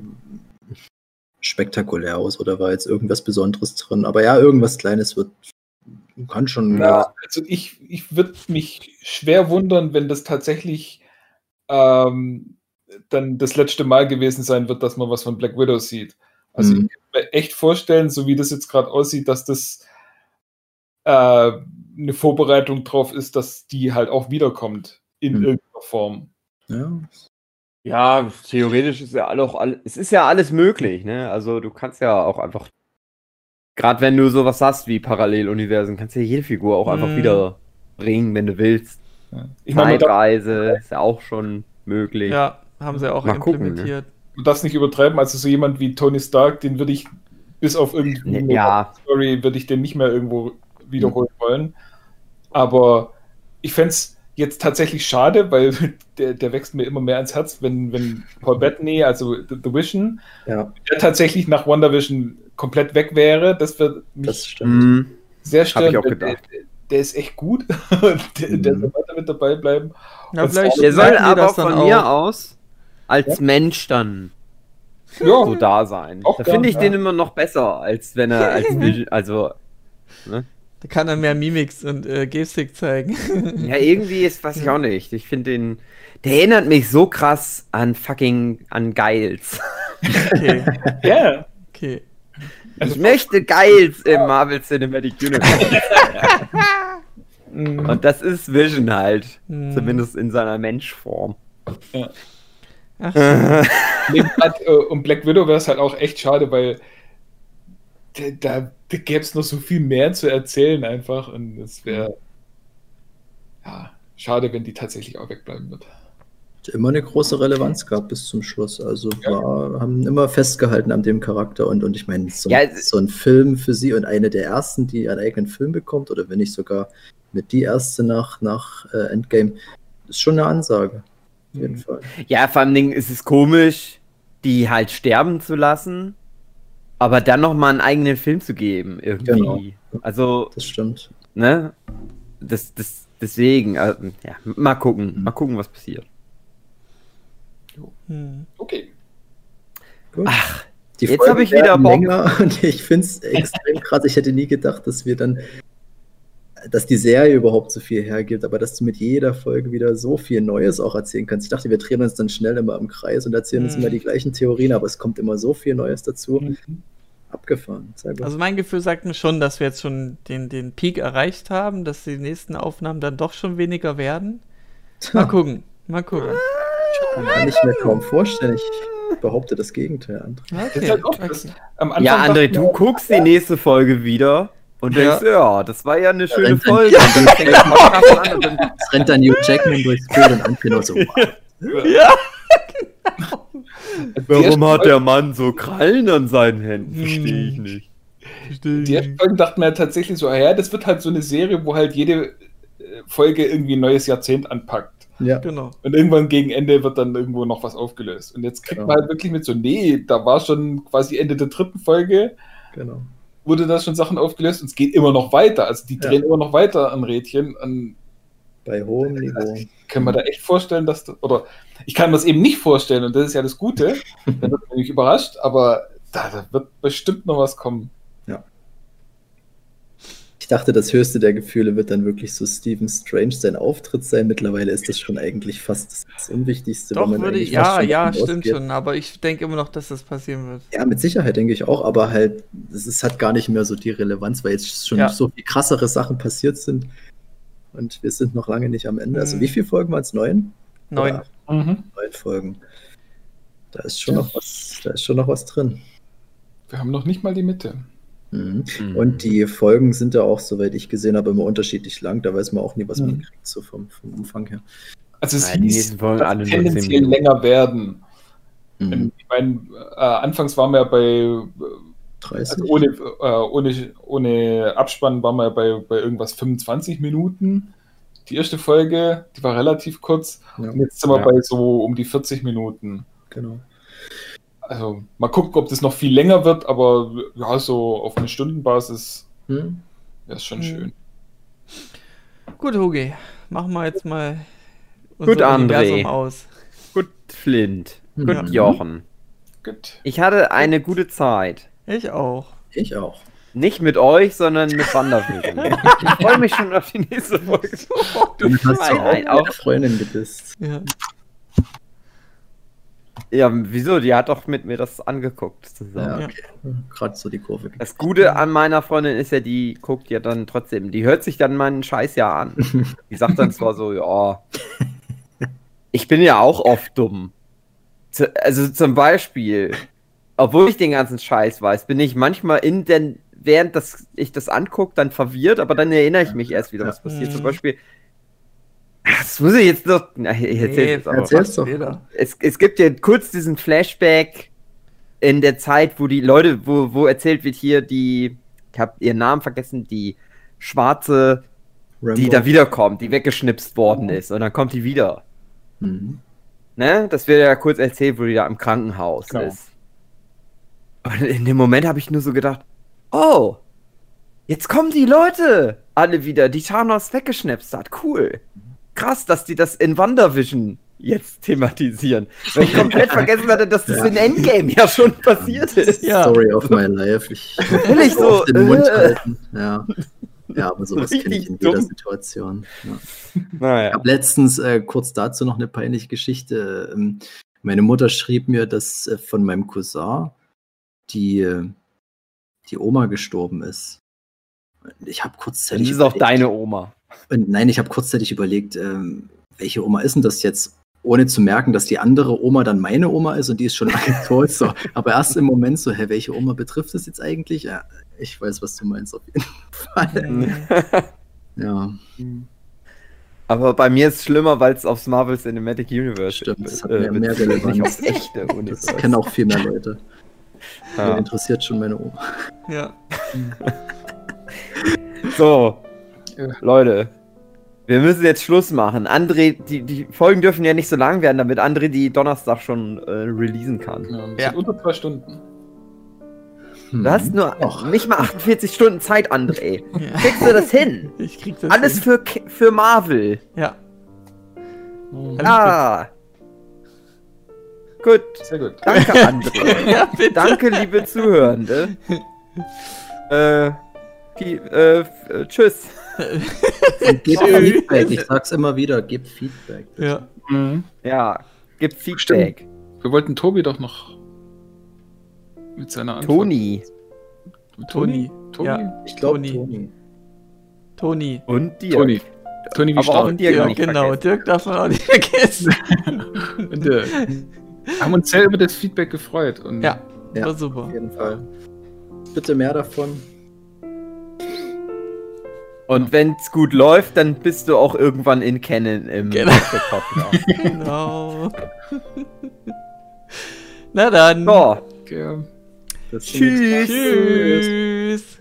spektakulär aus oder war jetzt irgendwas Besonderes drin. Aber ja, irgendwas Kleines wird. Kann schon. Ja. Also ich, ich würde mich schwer wundern, wenn das tatsächlich ähm, dann das letzte Mal gewesen sein wird, dass man was von Black Widow sieht. Also Mhm. ich kann mir echt vorstellen, so wie das jetzt gerade aussieht, dass das äh, eine Vorbereitung drauf ist, dass die halt auch wiederkommt in Mhm. irgendeiner Form. Ja. Ja, theoretisch ist ja auch alles, es ist ja alles möglich, ne? Also du kannst ja auch einfach, gerade wenn du sowas hast wie Paralleluniversen, kannst du ja jede Figur auch einfach Mhm. wieder bringen, wenn du willst. Ja. Ich Zeitreise ist ja auch schon möglich. Ja, haben sie auch Mal gucken, ne? implementiert. darf es nicht übertreiben. Also so jemand wie Tony Stark, den würde ich bis auf irgendwie Ne, ja, Story würde ich den nicht mehr irgendwo wiederholen wollen. Aber ich fände es jetzt tatsächlich schade, weil der, der wächst mir immer mehr ans Herz, wenn, wenn Paul Bettany, also The, The Vision, ja, der tatsächlich nach WandaVision komplett weg wäre. Das wird mich das stimmt. Mhm. sehr stören. ich auch weil gedacht. Der, der ist echt gut. der, der Mhm. soll weiter mit dabei bleiben. Ja, Der soll aber von mir auch. aus als Mensch dann Ja, so da sein. Auch Da finde ich ja. den immer noch besser, als wenn er als Vision, also Das Da kann er mehr Mimics und äh, Gestik zeigen. Ja, irgendwie ist, weiß ich auch nicht. Ich finde den, der erinnert mich so krass an fucking, an Geils. Okay, Ja. okay. Ich möchte Geils im Marvel Cinematic Universe. Und das ist Vision halt. Hm. Zumindest in seiner Menschform. Ach, Neben Blatt, äh, um Black Widow wäre es halt auch echt schade, weil da, da, da gäbe es noch so viel mehr zu erzählen einfach und es wäre ja, schade, wenn die tatsächlich auch wegbleiben wird. Hat immer eine große Relevanz gehabt bis zum Schluss. Also war, haben immer festgehalten an dem Charakter und, und ich meine, so, Ja, so ein Film für sie und eine der ersten, die einen eigenen Film bekommt, oder wenn nicht sogar mit die erste nach, nach äh, Endgame, ist schon eine Ansage. Auf jeden Fall. Ja, vor allem ist es komisch, die halt sterben zu lassen, aber dann noch mal einen eigenen Film zu geben, irgendwie. Genau. Also, Das stimmt. ne? Das, das, deswegen, äh, ja, mal gucken, Mhm. mal gucken, was passiert. hm. Okay. Gut. Ach, Die jetzt Folgen hab ich wieder Bock. länger und ich finde es extrem krass. Ich hätte nie gedacht, dass wir dann, dass die Serie überhaupt so viel hergibt, aber dass du mit jeder Folge wieder so viel Neues auch erzählen kannst. Ich dachte, wir drehen uns dann schnell immer im Kreis und erzählen uns Mhm. immer die gleichen Theorien, aber es kommt immer so viel Neues dazu. Mhm. Abgefahren. Also mein Gefühl sagt mir schon, dass wir jetzt schon den, den Peak erreicht haben, dass die nächsten Aufnahmen dann doch schon weniger werden. Mal gucken, mal gucken. kann ich mir kaum vorstellen. Ich behaupte das Gegenteil, André. Das Okay. halt okay. am Anfang ja, André, du ich, guckst die nächste Folge wieder und Ja. denkst, ja, das war ja eine schöne rennt dann- Folge. Und dann fängst du mal krass an und dann Es rennt dann Hugh Jackman durchs Bild und nur so, wow. Ja. Warum hat der Mann so Krallen an seinen Händen? Hm. Verstehe ich nicht. Die ersten Folgen dachten mir tatsächlich so, ah ja, das wird halt so eine Serie, wo halt jede äh, Folge irgendwie ein neues Jahrzehnt anpackt. Ja, Genau. Und irgendwann gegen Ende wird dann irgendwo noch was aufgelöst. Und jetzt kriegt Genau. man halt wirklich mit so, nee, da war schon quasi Ende der dritten Folge, genau. Wurde da schon Sachen aufgelöst und es geht immer noch weiter. Also die Ja. drehen immer noch weiter an Rädchen. Und Bei hohem Niveau. kann man da echt vorstellen, dass das, oder ich kann mir das eben nicht vorstellen und das ist ja das Gute. da wird man nicht überrascht, aber da, da wird bestimmt noch was kommen. Ich dachte, das höchste der Gefühle wird dann wirklich so Stephen Strange sein Auftritt sein. Mittlerweile ist das schon eigentlich fast das, Unwichtigste. Doch, man würde eigentlich ich, fast ja, schon ja, stimmt ausgeht. schon, aber ich denke immer noch, dass das passieren wird. Ja, mit Sicherheit denke ich auch, aber halt, es hat gar nicht mehr so die Relevanz, weil jetzt schon Ja. so viel krassere Sachen passiert sind. Und wir sind noch lange nicht am Ende. Also Mhm. wie viele Folgen waren es? Neun? Neun. Mhm. Neun Folgen. Da ist schon noch was, da ist schon noch was drin. Wir haben noch nicht mal die Mitte. Mhm. Mhm. Und die Folgen sind ja auch, soweit ich gesehen habe, immer unterschiedlich lang. Da weiß man auch nie, was man kriegt, so vom, vom Umfang her. Also es die hieß, dass tendenziell länger werden. Mhm. Ich meine, äh, anfangs waren wir bei, äh, 30. also ohne, äh, ohne, ohne Abspann waren wir bei, bei irgendwas 25 Minuten. Die erste Folge, die war relativ kurz. Ja, Und jetzt sind wir Ja. bei so um die 40 Minuten. genau. Also mal gucken, ob das noch viel länger wird, aber ja, so auf eine Stundenbasis Hm? wäre es schon Mhm. schön. Gut, Hugi, machen wir jetzt mal Gut, André. aus. Gut, Flint. Gut, Ja. Jochen. Gut. Ich hatte eine gute Zeit. Ich auch. Ich auch. Nicht mit euch, sondern mit Wandervision. ich freue mich schon auf die nächste Folge. Du hast Nein, auch Freundin gedisst. Ja. Ja, wieso? Die hat doch mit mir das angeguckt zusammen. Ja, okay. Gerade so die Kurve. Das Gute an meiner Freundin ist ja, die guckt ja dann trotzdem, die hört sich dann meinen Scheiß ja an. Die sagt dann zwar so, ja, ich bin ja auch oft dumm. Also zum Beispiel, obwohl ich den ganzen Scheiß weiß, bin ich manchmal in den, während das, ich das angucke, dann verwirrt, aber dann erinnere ich mich erst wieder, was passiert. Mhm. Zum Beispiel, Ach, das muss ich jetzt noch, na, ich erzähl's jetzt aber. erzähl's doch. Es, es gibt ja kurz diesen Flashback in der Zeit, wo die Leute, wo, wo erzählt wird hier die, ich habe ihren Namen vergessen, die schwarze, die Rambo. da wiederkommt, die weggeschnipst worden ist und dann kommt die wieder. Mhm. Ne? Das wird ja kurz erzählt, wo die da im Krankenhaus Genau. ist. Und in dem Moment habe ich nur so gedacht, oh, jetzt kommen die Leute alle wieder, die Thanos weggeschnipst hat. Cool. Krass, dass die das in WandaVision jetzt thematisieren. Weil ich komplett vergessen hatte, dass das Ja. in Endgame ja schon passiert ist. Ja. Story of my life. Ich Völlig so. auf den Mund äh, halten. Ja. Ja, aber sowas kenne ich in jeder dumm. Situation. Ja. Ich Naja. habe letztens äh, kurz dazu noch eine peinliche Geschichte. Ähm, meine Mutter schrieb mir, dass äh, von meinem Cousin die, äh, die Oma gestorben ist. Ich habe Das kurzzeitig. ist auch deine Oma. Und nein, ich habe kurzzeitig überlegt, ähm, welche Oma ist denn das jetzt? Ohne zu merken, dass die andere Oma dann meine Oma ist und die ist schon lange tot. So. Aber erst im Moment so, hä, welche Oma betrifft das jetzt eigentlich? Ja, ich weiß, was du meinst auf jeden Fall. Ja, Aber bei mir ist es schlimmer, weil es aufs Marvel Cinematic Universe Stimmt, das hat äh, mehr- mehr bezieht, nicht Relevanz. aufs echte das Universum. kennen auch viel mehr Leute. Ja. interessiert schon meine Oma. Ja. So, Leute, wir müssen jetzt Schluss machen. André, die, die Folgen dürfen ja nicht so lang werden, damit André die Donnerstag schon äh, releasen kann. Ja, Ja. unter zwei Stunden. Hm. Du hast nur Och. nicht mal 48 Stunden Zeit, André. ja. Kriegst du das hin? Ich krieg das. Alles hin. für, für Marvel. Ja. Mhm. Ah. Gut. Sehr gut. Danke, André. Ja, bitte. Danke, liebe Zuhörende. Äh, die, äh, äh, tschüss. Und Tschüss. Feedback. Ich sag's immer wieder, gebt Feedback. Ja. Mhm. Ja, gibt Feedback. Wir wollten Tobi doch noch mit seiner Antwort. Toni. Toni? Toni? Ja. Ich glaube, Toni. Toni. Toni. Und dir. Toni. Toni wie Aber auch Stark. Dirk Ja, nicht genau. vergessen. Dirk darf man auch nicht vergessen. Und, äh, haben uns sehr über das Feedback gefreut. Und ja, Ja. war super. Auf jeden Fall. Bitte mehr davon. Und wenn es gut läuft, dann bist du auch irgendwann in Canon im Genau. Genau. Na dann. So, Okay. Tschüss. Tschüss.